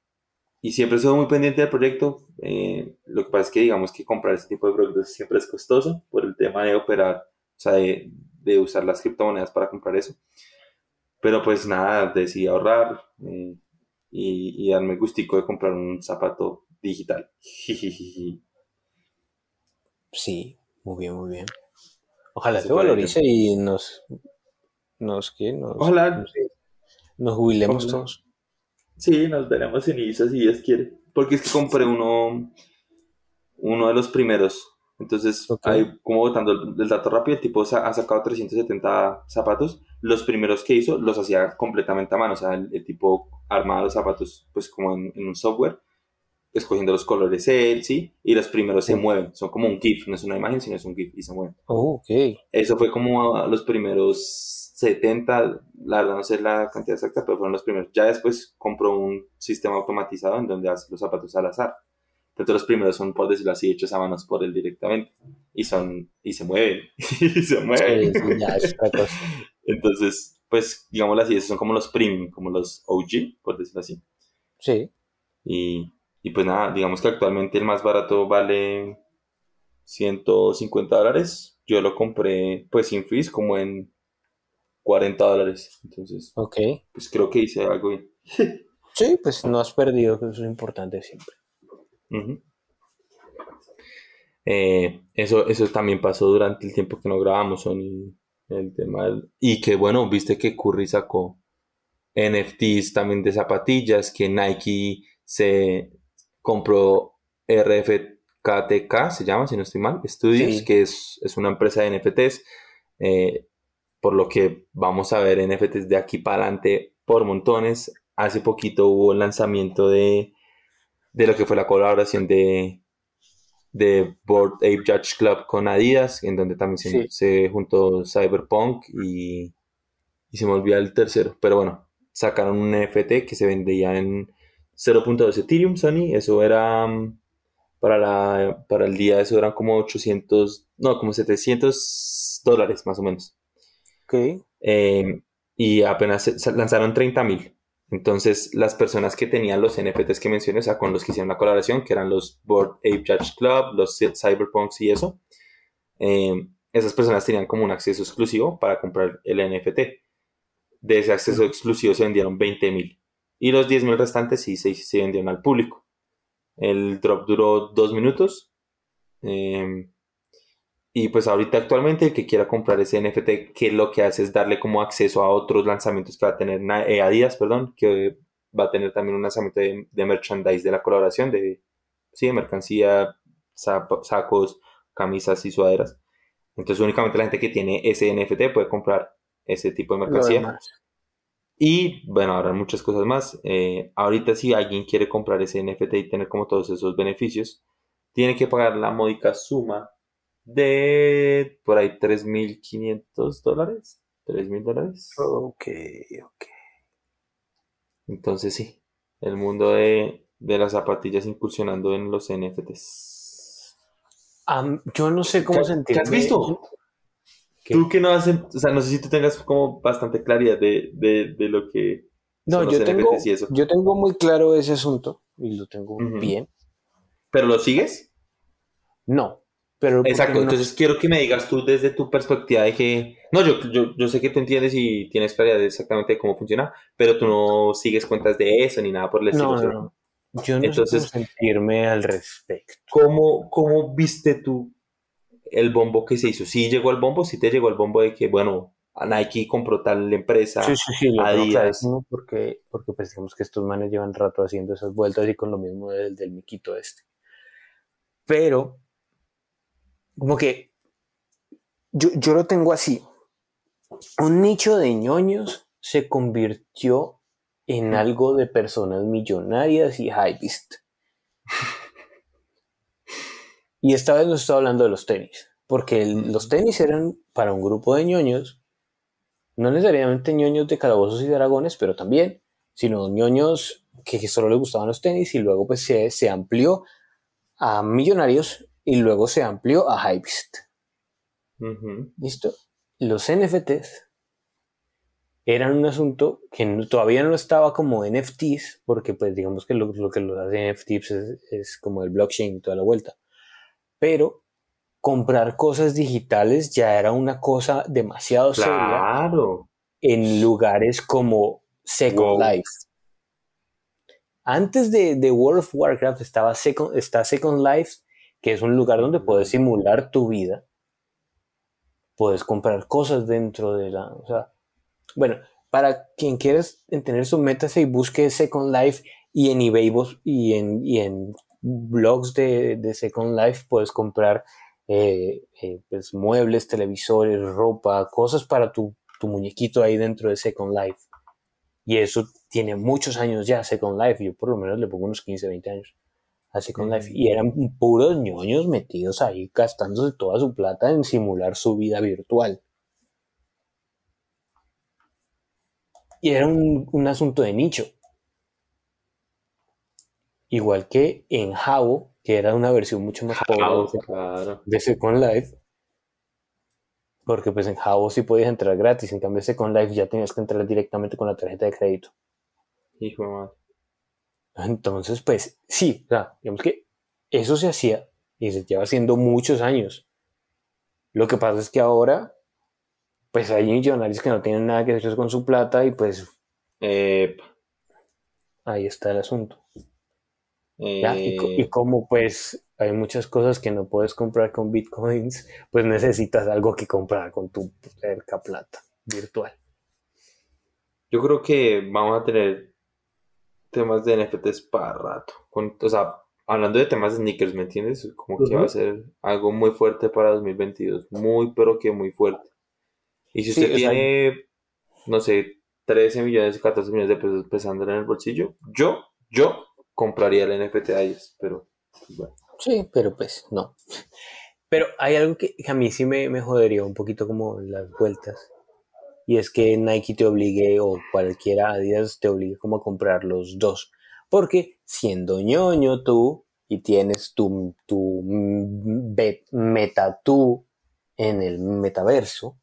y siempre sido muy pendiente del proyecto. Eh, lo que pasa es que digamos que comprar este tipo de productos siempre es costoso por el tema de operar, o sea, de, de usar las criptomonedas para comprar eso. Pero pues nada, decidí ahorrar eh, y, y, darme el gustico de comprar un zapato digital. [laughs] Sí, muy bien, muy bien. Ojalá se valorice y nos, nos, ¿qué? Nos, Ojalá. Nos, jubilemos todos. Sí, nos veremos en ISA si Dios quiere. Porque es que compré uno, uno de los primeros. Entonces, hay, como votando el, dato rápido, el tipo ha sacado 370 zapatos. Los primeros que hizo los hacía completamente a mano. O sea, el, tipo armaba los zapatos pues como en, en un software escogiendo los colores él, ¿sí? Y los primeros se mueven, son como un GIF, no es una imagen, sino es un GIF y se mueven. Oh, ok. Eso fue como los primeros 70, la verdad no sé la cantidad exacta, pero fueron los primeros. Ya después compró un sistema automatizado en donde hace los zapatos al azar. Entonces los primeros son, por decirlo así, hechos a manos por él directamente. Y son, y se mueven, [laughs] y se mueven. [laughs] Entonces, pues, digámoslo así, esos son como los premium, como los OG, por decirlo así. Sí. Y, y pues nada, digamos que actualmente el más barato vale 150 dólares. Yo lo compré pues sin fees como en 40 dólares. Entonces, ok. Pues creo que hice algo bien. [laughs] sí, pues no has perdido, que eso es importante siempre. Eh, eso, eso también pasó durante el tiempo que no grabamos, Sony. El tema Y que bueno, viste que Curry sacó NFTs también de zapatillas, que Nike se, compró RFKTK, se llama, si no estoy mal, Studios, que es, una empresa de NFTs, eh, por lo que vamos a ver NFTs de aquí para adelante por montones. Hace poquito hubo el lanzamiento de, de lo que fue la colaboración de, de Board Ape Judge Club con Adidas, en donde también se, juntó Cyberpunk y, y se me olvidó el tercero. Pero bueno, sacaron un NFT que se vendía en 0.2 Ethereum, Sony, eso era mm, para, la, para el día, eso eran como 800, no, como 700 dólares más o menos. Ok. Em, y apenas lanzaron 30 mil. Entonces, las personas que tenían los NFTs que mencioné, o sea, con los que hicieron la colaboración, que eran los Board Ape Judge Club, los Cyberpunks y eso, em, esas personas tenían como un acceso exclusivo para comprar el NFT de ese acceso exclusivo se vendieron 20.000 y los 10.000 restantes sí se, se vendieron al público. El drop duró dos minutos. eh, y pues ahorita actualmente el que quiera comprar ese NFT, que lo que hace es darle como acceso a otros lanzamientos que va a tener eh, Adidas, perdón, que va a tener también un lanzamiento de, de merchandise de la colaboración, de, sí, de mercancía, sacos, camisas y sudaderas. Entonces únicamente la gente que tiene ese NFT puede comprar ese tipo de mercancía. Y bueno, habrá muchas cosas más. Eh, ahorita si alguien quiere comprar ese NFT y tener como todos esos beneficios, tiene que pagar la módica suma de por ahí 3.500 dólares. 3.000 dólares. Ok, ok. Entonces sí, el mundo de, de las zapatillas incursionando en los NFTs. Yo no sé cómo ¿Qué- sentirme. qué has visto? Tú que no haces, o sea, no sé si tú tengas como bastante claridad de, de, de lo que No, yo tengo, eso. yo tengo muy claro ese asunto y lo tengo bien. ¿Pero lo sigues? No, pero ¿por Exacto, no? entonces quiero que me digas tú desde tu perspectiva de que, no, yo, yo, yo sé que tú entiendes y tienes claridad de exactamente de cómo funciona, pero tú no sigues cuentas de eso ni nada por el estilo. no, no, ¿cierto? no. Yo no Entonces- sentirme al respecto. ¿Cómo, cómo viste tú el bombo que se hizo? ¿Sí llegó el bombo? ¿Sí te llegó el bombo de que, bueno, a Nike compró tal empresa? Sí, sí, sí, Adidas. porque, porque digamos que estos manes llevan rato haciendo esas vueltas y con lo mismo del, del miquito este. Pero, como que yo, yo lo tengo así. Un nicho de ñoños se convirtió en algo de personas millonarias y hypeist. Y esta vez no estoy hablando de los tenis, porque el- los tenis eran para un grupo de ñoños no necesariamente ñoños de calabozos y dragones, pero también, sino ñoños que, que solo les gustaban los tenis y luego pues se, se amplió a millonarios y luego se amplió a hypebeast. Ujú. ¿Listo? Los NFTs eran un asunto que no- todavía no estaba como NFTs, porque pues digamos que lo, lo que lo hace NFTs es, es como el blockchain y toda la vuelta. Pero comprar cosas digitales ya era una cosa demasiado seria Claro. en lugares como Second Wow. Life. Antes de, de World of Warcraft estaba Second, está Second Life, que es un lugar donde puedes simular tu vida. Puedes comprar cosas dentro de la... O sea, bueno, para quien quiera entender eso, métase y busque Second Life y en eBay y en, y en blogs de, de Second Life puedes comprar eh, eh, pues, muebles, televisores, ropa, cosas para tu, tu muñequito ahí dentro de Second Life. Y eso tiene muchos años ya, Second Life. Yo por lo menos le pongo unos 15, 20 años a Second Life. Y eran puros ñoños metidos ahí, gastándose toda su plata en simular su vida virtual. Y era un, un asunto de nicho. Igual que en Jabo, que era una versión mucho más pobre de Second- Claro. de Second Life. Porque pues en Jabo sí podías entrar gratis, en cambio Second Life ya tenías que entrar directamente con la tarjeta de crédito. Hijo de madre. Entonces, pues sí, o sea, digamos que eso se hacía y se lleva haciendo muchos años. Lo que pasa es que ahora, pues hay millonarios que no tienen nada que hacer con su plata y pues Eh, ahí está el asunto. ¿Ya? Y, eh, y como pues hay muchas cosas que no puedes comprar con bitcoins, pues necesitas algo que comprar con tu cerca plata virtual. yo creo que vamos a tener temas de NFTs para rato. Con, o sea, hablando de temas de sneakers, ¿me entiendes? Como que va a ser algo muy fuerte para 2022. Muy, pero que muy fuerte. Y si Sí, usted sea- tiene, no sé, 13 millones, 14 millones de pesos pesando en el bolsillo, yo, yo compraría el NFT a ellos. Pero, pues, bueno. Sí, pero pues no. Pero hay algo que a mí sí me, me jodería un poquito como las vueltas. Y es que Nike te obligue, o cualquiera Adidas te obligue como a comprar los dos. Porque siendo ñoño tú y tienes tu, tu meta tú en el metaverso,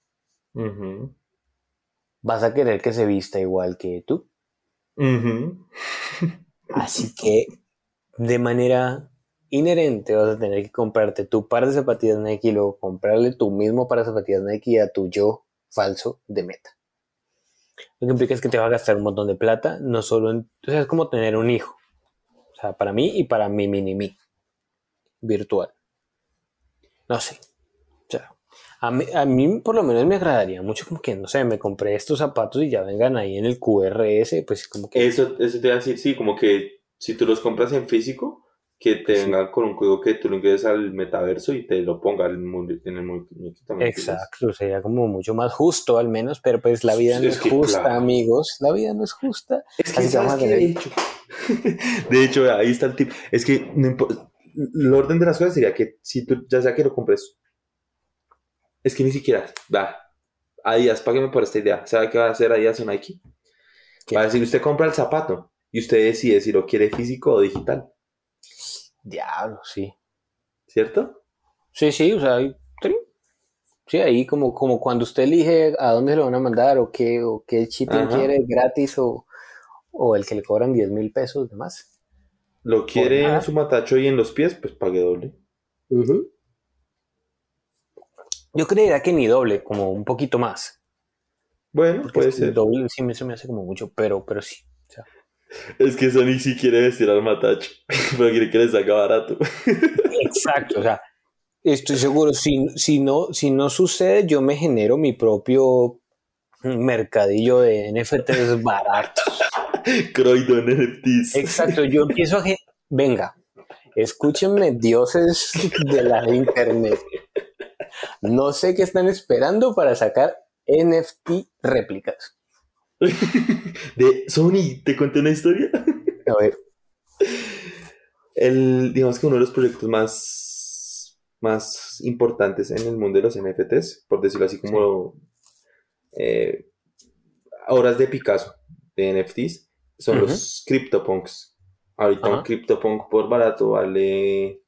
vas a querer que se vista igual que tú. Ujú. [laughs] Así que de manera inherente vas a tener que comprarte tu par de zapatillas Nike y luego comprarle tu mismo par de zapatillas Nike a tu yo falso de meta. Lo que implica es que te va a gastar un montón de plata, no solo en... O sea, es como tener un hijo. O sea, para mí y para mi mini mí. Virtual. No sé. A mí, a mí por lo menos me agradaría mucho como que, no sé, me compré estos zapatos y ya vengan ahí en el QRS, pues como que... Eso, eso te iba a decir, sí, como que si tú los compras en físico, que te venga con un código que tú lo ingreses al metaverso y te lo ponga en el muñequito. Exacto, sería como mucho más justo al menos, pero pues la vida no es, justa, amigos. La vida no es justa. Es que, ¿sabes que de hecho, [laughs] de hecho, ahí está el tip. Es que el orden de las cosas sería que si tú ya sea que lo compres, es que ni siquiera, va, Adidas, págueme por esta idea. ¿Sabe qué va a hacer Adidas o Nike? Va a decir, usted compra el zapato y usted decide si lo quiere físico o digital. Diablo, sí. ¿Cierto? Sí, sí, o sea, sí, ahí como, como cuando usted elige a dónde lo van a mandar o qué, o qué shipping quiere gratis o, el que le cobran 10 mil pesos de más. Lo quiere en su matacho y en los pies, pues pague doble. Yo creería que ni doble, como un poquito más. Bueno, puede ser. Doble sí me, me hace como mucho, pero, pero sí. Es que Sony sí quiere vestir al matacho, [laughs] pero quiere que le salga barato. Exacto, o sea, [laughs] estoy seguro, si, si, no, si no sucede, yo me genero mi propio mercadillo de NFTs baratos. Croydon NFTs. Exacto, yo empiezo a... Venga, escúchenme, dioses de la [laughs] internet. No sé qué están esperando para sacar NFT réplicas. [laughs] de Sony, ¿te conté una historia? A ver. El, digamos que uno de los proyectos más, más importantes en el mundo de los NFTs, por decirlo así como eh, horas de Picasso de NFTs, son los CryptoPunks. Ahorita un CryptoPunk por barato vale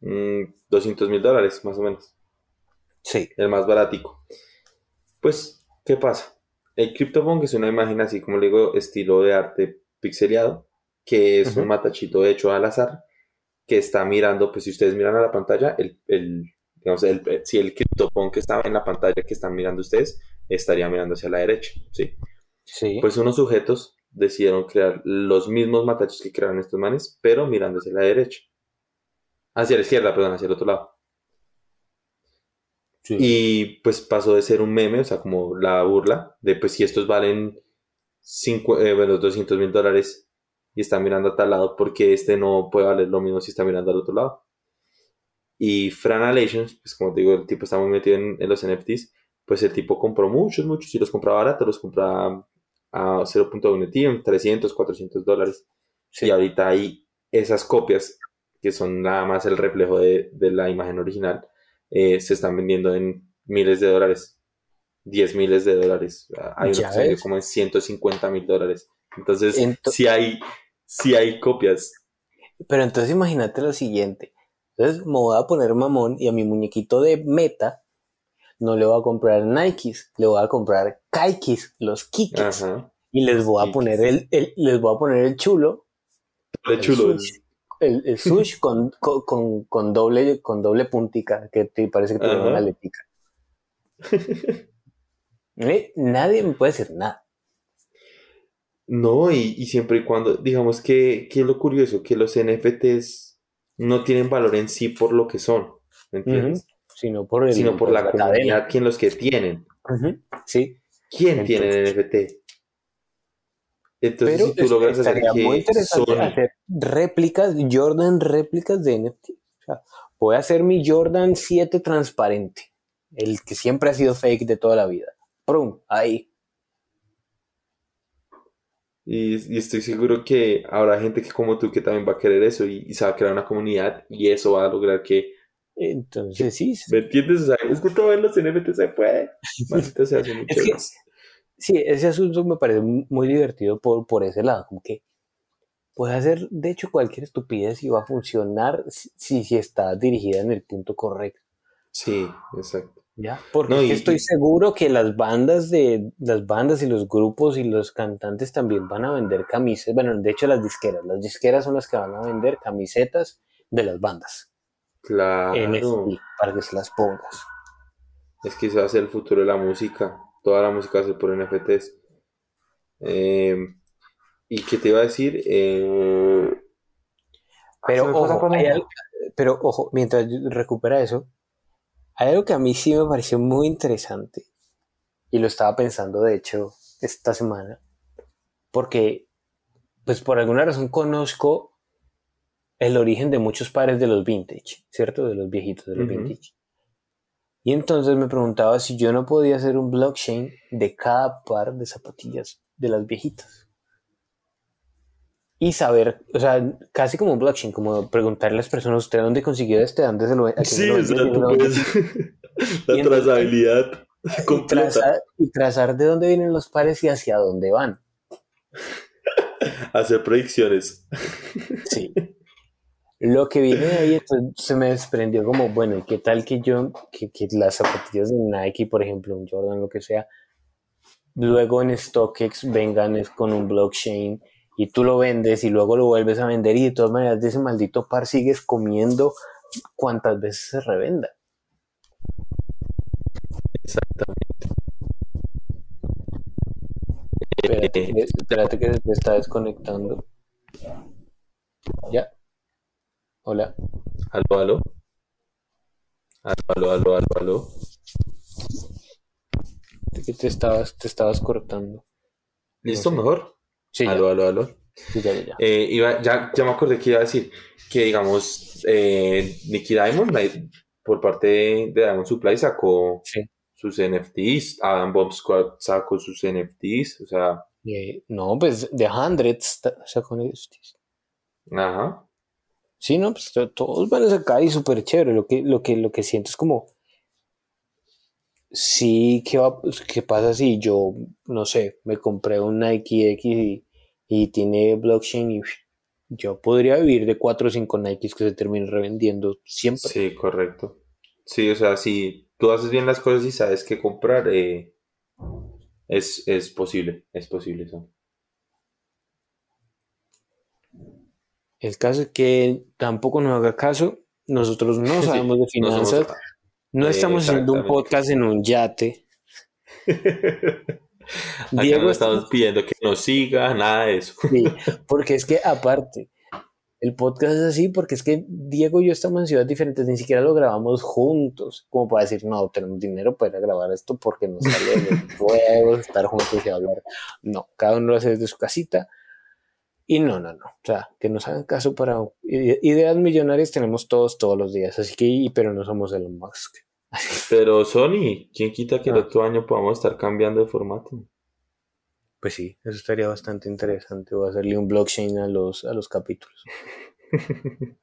200 mm, mil dólares, más o menos. Sí. El más barático. Pues, ¿qué pasa? El CryptoPunk es una imagen así como le digo, estilo de arte pixeleado, que es un matachito hecho al azar, que está mirando, pues si ustedes miran a la pantalla, el, el digamos, el, si el CryptoPunk estaba en la pantalla que están mirando ustedes, estaría mirando hacia la derecha, ¿sí? Sí. Pues unos sujetos decidieron crear los mismos matachos que crearon estos manes, pero mirando hacia la derecha. Hacia la izquierda, perdón, hacia el otro lado. Y pues pasó de ser un meme, o sea, como la burla, de pues si estos valen cinco, eh, bueno, 200 mil dólares y están mirando a tal lado, porque este no puede valer lo mismo si está mirando al otro lado. Y Fran Alations, pues como te digo, el tipo está muy metido en, los NFTs, pues el tipo compró muchos, muchos, y los compraba barato, los compraba a 0.1 Ethereum, 300, 400 dólares. Y ahorita hay esas copias, que son nada más el reflejo de, de la imagen original, eh, se están vendiendo en miles de dólares, 10 miles de dólares. Hay unos como en 150 mil dólares. Entonces, si hay, si hay copias. Pero entonces imagínate lo siguiente. Entonces me voy a poner mamón y a mi muñequito de meta no le voy a comprar Nikes, le voy a comprar Kaikis, los Kikis. Y les voy a poner el, les voy a poner el chulo. El, chulo el, el sush con, con, con, doble, con doble puntica, que te parece que tiene una letica. [laughs] Nadie me puede decir nada. No, y, y, siempre y cuando, digamos que, que lo curioso, que los NFTs no tienen valor en sí por lo que son, ¿me entiendes? Sino por, el, Sino por, la, comunidad, quien los que tienen. Sí. ¿Quién tiene el NFT? Entonces, si tú logras hacer que muy interesante hacer réplicas, Jordan réplicas de NFT. O sea, voy a hacer mi Jordan 7 transparente, el que siempre ha sido fake de toda la vida. ¡Prum! Ahí. Y, estoy seguro que habrá gente que como tú que también va a querer eso y, se va a crear una comunidad y eso va a lograr que... Entonces, sí. ¿Me entiendes? O sea, es que todo en los NFT se puede. [laughs] se hace mucho sí, ese asunto me parece muy divertido por, por ese lado, como que puede hacer de hecho cualquier estupidez y va a funcionar si, si está dirigida en el punto correcto. Sí, exacto. ¿Ya? Porque estoy seguro que las bandas de las bandas y los grupos y los cantantes también van a vender camisetas. Bueno, de hecho las disqueras, las disqueras son las que van a vender camisetas de las bandas. Claro. para que se las pongas. Es que se va a ser el futuro de la música. Toda la música se por NFTs. Eh, ¿Y qué te iba a decir? Eh, Pero ojo, con hay el- algo- pero ojo, mientras recupera eso, hay algo que a mí sí me pareció muy interesante y lo estaba pensando de hecho esta semana, porque pues por alguna razón conozco el origen de muchos pares de los vintage, ¿cierto? De los viejitos de los vintage. Y entonces me preguntaba si yo no podía hacer un blockchain de cada par de zapatillas de las viejitas. Y saber, o sea, casi como un blockchain, como preguntarle a las personas, ¿usted dónde consiguió este? ¿Dónde se lo, a quién se Sí, o sea, tú ¿Dónde- puedes. [laughs] la Y entonces- trazabilidad y completa. trazar, y trazar de dónde vienen los pares y hacia dónde van. [laughs] Hacer predicciones. Sí. [laughs] Lo que viene de ahí entonces, se me desprendió como, bueno, ¿y qué tal que yo, que, que las zapatillas de Nike, por ejemplo, un Jordan, lo que sea, luego en StockX vengan con un blockchain y tú lo vendes y luego lo vuelves a vender y de todas maneras de ese maldito par sigues comiendo cuantas veces se revenda. Exactamente. Espérate, que- espérate que se te está desconectando. Ya. Hola. Aló, aló. Aló, aló, aló, aló, aló. Que te estabas, te estabas cortando. ¿Listo? No sé. ¿Mejor? Sí, ya, Aló, aló, aló. sí, ya, ya, ya. Eh, iba, ya, ya me acordé que iba a decir que, digamos, eh, Nicky Diamond, la- por parte de, de Diamond Supply, sacó Sí. sus NFTs. Adam Bomb Squad sacó sus NFTs. O sea, Eh, no, pues de Hundreds sacó estos. ajá. Sí, no, pues to- todos van a sacar y súper chévere. Lo que, lo que, lo que siento es como. Sí, ¿qué, va, pues, ¿qué pasa si yo, no sé, me compré un Nike X y, y tiene blockchain y yo podría vivir de 4 o 5 Nikes que se terminen revendiendo siempre? Sí, correcto. Sí, o sea, si tú haces bien las cosas y sabes qué comprar, eh, es, es posible, es posible eso. El caso es que tampoco nos haga caso. Nosotros [laughs] no Sí, sabemos de finanzas. No estamos haciendo un podcast en un yate. [laughs] Diego no está- estamos pidiendo que nos siga, nada de eso. Sí, [laughs] porque es que aparte, el podcast es así porque es que Diego y yo estamos en ciudades diferentes, ni siquiera lo grabamos juntos, como para decir, no, tenemos dinero para grabar esto porque nos sale de los huevos estar juntos y hablar. No, cada uno lo hace desde su casita. Y no, no, no. O sea, que nos hagan caso para ide- ideas millonarias tenemos todos, todos los días. Así que, pero no somos Elon Musk. [laughs] Pero Sony, ¿quién quita que el Ah. otro año podamos estar cambiando de formato? Pues sí, eso estaría bastante interesante. Voy a hacerle un blockchain a los, a los capítulos. [laughs]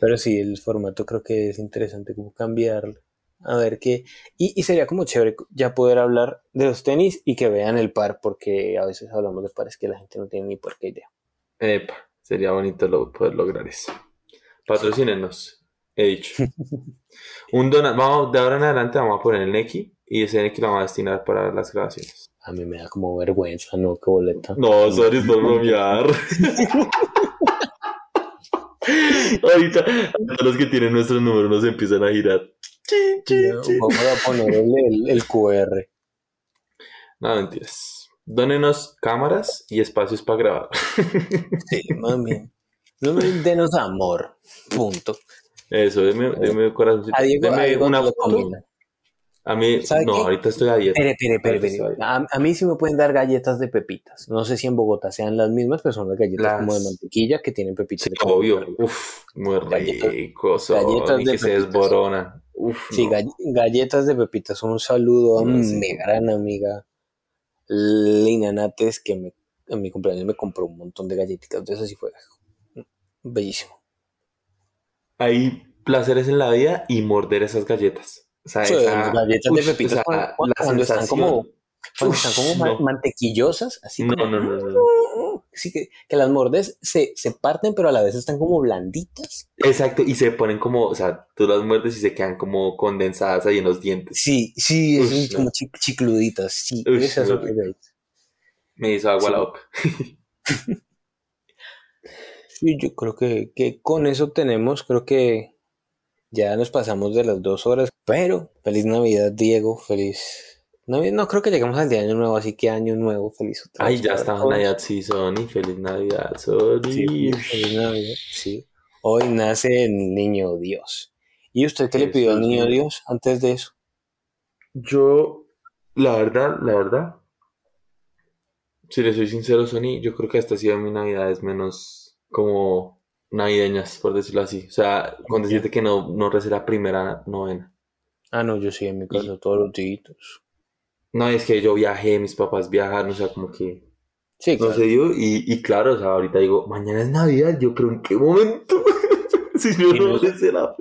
Pero sí, el formato creo que es interesante como cambiarlo. A ver qué. Y, y sería como chévere ya poder hablar de los tenis y que vean el par, porque a veces hablamos de pares que la gente no tiene ni por qué idea. Epa, sería bonito lo- poder lograr eso. Patrocínenos, he dicho. [laughs] Un dona vamos, de ahora en adelante vamos a poner el Neki y ese Neki lo vamos a destinar para las grabaciones. A mí me da como vergüenza, ¿no? Qué boleta. No, sorry por bromear. [laughs] Ahorita los que tienen nuestros números nos empiezan a girar. No, vamos a poner el, el- el QR. No, mentiras. Dónenos cámaras y espacios para grabar. [laughs] Sí, me denos amor. Punto. Eso, deme, deme corazoncito. Deme una foto. A mí, ¿Sabe no, qué? ahorita estoy a dieta. Espere, Ahorita espere. estoy A, a mí sí me pueden dar galletas de pepitas. No sé si en Bogotá sean las mismas, pero son las galletas Las- como de mantequilla que tienen pepitas. Sí, de obvio. Uf, muy Galletas- rico. Galletas y de que se pepitas. desboronan. Uf, Sí, no. gall- galletas de pepitas. Un saludo a No, sí. mi gran amiga Lina Nates, que me, en mi cumpleaños me compró un montón de galletitas. De esas y fue bellísimo. Hay placeres en la vida y morder esas galletas. O sea, Sí, esa- galletas de pepitas o sea, cuando, están como, cuando están como no. mantequillosas, así No, como, no, no, no, no. Sí, que, que las mordes se, se parten, pero a la vez están como blanditas. Exacto, y se ponen como, o sea, tú las muerdes y se quedan como condensadas ahí en los dientes. Sí, sí, es Ush, un- como chicluditas. Sí, esas son. Me hizo agua Sí. la boca. [laughs] [laughs] Sí, yo creo que, que con eso tenemos, creo que ya nos pasamos de las dos horas. Pero feliz Navidad, Diego. Feliz No, no creo que lleguemos al día de año nuevo, así que año nuevo, feliz otra Ay, vez ya para está todos. Navidad, sí, Sony. Feliz Navidad, Sony. Sí, feliz Navidad, sí. Hoy nace el niño Dios. ¿Y usted qué le pidió al niño. Dios antes de eso? Yo, la verdad, la verdad, si le soy sincero, Sony, yo creo que esta ha sido mi Navidad es menos como navideñas, por decirlo así. O sea, con decirte que no, no recé la primera novena. Ah, no, yo sí, en mi casa todos los días. No, es que yo viajé, mis papás viajaron, o sea, como que Sí, no claro. se dio. Y, y claro, o sea, ahorita digo, mañana es Navidad, yo creo, ¿en qué momento? [laughs] si yo Y no no- recé la...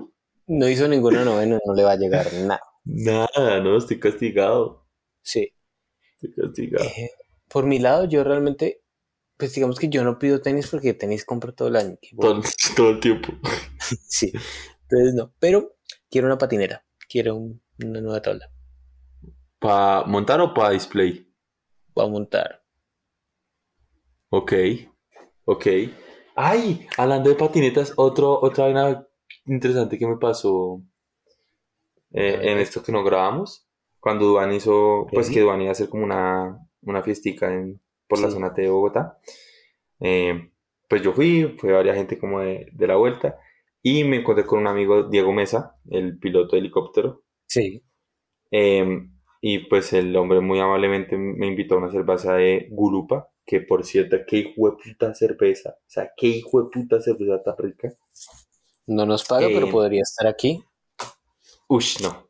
No hizo ninguna novena, no le va a llegar nada. Nada, no, estoy castigado. Sí. Estoy castigado. Eh, por mi lado, yo realmente, pues digamos que yo no pido tenis porque tenis compro todo el año. Todo, el [laughs] tiempo. [laughs] Sí. Entonces no. Pero quiero una patinera. Quiero un- una nueva tabla. ¿Para montar o para display? Voy a montar. Ok, ok. Ay, hablando de patinetas, otro, otra vaina interesante que me pasó eh, en esto que no grabamos, cuando Duan hizo, pues que Duan iba a hacer como una, una fiestica en, por la Sí. zona de Bogotá, eh, pues yo fui, fue varias gente como de, de la vuelta, y me encontré con un amigo, Diego Mesa, el piloto de helicóptero, Sí. eh, y pues el hombre muy amablemente me invitó a una cerveza de Gulupa, que por cierto, qué hijo de puta cerveza. O sea, qué hijo de puta cerveza tan rica. No nos paga, pero Eh, podría estar aquí. Ush, no.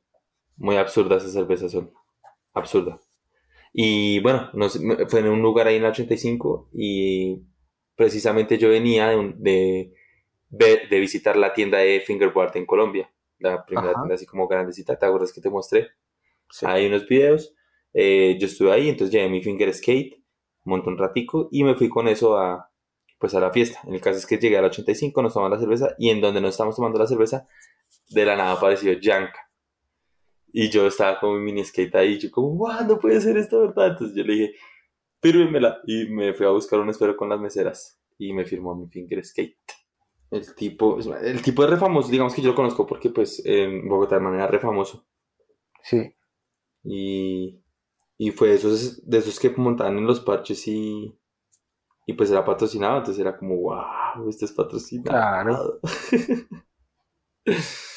Muy absurdas esas cervezas son. Absurda. Y bueno, nos- fue en un lugar ahí en la 85 y precisamente yo venía de, un- de, de- de visitar la tienda de Fingerboard en Colombia. La primera Ajá. tienda así como grandecita, ¿te acuerdas que te mostré? Sí. Hay unos videos. eh, yo estuve ahí, entonces llevé mi finger skate, monté un ratico y me fui con eso a, pues a la fiesta. En el caso es que llegué al 85, nos tomamos la cerveza y en donde nos estábamos tomando la cerveza, de la nada apareció Yanka. Y yo estaba con mi mini skate ahí, yo como, wow, no puede ser esto, ¿verdad? Entonces yo le dije, fírmemela. Y me fui a buscar un esfero con las meseras y me firmó mi finger skate. El tipo, el tipo es re famoso, digamos que yo lo conozco porque pues en Bogotá de manera re famoso. Sí. Y, y fue de esos, de esos que montaban en los parches y, y pues era patrocinado, entonces era como, wow, este es patrocinado. Claro. [laughs]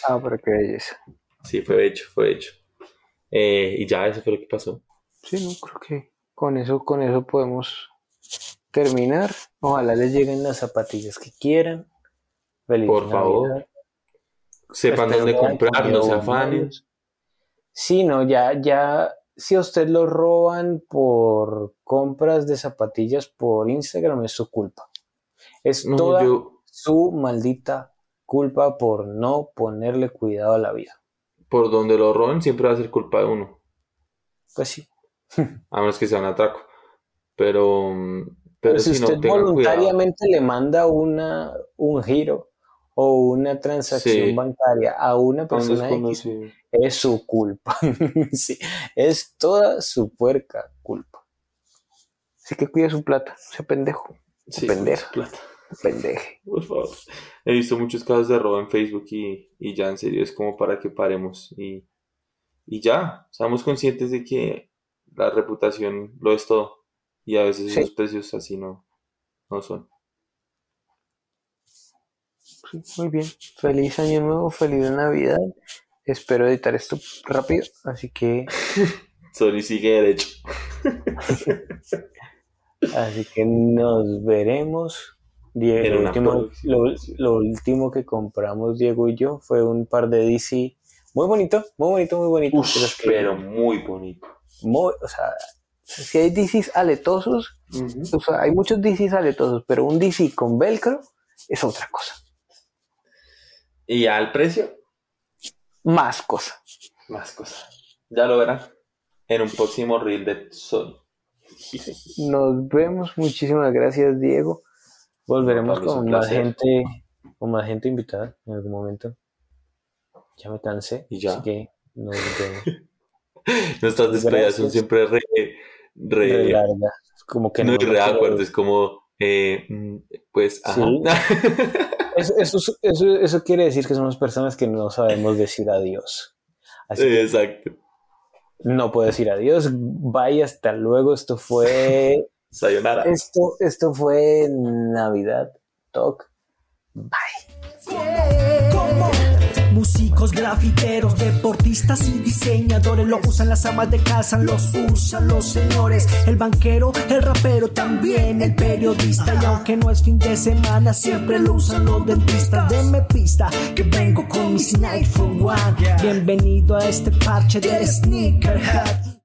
Ah, pero qué belleza. Sí, fue hecho, fue hecho. Eh, y ya, eso fue lo que pasó. Sí, no, creo que con eso, con eso podemos terminar. Ojalá les lleguen las zapatillas que quieran. Feliz Por favor. Sepan Espero dónde comprar, no se afanen. Sí, no, ya, ya, si a usted lo roban por compras de zapatillas por Instagram, es su culpa. Es No, toda yo, su maldita culpa por no ponerle cuidado a la vida. Por donde lo roben, siempre va a ser culpa de uno, Pues sí. [laughs] a menos que sea un atraco. Pero, mm, pero Pero si si no, usted cuidado. voluntariamente le manda una, un giro o una transacción Sí. bancaria a una persona X, es su culpa. [laughs] Sí, es toda su puerca culpa. Así que cuide su plata, ese pendejo, Sí, pendeja. plata. Pendeje. Por favor. He visto muchos casos de robo en Facebook y, y ya en serio es como para que paremos y, y ya, seamos conscientes de que la reputación lo es todo y a veces Sí. esos precios así no, no son. Sí, muy bien. Feliz año nuevo, feliz Navidad. Espero editar esto rápido, así que, [laughs] Sony sigue derecho. [laughs] así que nos veremos. Die- En lo, último, próxima lo- ocasión. lo último que compramos Diego y yo fue un par de DC muy bonito, muy bonito, muy bonito. que- pero muy bonito. muy- o sea, si hay DCs aletosos, o sea, hay muchos DCs aletosos, pero un DC con velcro es otra cosa. Y al precio, Más cosa. más cosas. Ya lo verán en un próximo reel de Sony. Nos vemos. Muchísimas gracias, Diego. Volveremos Pablo, es con más gente, con más gente invitada en algún momento. Ya me cansé. Y ya. Así que nos vemos. [laughs] Nuestras despedidas son siempre re, re. Como que no no es re es como, eh, mm, pues, ajá. [laughs] Sí. Eso, eso, eso, eso quiere decir que somos personas que no sabemos decir adiós. Así que Exacto. no puedo decir adiós. Bye, hasta luego. Esto fue. Sayonara. Esto, esto fue Navidad Talk. Bye. Músicos, grafiteros, deportistas y diseñadores lo usan las amas de casa, los usan los señores, el banquero, el rapero, también el periodista y aunque no es fin de semana siempre lo usan los dentistas. Deme pista que vengo con mis Night for One. Bienvenido a este parche de Sneakerhead.